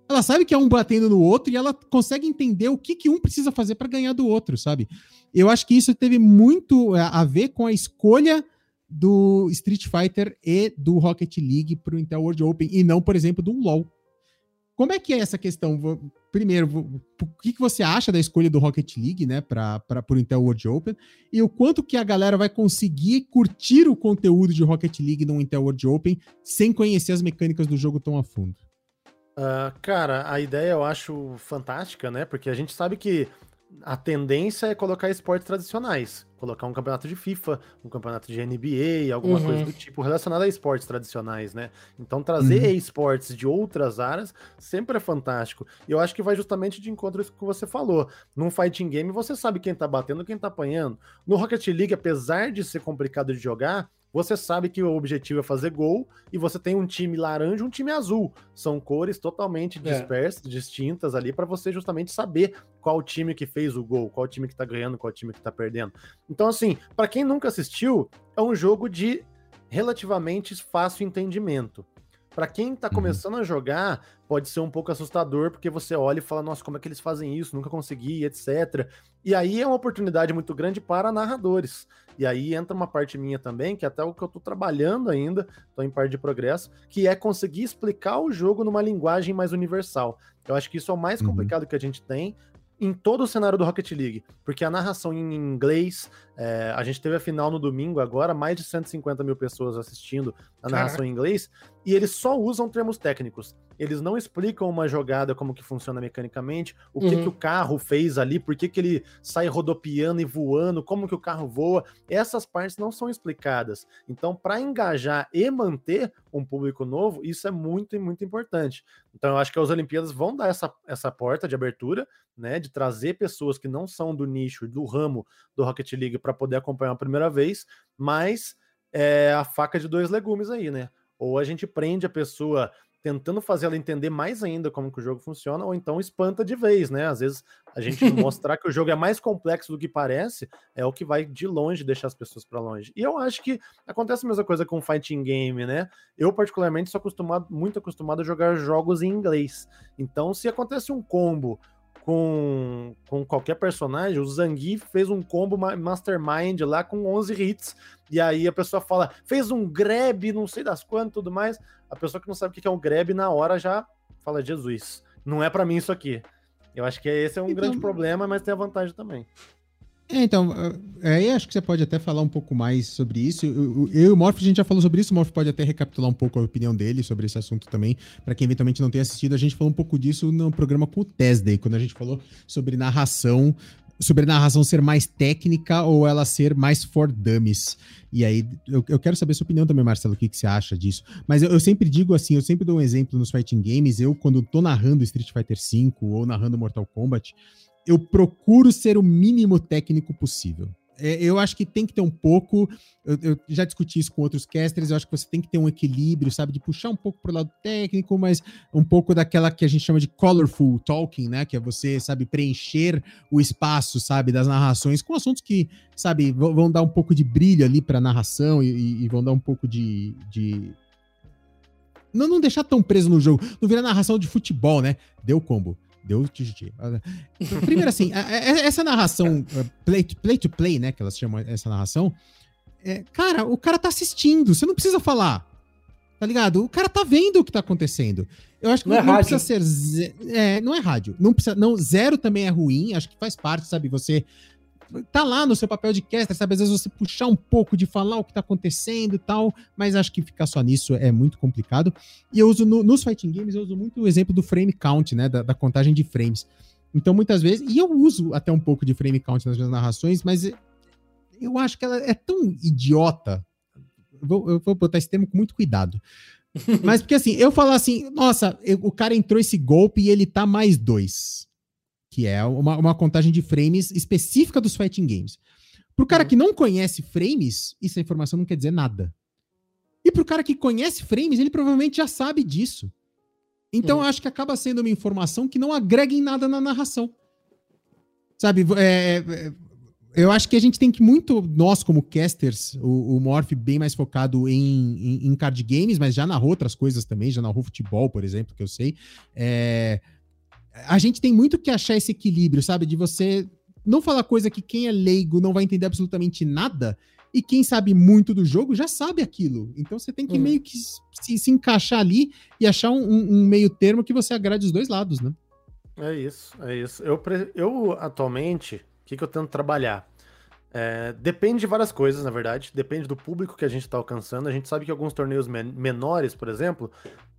Ela sabe que é um batendo no outro e ela consegue entender o que, que um precisa fazer pra ganhar do outro, sabe? Eu acho que isso teve muito é, a ver com a escolha do Street Fighter e do Rocket League pro Intel World Open e não, por exemplo, do LoL. Como é que é essa questão? Primeiro, o que, você acha da escolha do Rocket League, né, para o Intel World Open? E o quanto que a galera vai conseguir curtir o conteúdo de Rocket League no Intel World Open sem conhecer as mecânicas do jogo tão a fundo? Ah, cara, a ideia eu acho fantástica, né? Porque a gente sabe que a tendência é colocar esportes tradicionais. Colocar um campeonato de FIFA, um campeonato de NBA, alguma Uhum. coisa do tipo relacionada a esportes tradicionais, né? Então trazer Uhum. esportes de outras áreas sempre é fantástico. E eu acho que vai justamente de encontro a isso que você falou. Num fighting game, você sabe quem tá batendo quem tá apanhando. No Rocket League, apesar de ser complicado de jogar, você sabe que o objetivo é fazer gol e você tem um time laranja e um time azul. São cores totalmente É. dispersas, distintas ali, para você justamente saber qual time que fez o gol, qual time que tá ganhando, qual time que tá perdendo. Então, assim, para quem nunca assistiu, é um jogo de relativamente fácil entendimento. Para quem tá começando a jogar, pode ser um pouco assustador, porque você olha e fala, nossa, como é que eles fazem isso? Nunca consegui, etc. E aí é uma oportunidade muito grande para narradores. E aí entra uma parte minha também, que é até o que eu tô trabalhando ainda, tô em parte de progresso, que é conseguir explicar o jogo numa linguagem mais universal. Eu acho que isso é o mais Uhum. complicado que a gente tem em todo o cenário do Rocket League, porque a narração em inglês, é, a gente teve a final no domingo agora, mais de 150 mil pessoas assistindo a narração em inglês, e eles só usam termos técnicos. Eles não explicam uma jogada como que funciona mecanicamente, o que, Uhum. que o carro fez ali, por que, que ele sai rodopiando e voando, como que o carro voa. Essas partes não são explicadas. Então, para engajar e manter um público novo, isso é muito e muito importante. Então, eu acho que as Olimpíadas vão dar essa, essa porta de abertura, né, de trazer pessoas que não são do nicho, do ramo do Rocket League para poder acompanhar a primeira vez, mas é a faca de dois legumes aí, né? Ou a gente prende a pessoa tentando fazer ela entender mais ainda como que o jogo funciona, ou então espanta de vez, né? Às vezes a gente mostrar que o jogo é mais complexo do que parece é o que vai de longe deixar as pessoas para longe. E eu acho que acontece a mesma coisa com fighting game, né? Eu particularmente sou acostumado, muito acostumado a jogar jogos em inglês. Então, se acontece um combo com, com qualquer personagem, o Zangief fez um combo ma- mastermind lá com 11 hits, e aí a pessoa fala, fez um grab, não sei das quantas, tudo mais. A pessoa que não sabe o que é um grab, na hora já fala, Jesus, não é pra mim isso aqui. Eu acho que esse é um Então- grande problema, mas tem a vantagem também. É, então, é, aí acho que você pode até falar um pouco mais sobre isso. Eu, eu- e o Morph, a gente já falou sobre isso, o Morph pode até recapitular um pouco a opinião dele sobre esse assunto também. Pra quem eventualmente não tenha assistido, a gente falou um pouco disso no programa com o Tesday, quando a gente falou sobre narração, sobre a narração ser mais técnica ou ela ser mais for dummies. E aí, eu, eu quero saber sua opinião também, Marcelo, o que, que você acha disso. Mas eu, eu sempre digo assim, eu sempre dou um exemplo nos fighting games, eu quando tô narrando Street Fighter V ou narrando Mortal Kombat, eu procuro ser o mínimo técnico possível. É, Eu acho que tem que ter um pouco. Eu, eu já discuti isso com outros casters. Eu acho que você tem que ter um equilíbrio, sabe? De puxar um pouco pro lado técnico, mas um pouco daquela que a gente chama de colorful talking, né? Que é você, sabe, preencher o espaço, sabe, das narrações com assuntos que, sabe, vão dar um pouco de brilho ali pra narração e, e- vão dar um pouco de. de... Não, não deixar tão preso no jogo. Não virar narração de futebol, né? Deu combo. Deu GG. Primeiro, assim, a- a- essa narração uh, play to, play to play, né? Que elas chamam essa narração. é, cara, o cara tá assistindo, você não precisa falar. Tá ligado? O cara tá vendo o que tá acontecendo. Eu acho que Não não, é não rádio. precisa ser. É, não é rádio. Não precisa, não, zero também é ruim. Acho que faz parte, sabe? Você tá lá no seu papel de caster, sabe? Às vezes você puxar um pouco de falar o que tá acontecendo e tal, mas acho que ficar só nisso é muito complicado. E eu uso no- nos fighting games, eu uso muito o exemplo do frame count, né? Da, da contagem de frames. Então, muitas vezes, e eu uso até um pouco de frame count nas minhas narrações, mas eu acho que ela é tão idiota. Eu Vou, eu vou botar esse termo com muito cuidado. Mas porque assim, eu falo assim, nossa, eu- o cara entrou esse golpe e ele tá mais dois. Que é uma, uma contagem de frames específica dos fighting games. Pro cara Uhum. que não conhece frames, isso a informação não quer dizer nada. E pro cara que conhece frames, ele provavelmente já sabe disso. Então Uhum. eu acho que acaba sendo uma informação que não agrega em nada na narração. Sabe, é, é, eu acho que a gente tem que muito, nós como casters, o, o Morph bem mais focado em, em, em card games, mas já narrou outras coisas também, já narrou futebol, por exemplo, que eu sei. É, a gente tem muito que achar esse equilíbrio, sabe? De você não falar coisa que quem é leigo não vai entender absolutamente nada, e quem sabe muito do jogo já sabe aquilo. Então você tem que Uhum. meio que se, se encaixar ali e achar um, um- meio termo que você agrade os dois lados, né? É isso, é isso. Eu, eu atualmente, o que, que eu tento trabalhar? É, depende de várias coisas, na verdade. Depende do público que a gente está alcançando. A gente sabe que alguns torneios men- menores, por exemplo,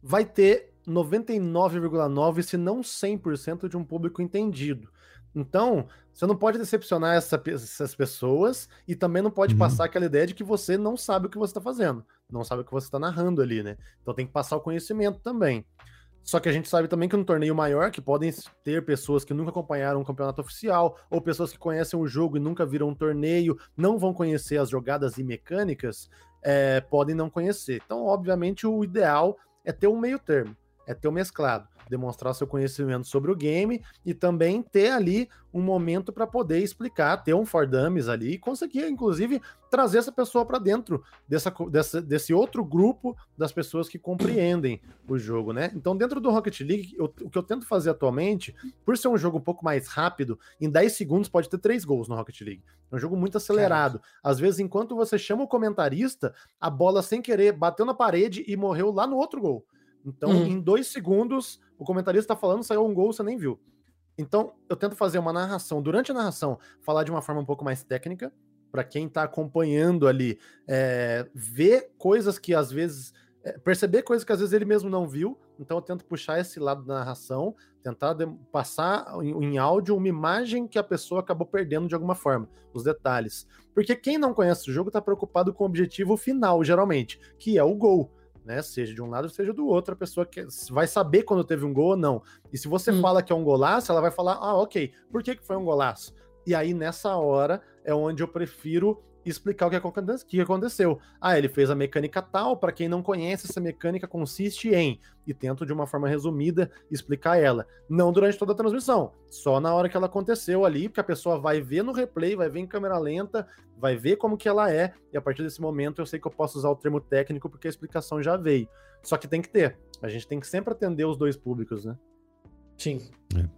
vai ter 99,9%, se não 100% de um público entendido. Então, você não pode decepcionar essa essas pessoas e também não pode Uhum. passar aquela ideia de que você não sabe o que você está fazendo, não sabe o que você está narrando ali, né? Então tem que passar o conhecimento também. Só que a gente sabe também que no torneio maior, que podem ter pessoas que nunca acompanharam um campeonato oficial, ou pessoas que conhecem o jogo e nunca viram um torneio, não vão conhecer as jogadas e mecânicas, é, podem não conhecer. Então, obviamente, o ideal é ter um meio termo. É ter o mesclado, demonstrar seu conhecimento sobre o game e também ter ali um momento para poder explicar, ter um for dummies ali e conseguir, inclusive, trazer essa pessoa para dentro dessa, dessa, desse outro grupo das pessoas que compreendem o jogo, né? Então, dentro do Rocket League, eu, o que eu tento fazer atualmente, por ser um jogo um pouco mais rápido, em 10 segundos pode ter três gols no Rocket League. É um jogo muito acelerado. Às vezes, enquanto você chama o comentarista, a bola sem querer bateu na parede e morreu lá no outro gol. Então, uhum. em dois segundos, o comentarista está falando, saiu um gol, você nem viu. Então, eu tento fazer uma narração, durante a narração, falar de uma forma um pouco mais técnica, para quem está acompanhando ali, é, ver coisas que às vezes. É, perceber coisas que às vezes ele mesmo não viu. Então, eu tento puxar esse lado da narração, tentar passar em, em áudio uma imagem que a pessoa acabou perdendo de alguma forma, os detalhes. Porque quem não conhece o jogo está preocupado com o objetivo final, geralmente, que é o gol né? Seja de um lado, seja do outro, a pessoa que vai saber quando teve um gol ou não. E se você hum. fala que é um golaço, ela vai falar, ah, ok, por que, que foi um golaço? E aí, nessa hora, é onde eu prefiro explicar o que, que aconteceu. Ah, ele fez a mecânica tal, para quem não conhece, essa mecânica consiste em, e tento de uma forma resumida explicar ela. Não durante toda a transmissão, só na hora que ela aconteceu ali, porque a pessoa vai ver no replay, vai ver em câmera lenta, vai ver como que ela é, e a partir desse momento eu sei que eu posso usar o termo técnico porque a explicação já veio. Só que tem que ter. A gente tem que sempre atender os dois públicos, né? Sim. É.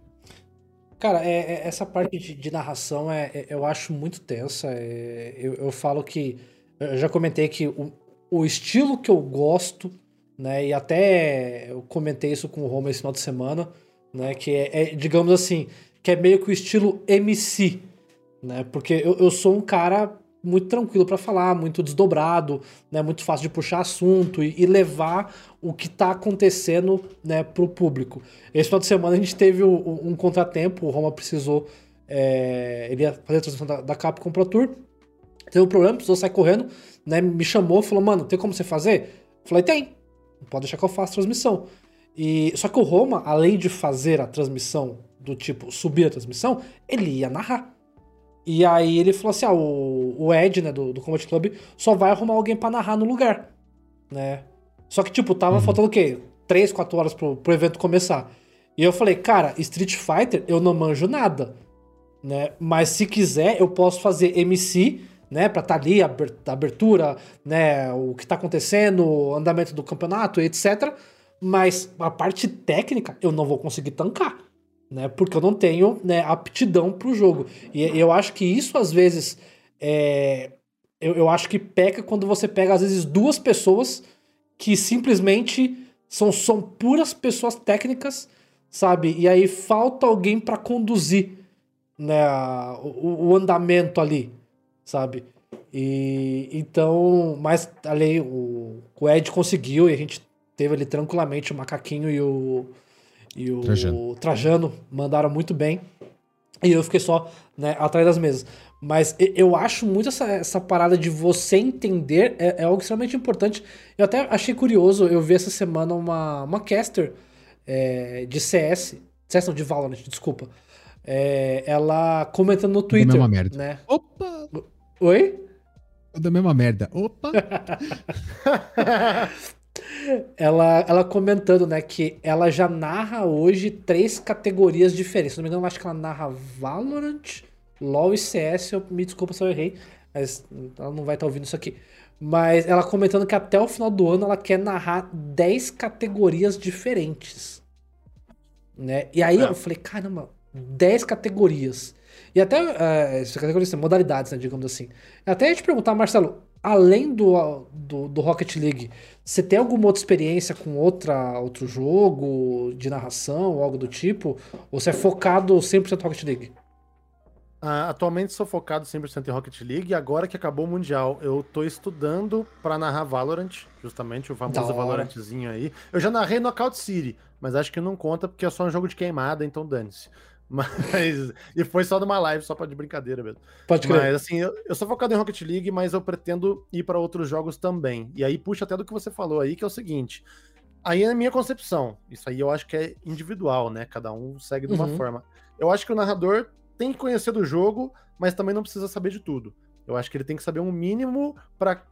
Cara, é, é, essa parte de, de narração é, é, eu acho muito tensa. É, eu, eu, falo que. Eu já comentei que o, o, estilo que eu gosto, né? E até eu comentei isso com o Roma esse final de semana, né? Que é, é digamos assim, que é meio que o estilo MC, né? Porque eu, eu sou um cara muito tranquilo para falar, muito desdobrado, né, muito fácil de puxar assunto e, e levar o que está acontecendo né, para o público. Esse final de semana a gente teve um, um contratempo, o Roma precisou, é, ele ia fazer a transmissão da, da Capcom Pro Tour, teve um problema, precisou sair correndo, né, me chamou, falou, mano, tem como você fazer? Eu falei, tem, pode deixar que eu faça a transmissão. E, só que o Roma, além de fazer a transmissão do tipo subir a transmissão, ele ia narrar. E aí ele falou assim: ah, o, o Ed, né, do, do Combat Club, só vai arrumar alguém para narrar no lugar, né? Só que, tipo, tava uhum. faltando o quê? 3, 4 horas pro, pro evento começar. E eu falei, cara, Street Fighter eu não manjo nada, né? Mas se quiser, eu posso fazer MC, né? Pra estar tá ali, a abertura, né? O que tá acontecendo, o andamento do campeonato, etc. Mas a parte técnica eu não vou conseguir tancar né? Porque eu não tenho né, aptidão para o jogo. E eu acho que isso às vezes é, eu, eu acho que peca quando você pega às vezes duas pessoas que simplesmente são, são puras pessoas técnicas, sabe? E aí falta alguém para conduzir né, o, o, andamento ali, sabe? E então, mas ali o, o Ed conseguiu e a gente teve ali tranquilamente o macaquinho e o e o Trajano, Trajano mandaram muito bem. E eu fiquei só né, atrás das mesas. Mas eu acho muito essa, essa parada de você entender é, é, algo extremamente importante. Eu até achei curioso, eu vi essa semana uma, uma caster é, de CS, CS não, de Valorant, desculpa. É, ela comentando no Twitter. Da mesma merda. Né? Opa! Oi? Da mesma merda. Opa! ela, ela comentando, né, que ela já narra hoje três categorias diferentes. Se não me engano, eu acho que ela narra Valorant, LoL e CS. Eu, me desculpa se eu errei, mas ela não vai estar ouvindo isso aqui. Mas ela comentando que até o final do ano ela quer narrar 10 categorias diferentes. Né? E aí é. eu falei, caramba, 10 categorias. E até, uh, categorias, modalidades, né, digamos assim. Até a gente perguntar, Marcelo, além do, do, do, Rocket League, você tem alguma outra experiência com outra, outro jogo de narração, algo do tipo? Ou você é focado 100% Rocket League? Uh, atualmente sou focado 100% em Rocket League e agora que acabou o Mundial, eu tô estudando para narrar Valorant, justamente o famoso Valorantzinho aí. Eu já narrei Knockout City, mas acho que não conta porque é só um jogo de queimada, então dane-se. Mas. e foi só numa live, só pra de brincadeira mesmo. Pode crer. Mas assim, eu, eu sou focado em Rocket League, mas eu pretendo ir para outros jogos também. E aí puxa até do que você falou aí, que é o seguinte. Aí é a minha concepção. Isso aí eu acho que é individual, né? Cada um segue de uma uhum. forma. Eu acho que o narrador tem que conhecer do jogo, mas também não precisa saber de tudo. Eu acho que ele tem que saber um mínimo para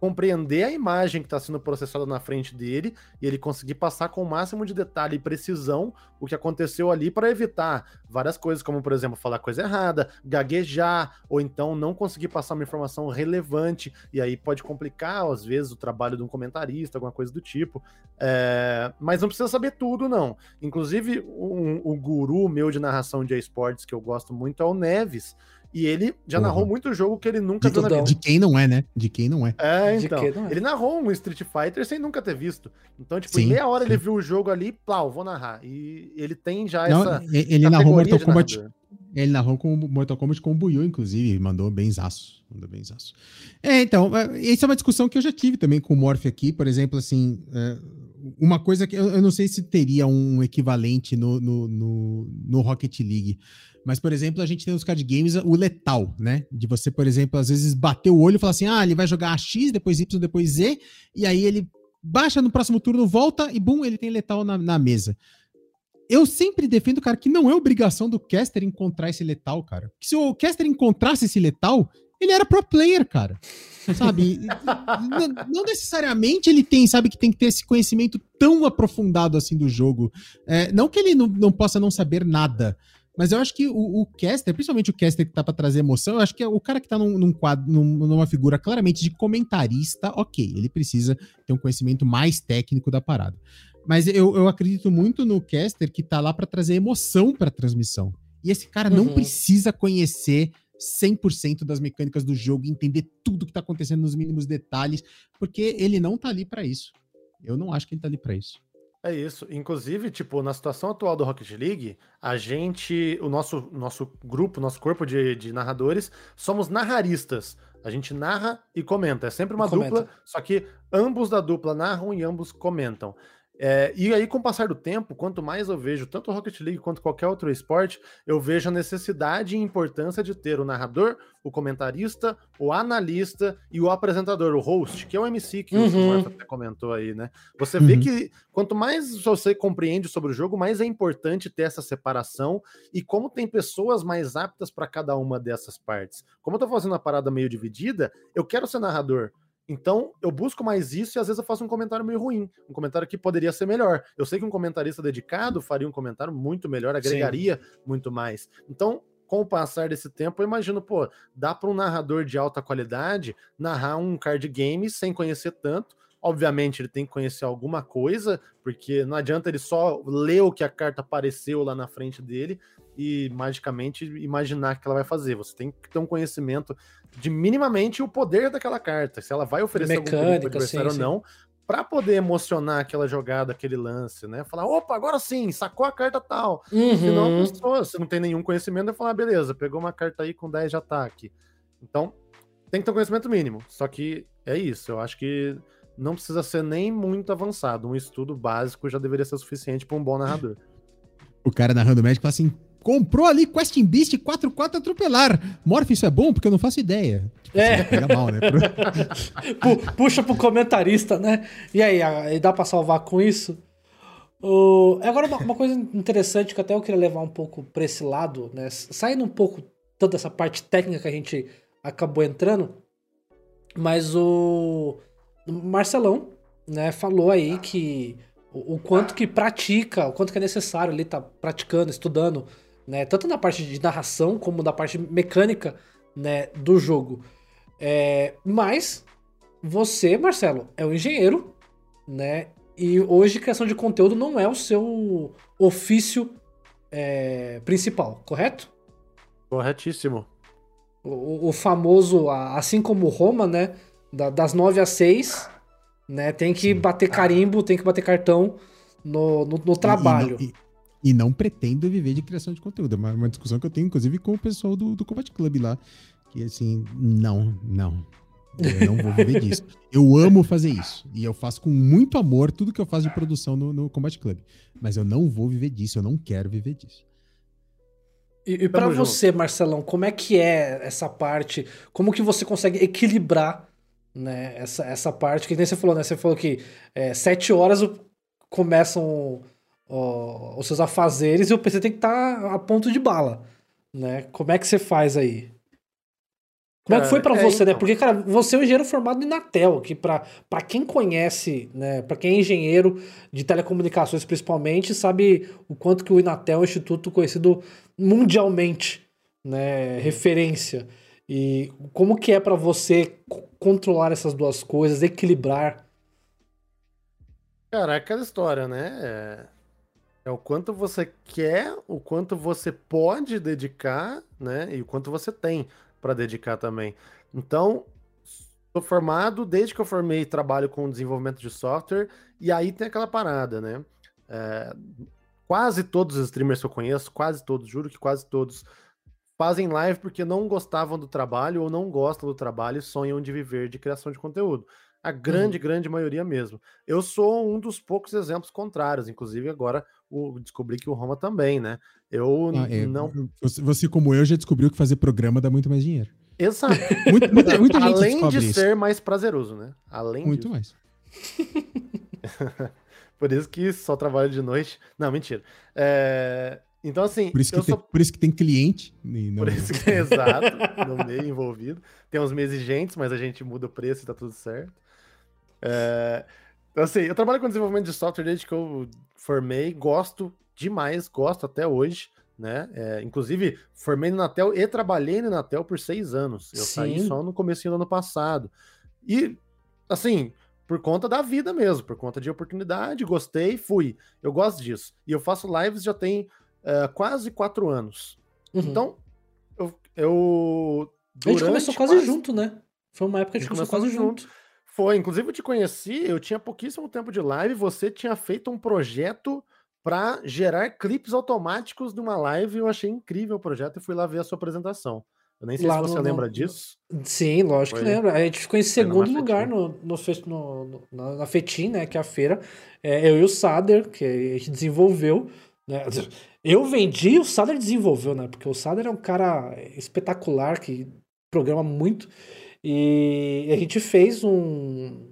compreender a imagem que está sendo processada na frente dele e ele conseguir passar com o máximo de detalhe e precisão o que aconteceu ali para evitar várias coisas, como por exemplo falar coisa errada, gaguejar ou então não conseguir passar uma informação relevante e aí pode complicar às vezes o trabalho de um comentarista, alguma coisa do tipo. É... Mas não precisa saber tudo não. Inclusive um, o guru meu de narração de esportes que eu gosto muito é o Neves. E ele já narrou muito jogo que ele nunca de, viu na vida. De quem não é, né? De quem não é. É, então. É. Ele narrou um Street Fighter sem nunca ter visto. Então, tipo, sim, em meia hora sim. ele viu o jogo ali, plau, vou narrar. E ele tem já não, essa. Ele narrou Mortal Kombat. Ele narrou com Mortal Kombat com o Buiu, inclusive, mandou bem zaço. Mandou bem zaço. É, então, essa é uma discussão que eu já tive também com o Morph aqui, por exemplo, assim. É, uma coisa que eu, eu, não sei se teria um equivalente no, no, no, no Rocket League. Mas, por exemplo, a gente tem nos card games o letal, né? De você, por exemplo, às vezes bater o olho e falar assim: ah, ele vai jogar X, depois Y, depois Z, e aí ele baixa no próximo turno, volta e bum, ele tem letal na, na mesa. Eu sempre defendo, cara, que não é obrigação do caster encontrar esse letal, cara. Se o caster encontrasse esse letal, ele era pro player, cara. Sabe? não, não, necessariamente ele tem, sabe, que tem que ter esse conhecimento tão aprofundado assim do jogo. É, não que ele não, não possa não saber nada, mas eu acho que o, o caster, principalmente o caster que tá pra trazer emoção, eu acho que é o cara que tá num, num quadro, num, numa figura claramente de comentarista, ok, ele precisa ter um conhecimento mais técnico da parada. Mas eu, eu acredito muito no caster que tá lá para trazer emoção pra transmissão. E esse cara uhum. não precisa conhecer 100% das mecânicas do jogo, entender tudo que tá acontecendo nos mínimos detalhes, porque ele não tá ali para isso. Eu não acho que ele tá ali para isso. É isso. Inclusive, tipo, na situação atual do Rocket League, a gente, o nosso, nosso grupo, nosso corpo de, de narradores, somos narraristas. A gente narra e comenta. É sempre uma dupla, só que ambos da dupla narram e ambos comentam. É, e aí, com o passar do tempo, quanto mais eu vejo tanto o Rocket League quanto qualquer outro esporte, eu vejo a necessidade e importância de ter o narrador, o comentarista, o analista e o apresentador, o host, que é o MC que uhum. o até comentou aí, né? Você uhum. vê que quanto mais você compreende sobre o jogo, mais é importante ter essa separação e como tem pessoas mais aptas para cada uma dessas partes. Como eu tô fazendo a parada meio dividida, eu quero ser narrador. Então, eu busco mais isso e às vezes eu faço um comentário meio ruim, um comentário que poderia ser melhor. Eu sei que um comentarista dedicado faria um comentário muito melhor, agregaria Sim. muito mais. Então, com o passar desse tempo, eu imagino, pô, dá para um narrador de alta qualidade narrar um card game sem conhecer tanto. Obviamente, ele tem que conhecer alguma coisa, porque não adianta ele só ler o que a carta apareceu lá na frente dele e magicamente imaginar o que ela vai fazer. Você tem que ter um conhecimento de minimamente o poder daquela carta, se ela vai oferecer Mecânica, algum perigo adversário ou não, para poder emocionar aquela jogada, aquele lance, né? Falar, opa, agora sim, sacou a carta tal. Uhum. Senão a pessoa, se não tem nenhum conhecimento, vai falar, ah, beleza, pegou uma carta aí com 10 de ataque. Então, tem que ter um conhecimento mínimo. Só que é isso, eu acho que não precisa ser nem muito avançado. Um estudo básico já deveria ser suficiente para um bom narrador. O cara narrando médico fala assim: comprou ali Questing Beast 4-4 atropelar. Morph, isso é bom? Porque eu não faço ideia. Tipo, é. Pega mal, né? Puxa pro comentarista, né? E aí, dá pra salvar com isso? Uh, agora, uma, uma, coisa interessante que até eu queria levar um pouco pra esse lado, né? Saindo um pouco toda essa parte técnica que a gente acabou entrando, mas o Marcelão, né, falou aí que o, o, quanto que pratica, o quanto que é necessário ali tá praticando, estudando, né, tanto na parte de narração como na parte mecânica, né, do jogo. É, mas você, Marcelo, é um engenheiro, né, e hoje criação de conteúdo não é o seu ofício é, principal, correto? Corretíssimo. O, o famoso, assim como Roma, né, da, das 9 às 6, né? Tem que Sim. bater carimbo, tem que bater cartão no, no, no trabalho. E, e, e, não pretendo viver de criação de conteúdo. É uma, uma, discussão que eu tenho, inclusive, com o pessoal do, do Combat Club lá. Que assim, não, não. Eu não vou viver disso. Eu amo fazer isso. E eu faço com muito amor tudo que eu faço de produção no, no Combat Club. Mas eu não vou viver disso, eu não quero viver disso. E, e para você, Marcelão, como é que é essa parte? Como que você consegue equilibrar né? Essa, essa parte que nem você falou, né? Você falou que é, sete horas começam ó, os seus afazeres e o PC tem que estar tá a ponto de bala, né? Como é que você faz aí? Como é que foi pra Cara, é, você, né? então. Porque, cara, você é um engenheiro formado em Natel, que pra, pra quem conhece, né, pra quem é engenheiro de telecomunicações principalmente, sabe o quanto que o Inatel é um instituto conhecido mundialmente, né, referência. E como que é pra você controlar essas duas coisas, equilibrar? Cara, é aquela história, né? É, é o quanto você quer, o quanto você pode dedicar, né? E o quanto você tem para dedicar também. Então, sou formado, desde que eu formei, trabalho com desenvolvimento de software, e aí tem aquela parada, né? É, quase todos os streamers que eu conheço, quase todos, juro que quase todos, fazem live porque não gostavam do trabalho ou não gostam do trabalho e sonham de viver de criação de conteúdo. A grande, grande maioria mesmo. Eu sou um dos poucos exemplos contrários, inclusive agora o, descobri que o Roma também, né? Eu Ah, é, não. Você, como eu, já descobriu que fazer programa dá muito mais dinheiro. Exato. Muita, muita, muita gente Além de isso. ser mais prazeroso, né? Além Muito disso. mais. Por isso que só trabalho de noite. Não, mentira. É, Então, assim, Por isso, que tem, sou por isso que tem cliente. não- Por isso que é exato, no meio envolvido. Tem uns meses exigentes, mas a gente muda o preço e tá tudo certo. É, Então, assim, eu trabalho com desenvolvimento de software desde que eu formei, gosto demais, gosto até hoje, né? É, inclusive, formei no Natel e trabalhei no Natel por seis anos. Eu saí Sim. só no começo do ano passado. E, assim, por conta da vida mesmo, por conta de oportunidade, gostei, fui. Eu gosto disso. E eu faço lives já tem é, quase quatro anos. Uhum. Então, eu. eu a gente começou quase, junto, né? Foi uma época que a gente A gente começou quase começou junto. Foi, inclusive eu te conheci, eu tinha pouquíssimo tempo de live, você tinha feito um projeto para gerar clipes automáticos de uma live, eu achei incrível o projeto e fui lá ver a sua apresentação. Eu nem sei Lá se você no- lembra no- disso. Sim, lógico que Foi. lembro. A gente ficou em segundo lugar no, no, no- no- na, na Fetim, né? Que é a feira. É, eu e o Sader, que a gente desenvolveu. Né? Eu vendi e o Sader desenvolveu, né? Porque o Sader é um cara espetacular que programa muito. E a gente fez um,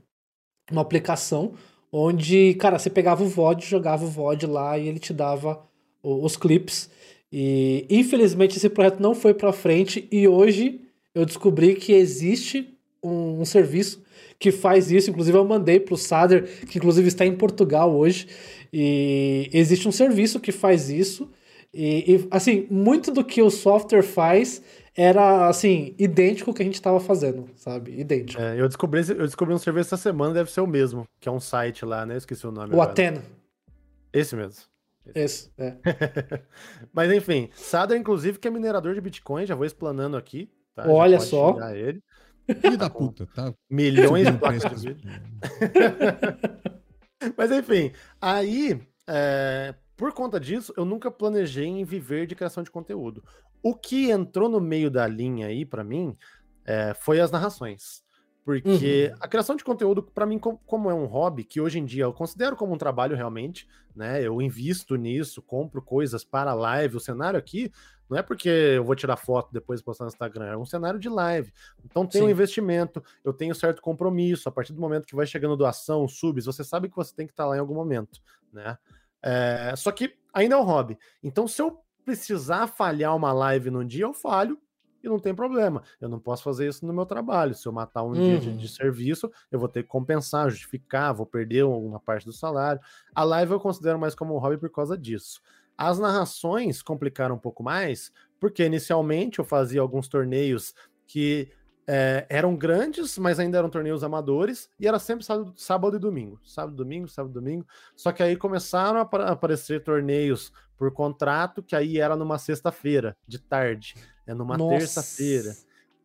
uma aplicação onde, cara, você pegava o VOD, jogava o VOD lá e ele te dava o- os clips. E infelizmente esse projeto não foi pra frente e hoje eu descobri que existe um, um serviço que faz isso. Inclusive, eu mandei pro Sader, que inclusive está em Portugal hoje. E existe um serviço que faz isso. E, e, assim, muito do que o software faz era assim, idêntico ao que a gente estava fazendo, sabe? Idêntico. É, eu, descobri, eu descobri um serviço essa semana, deve ser o mesmo, que é um site lá, né? Eu Esqueci o nome. o agora. Atena. Esse mesmo. Esse, é. Mas enfim, Sada, inclusive, que é minerador de Bitcoin, já vou explanando aqui. tá? Olha só. Ele. Filho da puta, tá? Milhões de placas de vídeo. Mas enfim, aí, é, por conta disso, eu nunca planejei em viver de criação de conteúdo. O que entrou no meio da linha aí, pra mim, é, foi as narrações. Porque a criação de conteúdo, pra mim, com- como é um hobby, que hoje em dia eu considero como um trabalho realmente, né? Eu invisto nisso, compro coisas para live. O cenário aqui não é porque eu vou tirar foto depois e postar no Instagram, é um cenário de live. Então tem um Sim. investimento, eu tenho certo compromisso. A partir do momento que vai chegando doação, subs, você sabe que você tem que estar lá em algum momento, né? É, só que ainda é um hobby. Então, se eu precisar falhar uma live num dia, eu falho e não tem problema. Eu não posso fazer isso no meu trabalho. Se eu matar um dia de, Uhum. de serviço, eu vou ter que compensar, justificar, vou perder uma parte do salário. A live eu considero mais como um hobby por causa disso. As narrações complicaram um pouco mais, porque inicialmente eu fazia alguns torneios que é, eram grandes, mas ainda eram torneios amadores, e era sempre sábado, sábado e domingo. Sábado, domingo, sábado, domingo. Só que aí começaram a apa- aparecer torneios por contrato, que aí era numa sexta-feira, de tarde, é numa terça-feira.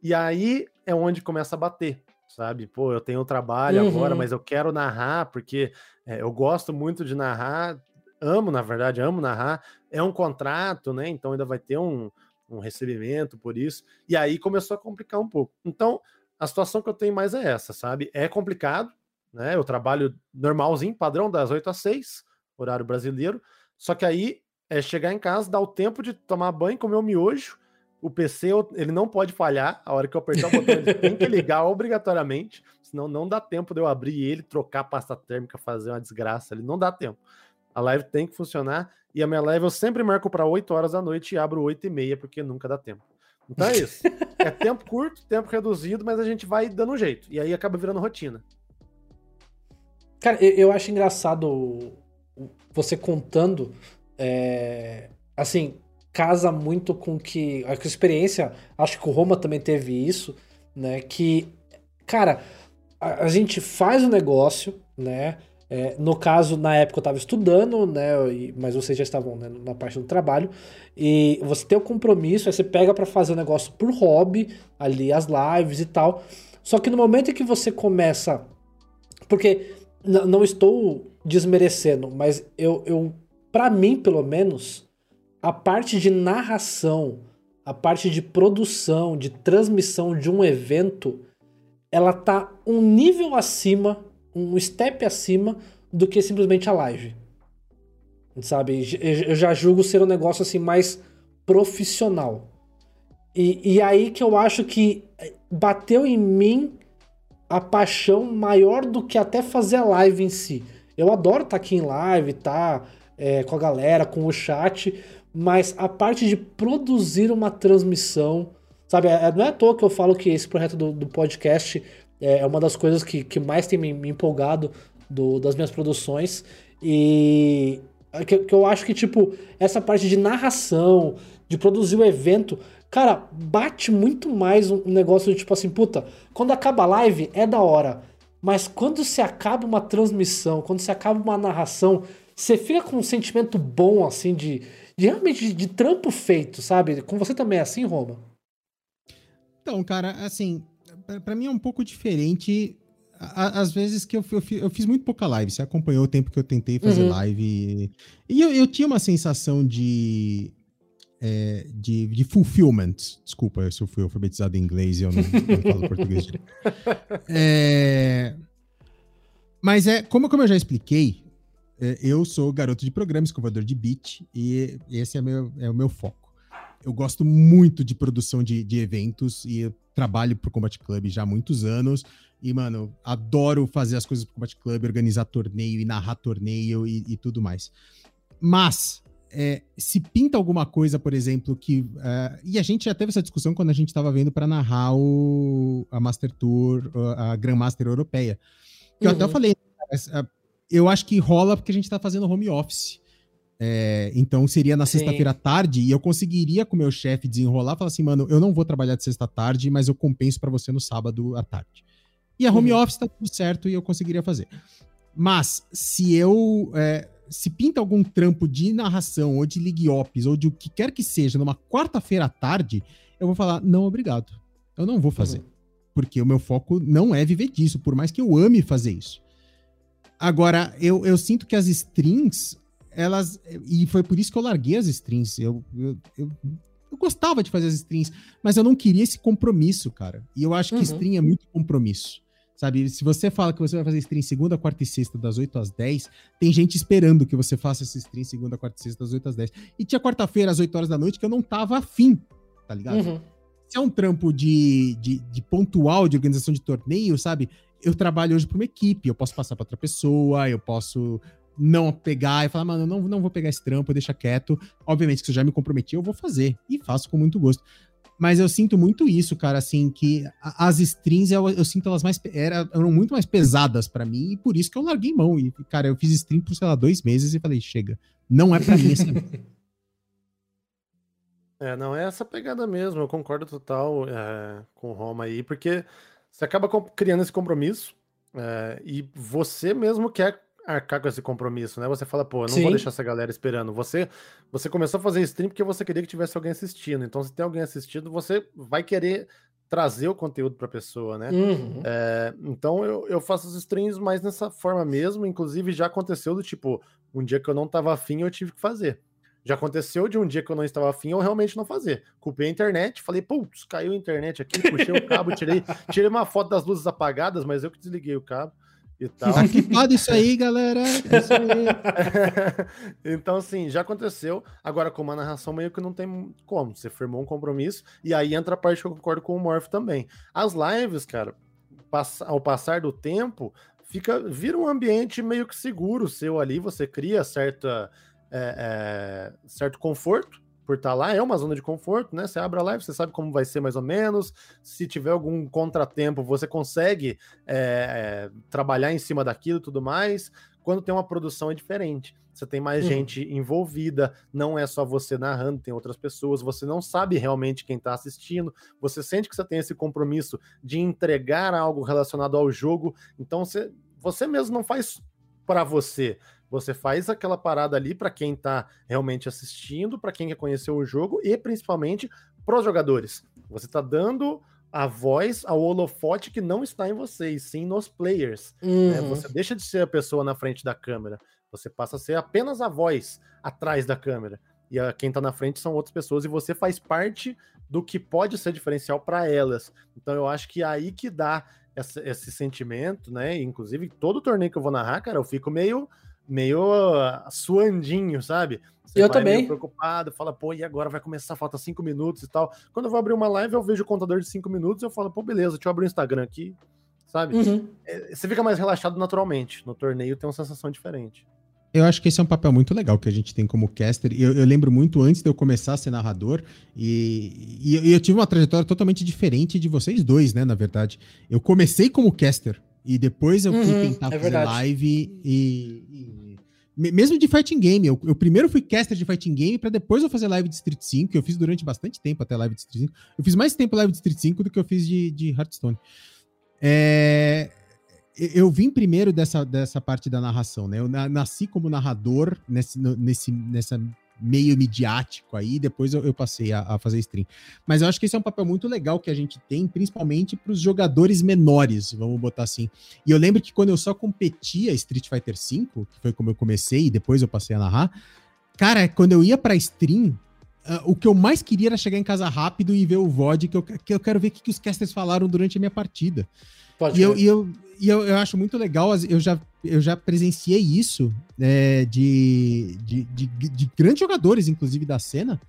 E aí é onde começa a bater, sabe? Pô, eu tenho trabalho Uhum. agora, mas eu quero narrar, porque é, eu gosto muito de narrar, amo, na verdade, amo narrar. É um contrato, né? Então ainda vai ter um, um recebimento por isso. E aí começou a complicar um pouco. Então, a situação que eu tenho mais é essa, sabe? É complicado, né? Eu trabalho normalzinho, padrão, das 8 às 6, horário brasileiro. Só que aí é chegar em casa, dar o tempo de tomar banho, comer o miojo. O PC, ele não pode falhar. A hora que eu apertar o botão, ele tem que ligar obrigatoriamente. Senão não dá tempo de eu abrir ele, trocar a pasta térmica, fazer uma desgraça ali. Não dá tempo. A live tem que funcionar. E a minha live eu sempre marco para 8 horas da noite e abro 8 e meia, porque nunca dá tempo. Então é isso. é tempo curto, tempo reduzido, mas a gente vai dando um jeito. E aí acaba virando rotina. Cara, eu, eu acho engraçado você contando. É, assim, casa muito com que. A experiência, acho que o Roma também teve isso, né? Que, cara, a, a gente faz o negócio, né? É, no caso, na época eu estava estudando, né? Mas vocês já estavam né, na parte do trabalho. E você tem o compromisso, aí você pega para fazer o negócio por hobby, ali as lives e tal. Só que no momento em que você começa. Porque não estou desmerecendo, mas eu, eu para mim, pelo menos, a parte de narração, a parte de produção, de transmissão de um evento, ela tá um nível acima um step acima do que simplesmente a live. Sabe? Eu já julgo ser um negócio assim mais profissional. E, e aí que eu acho que bateu em mim a paixão maior do que até fazer a live em si. Eu adoro estar tá aqui em live, tá é, com a galera, com o chat, mas a parte de produzir uma transmissão, sabe? É, não é à toa que eu falo que esse projeto do, do podcast é, é uma das coisas que, que mais tem me, me empolgado do, das minhas produções. E que, que, eu acho que, tipo, essa parte de narração, de produzir o evento, cara, bate muito mais um negócio de tipo assim, puta, quando acaba a live é da hora. Mas quando se acaba uma transmissão, quando se acaba uma narração, você fica com um sentimento bom, assim, de, de realmente de, de trampo feito, sabe? Com você também é assim, Roma? Então, cara, assim, para mim é um pouco diferente. Às vezes que eu, eu, eu, fiz muito pouca live, você acompanhou o tempo que eu tentei fazer uhum. live. E eu, eu, tinha uma sensação de, é, de, de fulfillment. Desculpa se eu fui alfabetizado em inglês e eu não, não falo português. É, mas é, como, como eu já expliquei, é, eu sou garoto de programa, escovador de beat, e esse é, meu, é o meu foco. Eu gosto muito de produção de, de eventos e trabalho pro Combat Club já há muitos anos. E, mano, adoro fazer as coisas pro Combat Club, organizar torneio e narrar torneio e, e tudo mais. Mas, é, se pinta alguma coisa, por exemplo, que. Uh, e a gente já teve essa discussão quando a gente estava vendo para narrar o, a Master Tour, a Grandmaster Europeia. Que uhum. eu até uhum. falei, eu acho que rola porque a gente está fazendo home office. É, então seria na sexta-feira à tarde e eu conseguiria com o meu chefe desenrolar, falar assim, mano, eu não vou trabalhar de sexta à tarde, mas eu compenso para você no sábado à tarde. E a home uhum. office tá tudo certo e eu conseguiria fazer. Mas se eu é, se pinta algum trampo de narração ou de League Ops ou de o que quer que seja numa quarta-feira à tarde, eu vou falar não, obrigado. Eu não vou fazer. Uhum. Porque o meu foco não é viver disso, por mais que eu ame fazer isso. Agora, eu, eu sinto que as strings, elas. E foi por isso que eu larguei as strings. Eu, eu, eu, eu, gostava de fazer as strings, mas eu não queria esse compromisso, cara. E eu acho que uhum. string é muito compromisso. Sabe, se você fala que você vai fazer stream segunda, quarta e sexta, das 8 às 10, tem gente esperando que você faça esse stream segunda, quarta e sexta, das 8 às 10. E tinha quarta-feira, às 8 horas da noite, que eu não tava afim, tá ligado? Uhum. Se é um trampo de, de, de pontual, de organização de torneio, sabe? Eu trabalho hoje para uma equipe, eu posso passar para outra pessoa, eu posso não pegar e falar, mano, não, não vou pegar esse trampo, deixa quieto. Obviamente que se eu já me comprometi, eu vou fazer. E faço com muito gosto. Mas eu sinto muito isso, cara, assim, que as strings eu, eu sinto elas mais. Era, eram muito mais pesadas para mim, e por isso que eu larguei mão. E, cara, eu fiz stream por, sei lá, dois meses e falei, chega, não é para mim essa. É, não, é essa pegada mesmo, eu concordo total é, com o Roma aí, porque você acaba criando esse compromisso é, e você mesmo quer arcar com esse compromisso, né? Você fala, pô, eu não Sim. vou deixar essa galera esperando. Você você começou a fazer stream porque você queria que tivesse alguém assistindo. Então, se tem alguém assistindo, você vai querer trazer o conteúdo para a pessoa, né? Uhum. É, então, eu, eu faço os streams mais nessa forma mesmo. Inclusive, já aconteceu do tipo, um dia que eu não tava afim, eu tive que fazer. Já aconteceu de um dia que eu não estava afim, eu realmente não fazer. Culpei a internet, falei, putz, caiu a internet aqui, puxei o cabo, tirei, tirei uma foto das luzes apagadas, mas eu que desliguei o cabo e tal. Equipado isso aí, galera. Isso aí. então, assim, já aconteceu. Agora, com uma narração, meio que não tem como. Você firmou um compromisso, e aí entra a parte que eu concordo com o Morph também. As lives, cara, ao passar do tempo, fica vira um ambiente meio que seguro seu ali, você cria certa, é, é, certo conforto por estar lá, é uma zona de conforto, né? Você abre a live, você sabe como vai ser mais ou menos. Se tiver algum contratempo, você consegue é, é, trabalhar em cima daquilo e tudo mais. Quando tem uma produção é diferente. Você tem mais uhum. gente envolvida, não é só você narrando, tem outras pessoas, você não sabe realmente quem está assistindo, você sente que você tem esse compromisso de entregar algo relacionado ao jogo, então você, você mesmo não faz para você, você faz aquela parada ali para quem está realmente assistindo, para quem quer conhecer o jogo e principalmente para os jogadores. Você está dando a voz ao holofote que não está em vocês, sim nos players. Né? Uhum. Né? Você deixa de ser a pessoa na frente da câmera. Você passa a ser apenas a voz atrás da câmera. E a, quem está na frente são outras pessoas e você faz parte do que pode ser diferencial para elas. Então eu acho que é aí que dá essa, esse sentimento, né? Inclusive, todo torneio que eu vou narrar, cara, eu fico meio meio suandinho, sabe? Você eu também. preocupado, fala, pô, e agora vai começar, falta cinco minutos e tal. Quando eu vou abrir uma live, eu vejo o contador de cinco minutos, eu falo, pô, beleza, deixa eu abrir o Instagram aqui, sabe? Uhum. É, você fica mais relaxado naturalmente. No torneio tem uma sensação diferente. Eu acho que esse é um papel muito legal que a gente tem como caster. Eu, eu lembro muito antes de eu começar a ser narrador, e, e, e eu tive uma trajetória totalmente diferente de vocês dois, né? Na verdade, eu comecei como caster. E depois eu fui uhum, tentar é fazer verdade. live e, e, Mesmo de fighting game. Eu, eu, primeiro fui caster de fighting game para depois eu fazer live de Street 5, que eu fiz durante bastante tempo até live de Street 5. Eu fiz mais tempo live de Street 5 do que eu fiz de, de Hearthstone. É, eu vim primeiro dessa, dessa parte da narração, né? Eu nasci como narrador nesse, nesse, nessa meio midiático aí, depois eu, eu passei a, a, fazer stream. Mas eu acho que esse é um papel muito legal que a gente tem, principalmente para os jogadores menores, vamos botar assim. E eu lembro que quando eu só competia Street Fighter V, que foi como eu comecei e depois eu passei a narrar, cara, quando eu ia para stream, Uh, o que eu mais queria era chegar em casa rápido e ver o VOD, que eu, que eu quero ver o que, que os casters falaram durante a minha partida. Pode e eu, e, eu, e eu, eu acho muito legal, eu já, eu já presenciei isso é, de, de, de, de, grandes jogadores, inclusive da cena,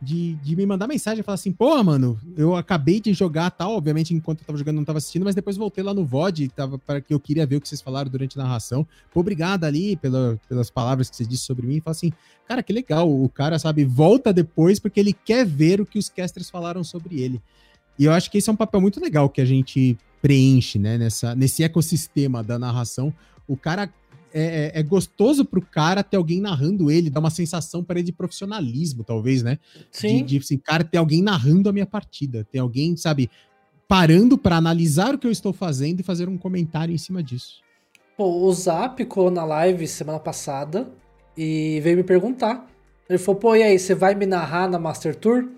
de, de me mandar mensagem e falar assim: pô, mano, eu acabei de jogar tal, obviamente enquanto eu tava jogando não tava assistindo, mas depois voltei lá no VOD, tava para que eu queria ver o que vocês falaram durante a narração. Pô, obrigado ali pela, pelas palavras que você disse sobre mim. E fala assim: cara, que legal, o cara, sabe, volta depois porque ele quer ver o que os casters falaram sobre ele. E eu acho que esse é um papel muito legal que a gente preenche, né? Nessa, nesse ecossistema da narração. O cara é, é, é gostoso pro cara ter alguém narrando ele, dá uma sensação para ele de profissionalismo, talvez, né? Sim. De, de assim, cara, ter alguém narrando a minha partida, ter alguém, sabe, parando para analisar o que eu estou fazendo e fazer um comentário em cima disso. Pô, o Zap colou na live semana passada e veio me perguntar. Ele falou, pô, e aí, você vai me narrar na Master Tour?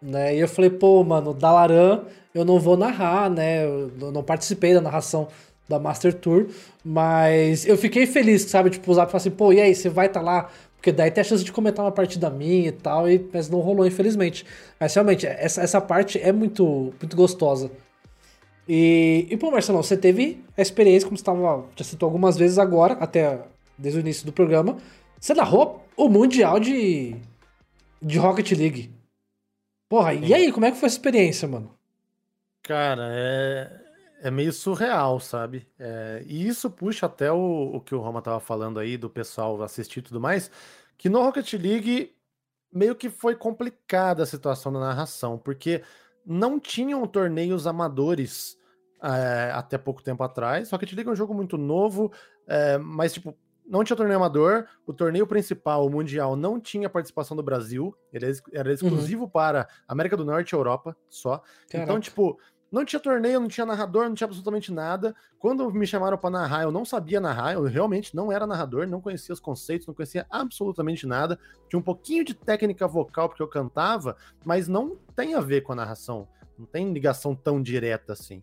Né? E eu falei, pô, mano, Dalaran eu não vou narrar, né? Eu não participei da narração da Master Tour, mas eu fiquei feliz, sabe? Tipo, o Zap falou assim, pô, e aí, você vai estar tá lá? Porque daí tem a chance de comentar uma partida minha e tal, e, mas não rolou, infelizmente. Mas realmente, essa, essa parte é muito, muito gostosa. E, e pô, Marcelo, você teve a experiência, como você tava, já citou algumas vezes agora, até desde o início do programa, você narrou o Mundial de, de Rocket League. Porra, Sim. e aí, como é que foi essa experiência, mano? Cara, é, é meio surreal, sabe? É, e isso puxa até o, o que o Roma tava falando aí, do pessoal assistir e tudo mais, que no Rocket League meio que foi complicada a situação da narração, porque não tinham torneios amadores é, até pouco tempo atrás. Rocket League é um jogo muito novo, é, mas tipo, não tinha torneio amador, o torneio principal, o Mundial, não tinha participação do Brasil, ele era uhum. exclusivo uhum. para América do Norte e Europa só. Caraca. Então, tipo, não tinha torneio, não tinha narrador, não tinha absolutamente nada. Quando me chamaram para narrar, eu não sabia narrar, eu realmente não era narrador, não conhecia os conceitos, não conhecia absolutamente nada. Tinha um pouquinho de técnica vocal porque eu cantava, mas não tem a ver com a narração, não tem ligação tão direta assim.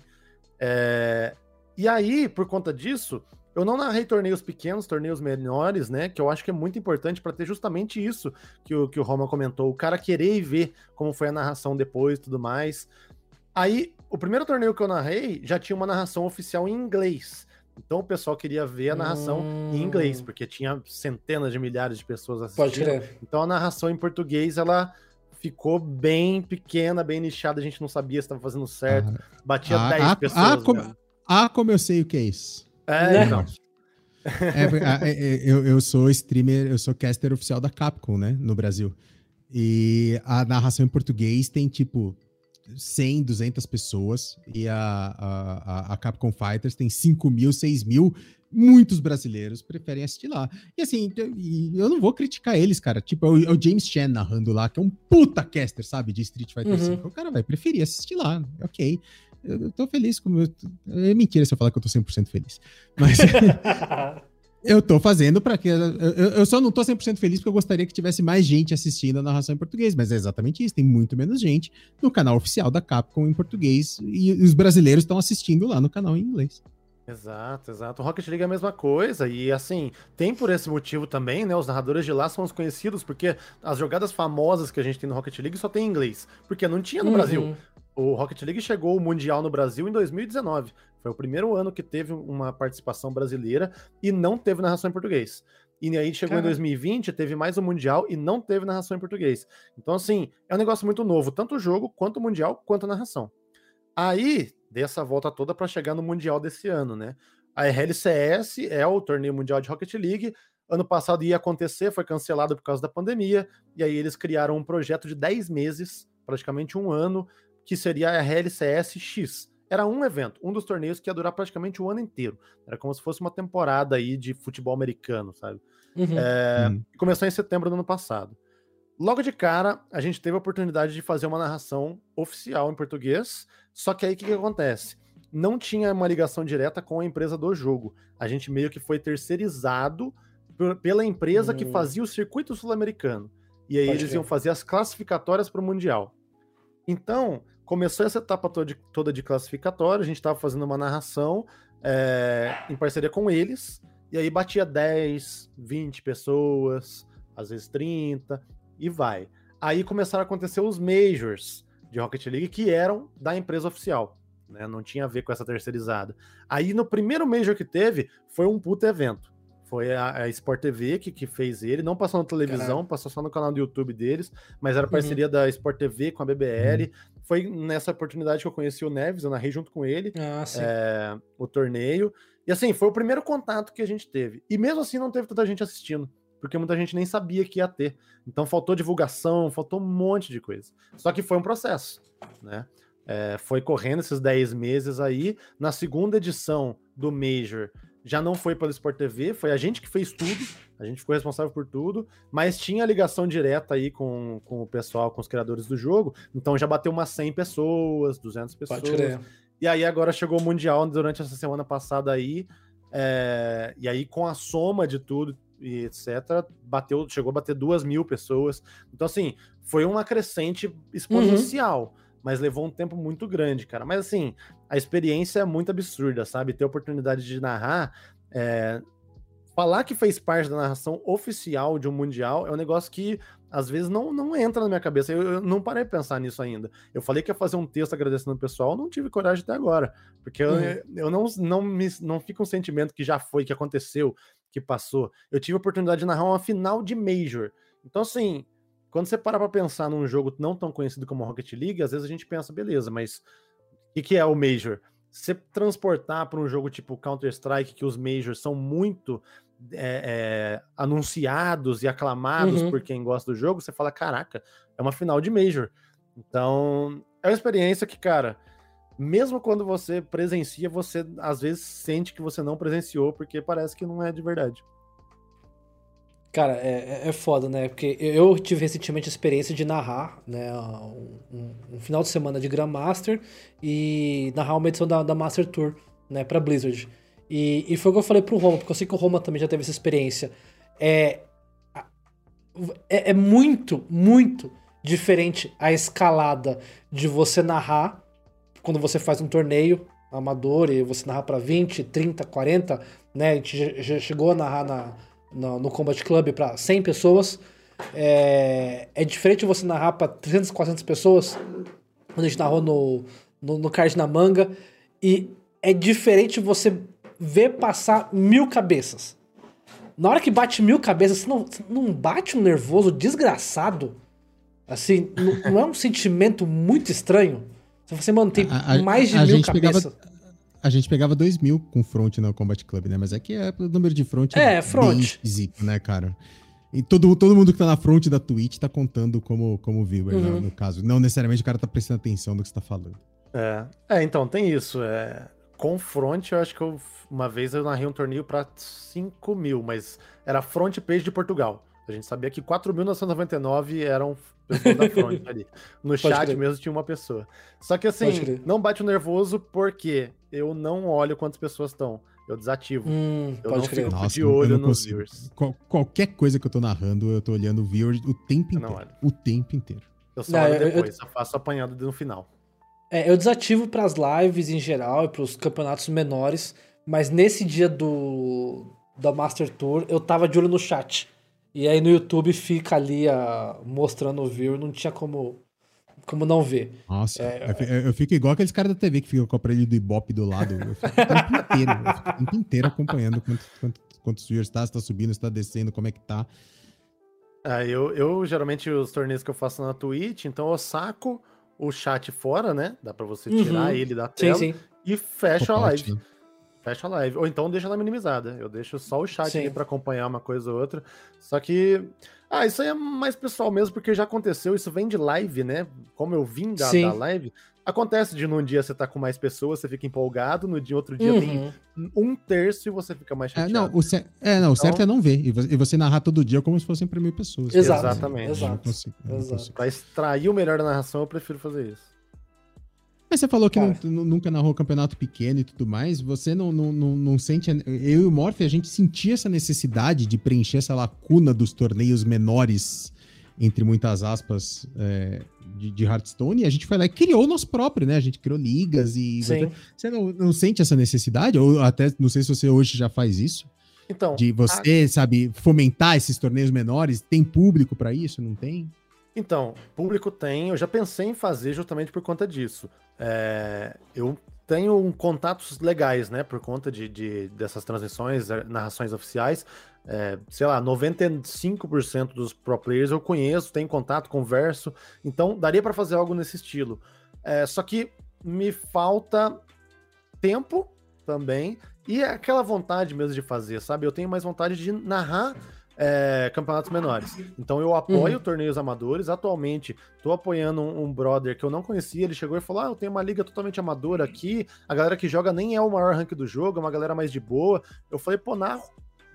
É... E aí, por conta disso, eu não narrei torneios pequenos, torneios menores, né? Que eu acho que é muito importante para ter justamente isso que o, que o Roma comentou. O cara querer ver como foi a narração depois e tudo mais. Aí, o primeiro torneio que eu narrei já tinha uma narração oficial em inglês. Então o pessoal queria ver a narração hum. em inglês, hum. porque tinha centenas de milhares de pessoas assistindo. Então a narração em português, ela ficou bem pequena, bem nichada, a gente não sabia se estava fazendo certo. Ah, Batia ah, 10 ah, pessoas. Ah como, ah, como eu sei o que é isso. É, né? É, eu, eu sou streamer, eu sou caster oficial da Capcom, né, no Brasil. E a narração em português tem tipo 100, 200 pessoas e a, a, a Capcom Fighters tem 5 mil, 6 mil. Muitos brasileiros preferem assistir lá. E assim, eu não vou criticar eles, cara. Tipo, é o, é o James Chan narrando lá, que é um puta caster, sabe, de Street Fighter uhum. 5. O cara vai preferir assistir lá, ok. Eu, eu tô feliz com. É mentira se eu falar que eu tô 100% feliz. Mas. Eu tô fazendo para que. Eu, eu, só não tô 100% feliz porque eu gostaria que tivesse mais gente assistindo a narração em português, mas é exatamente isso. Tem muito menos gente no canal oficial da Capcom em português e os brasileiros estão assistindo lá no canal em inglês. Exato, exato. O Rocket League é a mesma coisa. E assim, tem por esse motivo também, né? Os narradores de lá são os conhecidos, porque as jogadas famosas que a gente tem no Rocket League só tem em inglês. Porque não tinha no uhum. Brasil. O Rocket League chegou ao Mundial no Brasil em 2019. Foi o primeiro ano que teve uma participação brasileira e não teve narração em português. E aí chegou Caramba. em 2020, teve mais um Mundial e não teve narração em português. Então, assim, é um negócio muito novo, tanto o jogo, quanto o Mundial, quanto a narração. Aí, dessa volta toda para chegar no Mundial desse ano, né? A RLCS é o torneio mundial de Rocket League. Ano passado ia acontecer, foi cancelado por causa da pandemia. E aí eles criaram um projeto de 10 meses, praticamente um ano, que seria a RLCS X. Era um evento, um dos torneios que ia durar praticamente o ano inteiro. Era como se fosse uma temporada aí de futebol americano, sabe? Uhum. É, uhum. Começou em setembro do ano passado. Logo de cara, a gente teve a oportunidade de fazer uma narração oficial em português. Só que aí o que, que acontece? Não tinha uma ligação direta com a empresa do jogo. A gente meio que foi terceirizado pela empresa uhum. que hum. fazia o circuito sul-americano. E aí Pode eles iam fazer as classificatórias para o Mundial. Então, começou essa etapa toda de, toda de classificatória, a gente estava fazendo uma narração é, em parceria com eles, e aí batia 10, 20 pessoas, às vezes 30, e vai. Aí começaram a acontecer os majors de Rocket League que eram da empresa oficial. Né, não tinha a ver com essa terceirizada. Aí no primeiro Major que teve, foi um puto evento. Foi a, a Sport TV que, que fez ele, não passou na televisão, passou só no canal do YouTube deles, mas era uhum. parceria uhum. da Sport TV com a BBL. Uhum. Foi nessa oportunidade que eu conheci o Neves, eu narrei junto com ele ah, é, o torneio. E assim, foi o primeiro contato que a gente teve. E mesmo assim não teve tanta gente assistindo, porque muita gente nem sabia que ia ter. Então faltou divulgação, faltou um monte de coisa. Só que foi um processo, né? É, foi correndo esses 10 meses aí. Na segunda edição do Major, já não foi pelo Sport TV, foi a gente que fez tudo, a gente ficou responsável por tudo, mas tinha ligação direta aí com, com o pessoal, com os criadores do jogo, então já bateu umas 100 pessoas, 200 pessoas. E aí agora chegou o Mundial durante essa semana passada aí, é, e aí com a soma de tudo e etc, bateu, chegou a bater duas mil pessoas. Então assim, foi uma crescente exponencial. Uhum mas levou um tempo muito grande, cara. Mas assim, a experiência é muito absurda, sabe? Ter a oportunidade de narrar. É... Falar que fez parte da narração oficial de um Mundial é um negócio que às vezes não, não entra na minha cabeça. Eu, eu não parei de pensar nisso ainda. Eu falei que ia fazer um texto agradecendo o pessoal, não tive coragem até agora. Porque uhum. eu, eu não, não, me, não fica um sentimento que já foi, que aconteceu, que passou. Eu tive a oportunidade de narrar uma final de Major. Então, assim, quando você para pra pensar num jogo não tão conhecido como Rocket League, às vezes a gente pensa, beleza, mas o que, que é o Major? Você transportar para um jogo tipo Counter-Strike, que os Majors são muito é, é, anunciados e aclamados uhum. por quem gosta do jogo, você fala: caraca, é uma final de Major. Então, é uma experiência que, cara, mesmo quando você presencia, você às vezes sente que você não presenciou, porque parece que não é de verdade. Cara, é, é, é foda, né? Porque eu tive recentemente a experiência de narrar, né? Um, um final de semana de Grandmaster e narrar uma edição da, da Master Tour, né? Pra Blizzard. E, e foi o que eu falei pro Roma, porque eu sei que o Roma também já teve essa experiência. É, é, é muito, muito diferente a escalada de você narrar quando você faz um torneio amador e você narrar para 20, 30, 40, né? A gente já chegou a narrar na no, no Combat Club para 100 pessoas. É, é diferente você narrar para 300, 400 pessoas, quando a gente narrou no, no, no Card na Manga, e é diferente você ver passar mil cabeças. Na hora que bate mil cabeças, você não, não bate um nervoso desgraçado? Assim, não, não é um sentimento muito estranho? Você mantém a, a, mais de mil cabeças. Pegava a gente pegava 2 mil com front no Combat Club, né? Mas é que é, o número de front é, é front. esquisito, né, cara? E todo, todo mundo que tá na frente da Twitch tá contando como, como viewer, Uhum. no, no caso. Não necessariamente o cara tá prestando atenção no que você tá falando. É. é, então, tem isso. É... Com front, eu acho que eu, uma vez eu narrei um torneio pra 5 mil, mas era front page de Portugal. A gente sabia que 4.999 eram pessoas da front ali. No chat crer. mesmo tinha uma pessoa. Só que assim, não bate o nervoso porque eu não olho quantas pessoas estão. Eu desativo. Hum, Eu pode não crer. fico- Nossa, de olho nos consigo. viewers. Qual- qualquer coisa que eu tô narrando, eu tô olhando o viewer o tempo Eu não inteiro. olho. O tempo inteiro. Eu só Não, olho eu- eu- depois, eu, faço apanhado no final. É, eu desativo pras lives em geral e pros campeonatos menores, mas nesse dia do da Master Tour eu tava de olho no chat. E aí no YouTube fica ali a, mostrando o view, não tinha como como não ver. Nossa, É, eu, fi- eu fico igual aqueles caras da TV que ficam com o aparelho do Ibope do lado. Eu fico o tempo inteiro, eu fico o tempo inteiro acompanhando quanto, quanto, quantos viewers tá, se tá subindo, se tá descendo, como é que tá. Ah, eu, eu geralmente os torneios que eu faço na Twitch, então eu saco o chat fora, né? Dá pra você tirar Uhum. ele da Sim, tela sim. e fecha a live. né? Fecha a live. Ou então deixa ela minimizada. Eu deixo só o chat Sim. ali pra acompanhar uma coisa ou outra. Só que. Ah, isso aí é mais pessoal mesmo, porque já aconteceu. Isso vem de live, né? Como eu vim da, da live. Acontece de num dia você tá com mais pessoas, você fica empolgado, no dia outro dia tem Uhum. um terço e você fica mais É, chateado. não, o, cer- é, não, o certo Então- é não ver. E vo- você narrar todo dia como se fossem pra mil pessoas. Exato, Exatamente. Exato, consigo, exato. Pra extrair o melhor da narração, eu prefiro fazer isso. Mas você falou que não- nu- nunca narrou campeonato pequeno e tudo mais. Você não, não, não, não sente. a- Eu e o Morphe, a gente sentia essa necessidade de preencher essa lacuna dos torneios menores, entre muitas aspas, é, de, de Hearthstone. E a gente foi lá e criou o nosso próprio, né? A gente criou ligas e. Sim. Você não, não sente essa necessidade? Ou até, não sei se você hoje já faz isso. Então, De você, sabe, fomentar esses torneios menores. Tem público pra isso? Não tem? Então, público tem, eu já pensei em fazer justamente por conta disso. É, eu tenho contatos legais, né, por conta de, de- dessas transmissões, eh, narrações oficiais. É, sei lá, 95% dos pro players eu conheço, tenho contato, converso. Então, daria para fazer algo nesse estilo. É, só que me falta tempo também e aquela vontade mesmo de fazer, sabe? Eu tenho mais vontade de narrar é, campeonatos menores. Então eu apoio torneios amadores. Atualmente, tô apoiando um, um brother que eu não conhecia. Ele chegou e falou: Ah, eu tenho uma liga totalmente amadora aqui. A galera que joga nem é o maior rank do jogo, é uma galera mais de boa. Eu falei, pô, narro,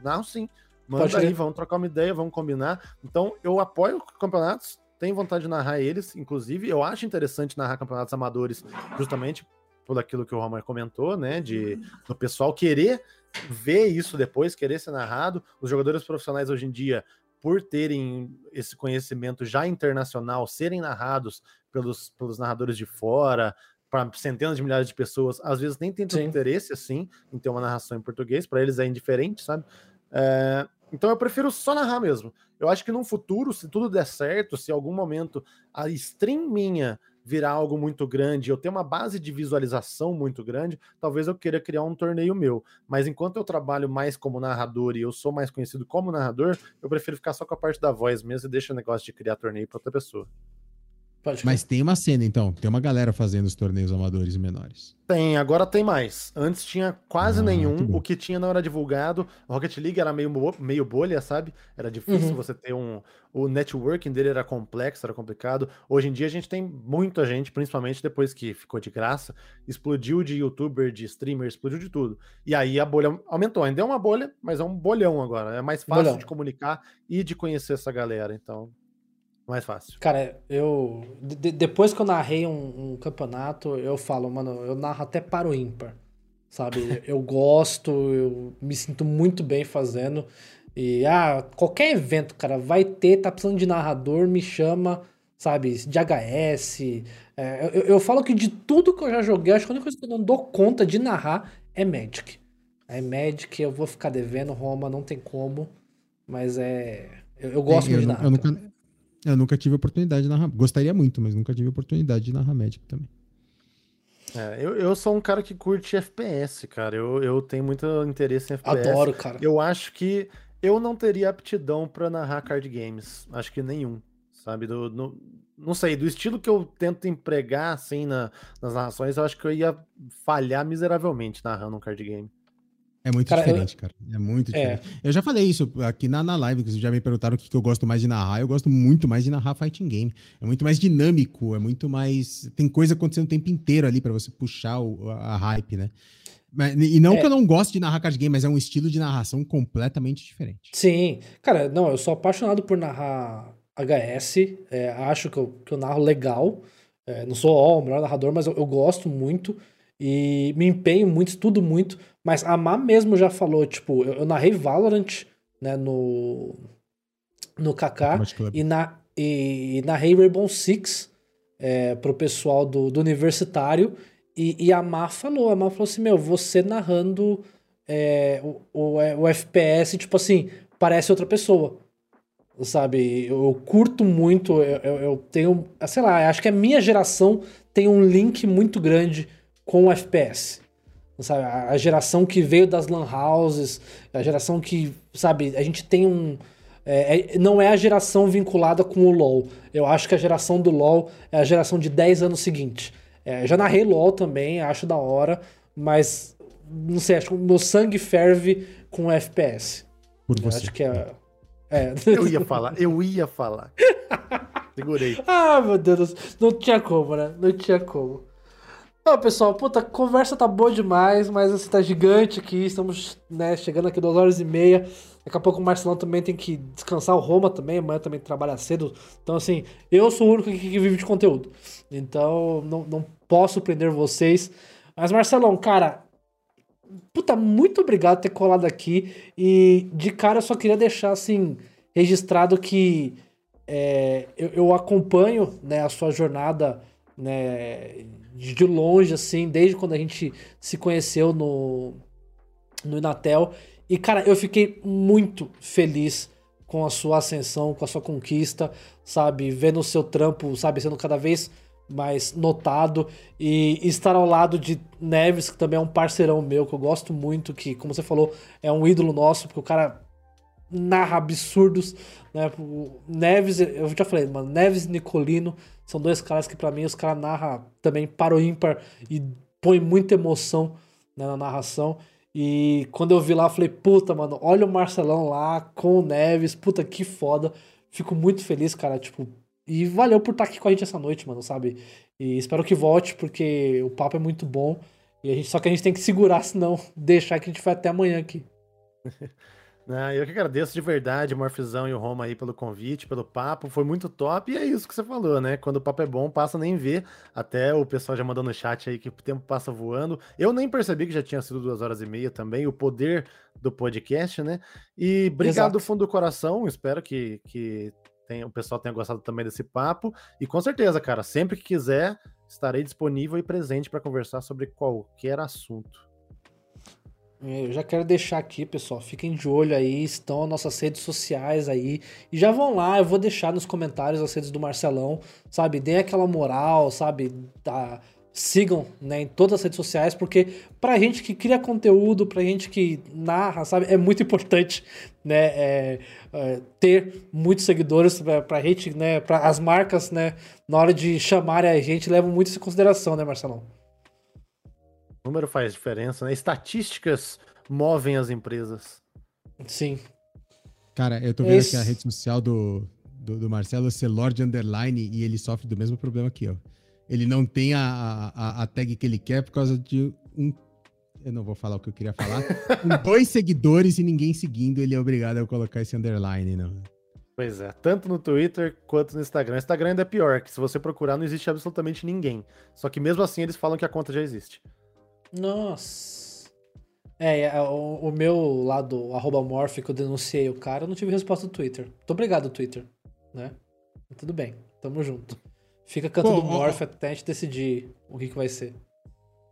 narro sim. Manda aí, vamos trocar uma ideia, vamos combinar. Então, eu apoio campeonatos, tenho vontade de narrar eles, inclusive. Eu acho interessante narrar campeonatos amadores, justamente por aquilo que o Romer comentou, né? De do pessoal querer ver isso depois, querer ser narrado. Os jogadores profissionais hoje em dia, por terem esse conhecimento já internacional, serem narrados pelos, pelos narradores de fora, para centenas de milhares de pessoas, às vezes nem tem tanto Sim. interesse assim em ter uma narração em português, para eles é indiferente, sabe? É, então eu prefiro só narrar mesmo. Eu acho que num futuro, se tudo der certo, se em algum momento a stream minha virar algo muito grande, eu ter uma base de visualização muito grande, talvez eu queira criar um torneio meu. Mas enquanto eu trabalho mais como narrador e eu sou mais conhecido como narrador, eu prefiro ficar só com a parte da voz mesmo e deixar o negócio de criar torneio para outra pessoa. Pode Mas tem uma cena, então. Tem uma galera fazendo os torneios amadores e menores. Tem, agora tem mais. Antes tinha quase Ah, nenhum. O que tinha não era divulgado. O Rocket League era meio, meio bolha, sabe? Era difícil Uhum. você ter um. O networking dele era complexo, era complicado. Hoje em dia a gente tem muita gente, principalmente depois que ficou de graça. Explodiu de youtuber, de streamer, explodiu de tudo. E aí a bolha aumentou. Ainda é uma bolha, mas é um bolhão agora. É mais fácil Bolhão. de comunicar e de conhecer essa galera. Então, mais fácil. Cara, eu. de- depois que eu narrei um, um campeonato, eu falo, mano, eu narro até para o ímpar. Sabe? Eu gosto, eu me sinto muito bem fazendo. E, ah, qualquer evento, cara, vai ter, tá precisando de narrador, me chama, sabe? De HS. É, eu, eu falo que de tudo que eu já joguei, acho que a única coisa que eu não dou conta de narrar é Magic. É Magic, eu vou ficar devendo, Roma, não tem como. Mas é. Eu, eu gosto É, eu, muito de narrar. eu nunca, eu nunca tive oportunidade de narrar. Gostaria muito, mas nunca tive oportunidade de narrar Magic também. É, eu, eu sou um cara que curte FPS, cara. Eu, eu tenho muito interesse em FPS. Adoro, cara. Eu acho que eu não teria aptidão pra narrar card games. Acho que nenhum, sabe? Do, no- não sei, do estilo que eu tento empregar, assim, na- nas narrações, eu acho que eu ia falhar miseravelmente narrando um card game. É muito Cara, diferente, cara. É muito É. diferente. Eu já falei isso aqui na, na live, que vocês já me perguntaram o que, que eu gosto mais de narrar. Eu gosto muito mais de narrar fighting game. É muito mais dinâmico, é muito mais. Tem coisa acontecendo o tempo inteiro ali pra você puxar o- a, a hype, né? E não É. que eu não goste de narrar card game, mas é um estilo de narração completamente diferente. Sim. Cara, não, eu sou apaixonado por narrar HS. é, acho que eu, que eu narro legal. É, não sou ó, o melhor narrador, mas eu, eu gosto muito. E me empenho muito, estudo muito. Mas a Má mesmo já falou, tipo, eu, eu narrei Valorant, né, no. No Club. E, na, e, e narrei Rainbow Six é, pro pessoal do, do universitário. E, e a Má falou, a Má falou assim, meu, você narrando é, o, o, o FPS, tipo assim, parece outra pessoa. Sabe? Eu, curto muito, eu, eu, eu tenho, sei lá, acho que a minha geração tem um link muito grande com o FPS. Sabe? A, a geração que veio das lan houses, a geração que, sabe, a gente tem um. é, é- não é a geração vinculada com o LoL. Eu acho que a geração do LoL é a geração de 10 anos seguinte. É, já narrei LoL também, acho da hora, mas não sei, acho que o meu sangue ferve com FPS. Por Eu você. acho que é. é. Eu ia falar, eu ia falar. Segurei. ah, meu Deus, não tinha como, né? Não tinha como. Pessoal, puta, a conversa tá boa demais, mas assim, tá gigante aqui. Estamos, né, chegando aqui duas horas e meia. Daqui a pouco o Marcelão também tem que descansar, o Roma também, amanhã também trabalha cedo. Então, assim, eu sou o único que vive de conteúdo. Então, não, não posso prender vocês. Mas, Marcelão, cara, puta, muito obrigado por ter colado aqui. E de cara eu só queria deixar, assim, registrado que é, eu, eu acompanho né, a sua jornada né, de longe, assim, desde quando a gente se conheceu no, no Inatel. E, cara, eu fiquei muito feliz com a sua ascensão, com a sua conquista, sabe? Vendo o seu trampo, sabe? Sendo cada vez mais notado. E estar ao lado de Neves, que também é um parceirão meu, que eu gosto muito, que, como você falou, é um ídolo nosso, porque o cara narra absurdos, né? O Neves, eu já falei, mano, Neves e Nicolino são dois caras que pra mim os caras narram também para o ímpar e põe muita emoção né, na narração. E quando eu vi lá, eu falei, puta, mano, olha o Marcelão lá com o Neves, puta que foda. Fico muito feliz, cara, tipo, e valeu por estar aqui com a gente essa noite, mano, sabe? E espero que volte, porque o papo é muito bom. E a gente, só que a gente tem que segurar, senão deixar que a gente vai até amanhã aqui. Ah, eu que agradeço de verdade, Morfizão e o Roma aí pelo convite, pelo papo, foi muito top, e é isso que você falou, né? Quando o papo é bom, passa nem ver. Até o pessoal já mandou no chat aí que o tempo passa voando. Eu nem percebi que já tinha sido duas horas e meia também, o poder do podcast, né? E obrigado do fundo do coração, espero que, que tenha- o pessoal tenha gostado também desse papo. E com certeza, cara, sempre que quiser, estarei disponível e presente para conversar sobre qualquer assunto. É, Eu já quero deixar aqui, pessoal, fiquem de olho aí, estão as nossas redes sociais aí. E já vão lá, eu vou deixar nos comentários as redes do Marcelão, sabe? Deem aquela moral, sabe? Tá, sigam né, em todas as redes sociais, porque pra gente que cria conteúdo, pra gente que narra, sabe? É muito importante, né? é, é, ter muitos seguidores pra, pra gente, né? Pra as marcas, né? Na hora de chamarem a gente, levam muito isso em consideração, né, Marcelão? O número faz diferença, né? Estatísticas movem as empresas. Sim. Cara, eu tô vendo Esse- aqui a rede social do, do, do Marcelo ser Lord Underline e ele sofre do mesmo problema aqui, ó. Ele não tem a, a, a tag que ele quer por causa de um. Eu não vou falar o que eu queria falar. Com dois seguidores e ninguém seguindo, ele é obrigado a colocar esse underline, não. Pois é, tanto no Twitter quanto no Instagram. O Instagram ainda é pior, que se você procurar não existe absolutamente ninguém. Só que mesmo assim eles falam que a conta já existe. Nossa. É, é, o, o meu lado, arroba morph, que eu denunciei o cara, eu não tive resposta do Twitter. Muito obrigado, Twitter. Né? Tudo bem, tamo junto. Fica canto Pô, do ó, Morph até a gente decidir o que, que vai ser.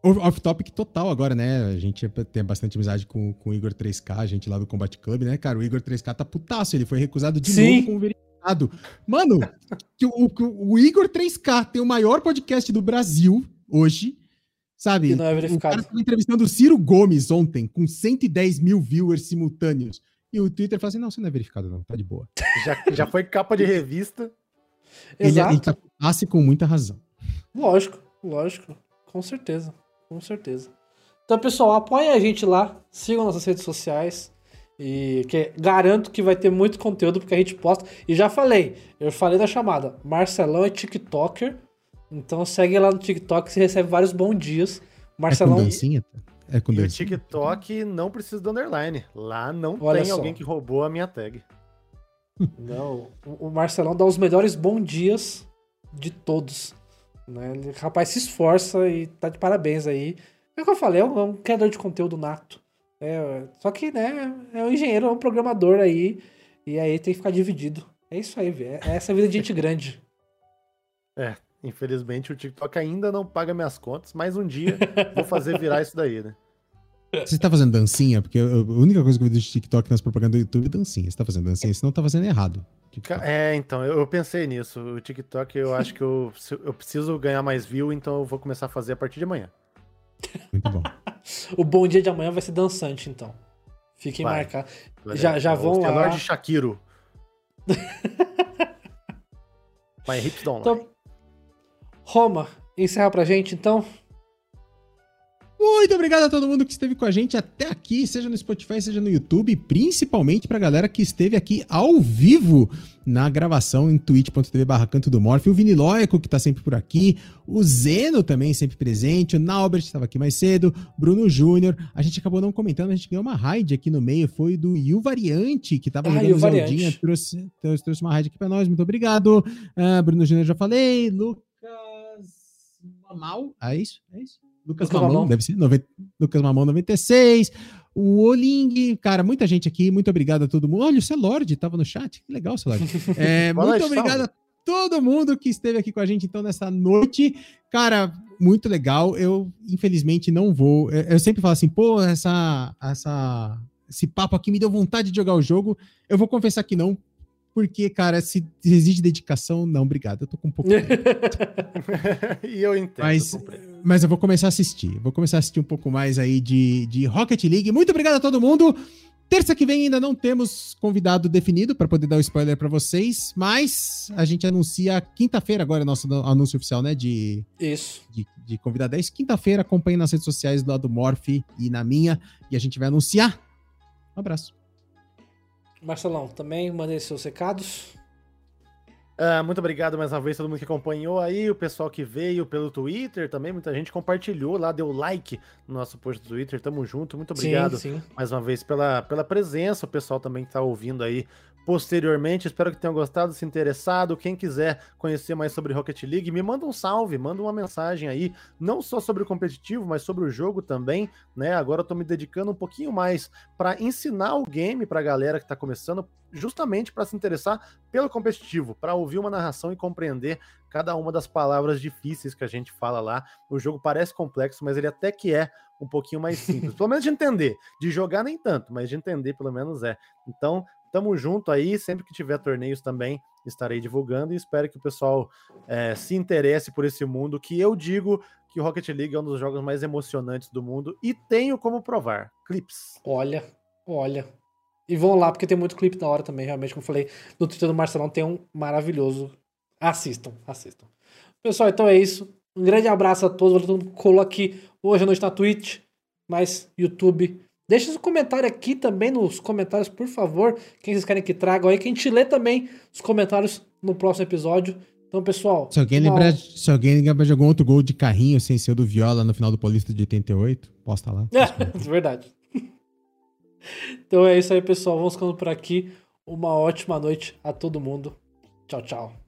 Off-topic total agora, né? A gente tem bastante amizade com, com o Igor 3K, a gente lá do Combat Club, né, cara? O Igor 3K tá putaço, ele foi recusado de Sim. novo como verificado. Mano, o, o- o Igor 3K tem o maior podcast do Brasil hoje, sabe? E não é verificado. O cara entrevistando o Ciro Gomes ontem, com 110 mil viewers simultâneos. E o Twitter fala assim: não, você não é verificado, não, tá de boa. Já, já foi capa de revista. Ele, Exato. ele tá putaço e com muita razão. Lógico, lógico. Com certeza. Com certeza. Então, pessoal, apoiem a gente lá, sigam nossas redes sociais. E que garanto que vai ter muito conteúdo porque a gente posta. E já falei, eu falei da chamada. Marcelão é TikToker. Então segue lá no TikTok, você recebe vários bons dias. Marcelão. É com dancinha? É com E o? TikTok não precisa do underline. Lá não Olha tem só. alguém que roubou a minha tag. Não, o Marcelão dá os melhores bons dias de todos. Né? Ele, rapaz, se esforça e tá de parabéns aí. É o que eu falei, é um, é um criador de conteúdo nato. É, só que, né, é um engenheiro, é um programador aí. E aí tem que ficar dividido. É isso aí, velho. É essa vida de gente grande. Infelizmente, o TikTok ainda não paga minhas contas, mas um dia vou fazer virar isso daí, né? Você tá fazendo dancinha? Porque a única coisa que eu vejo de TikTok nas propagandas do YouTube é dancinha. Você tá fazendo dancinha, senão tá fazendo errado. Ca- É, então, eu, pensei nisso. O TikTok, eu acho que eu, eu preciso ganhar mais view, então eu vou começar a fazer a partir de amanhã. Muito bom. O bom dia de amanhã vai ser dançante, então. Fiquem Vai. marcados. Já- já É vão lá. De Shakiro. My hips don't lie. Então, Roma, encerra pra gente, então. Muito obrigado a todo mundo que esteve com a gente até aqui, seja no Spotify, seja no YouTube, principalmente pra galera que esteve aqui ao vivo na gravação em twitch.tv barra Canto do Morph, o Vini Loico, que tá sempre por aqui, o Zeno também sempre presente, o Naubert estava aqui mais cedo, Bruno Júnior, a gente acabou não comentando, a gente ganhou uma raid aqui no meio, foi do Yu Variante, que tava Ah, jogando. Zeldinha, trouxe, trouxe, trouxe uma raid aqui pra nós, muito obrigado. Ah, Bruno Júnior já falei, Lucas Mamal, é isso? É isso? Lucas, Lucas Mamão, Mamão. deve ser. noven- Lucas Mamão 96. O Oling, cara, muita gente aqui. Muito obrigado a todo mundo. Olha, o Celord tava no chat. Que legal, Celord. É, muito noite, obrigado salve. a todo mundo que esteve aqui com a gente, então, nessa noite. Cara, muito legal. Eu, infelizmente, não vou. Eu, eu sempre falo assim, pô, essa, essa, esse papo aqui me deu vontade de jogar o jogo. Eu vou confessar que não. Porque, cara, se exige dedicação, não, obrigado. Eu tô com um pouco. e eu entendo. Mas, compreendo. mas eu vou começar a assistir. Vou começar a assistir um pouco mais aí de, de Rocket League. Muito obrigado a todo mundo. Terça que vem ainda não temos convidado definido para poder dar o spoiler para vocês, mas a gente anuncia quinta-feira agora nosso anúncio oficial, né, de, Isso. de, de convidado 10. Quinta-feira, acompanhe nas redes sociais do lado Morph e na minha e a gente vai anunciar. Um abraço. Marcelão, também mandei seus recados. Ah, muito obrigado mais uma vez a todo mundo que acompanhou aí, o pessoal que veio pelo Twitter também, muita gente compartilhou lá, deu like no nosso post do Twitter, tamo junto, muito obrigado Sim, sim. mais uma vez pela, pela presença, o pessoal também que tá ouvindo aí posteriormente, espero que tenham gostado, se interessado, quem quiser conhecer mais sobre Rocket League, me manda um salve, manda uma mensagem aí, não só sobre o competitivo, mas sobre o jogo também, né, agora eu tô me dedicando um pouquinho mais para ensinar o game pra galera que tá começando, justamente para se interessar pelo competitivo, para ouvir uma narração e compreender cada uma das palavras difíceis que a gente fala lá. O jogo parece complexo, mas ele até que é um pouquinho mais simples. pelo menos de entender. De jogar nem tanto, mas de entender pelo menos é. Então, tamo junto aí. Sempre que tiver torneios também estarei divulgando e espero que o pessoal eh, se interesse por esse mundo que eu digo que o Rocket League é um dos jogos mais emocionantes do mundo e tenho como provar. Clips. Olha, olha. E vão lá, porque tem muito clipe da hora também, realmente, como eu falei, no Twitter do Marcelão tem um maravilhoso. Assistam, assistam. Pessoal, então é isso. Um grande abraço a todos. Todo mundo que colou aqui hoje à noite na Twitch, mas YouTube. Deixa seu comentário aqui também nos comentários, por favor. Quem vocês querem que tragam aí, que a gente lê também os comentários no próximo episódio. Então, pessoal. Se alguém lembrar, se alguém lembrar de algum outro gol de carrinho sem ser do Viola no final do Paulista de 88, posta lá. É, verdade. Então é isso aí, pessoal. Vamos ficando por aqui. Uma ótima noite a todo mundo. Tchau, tchau.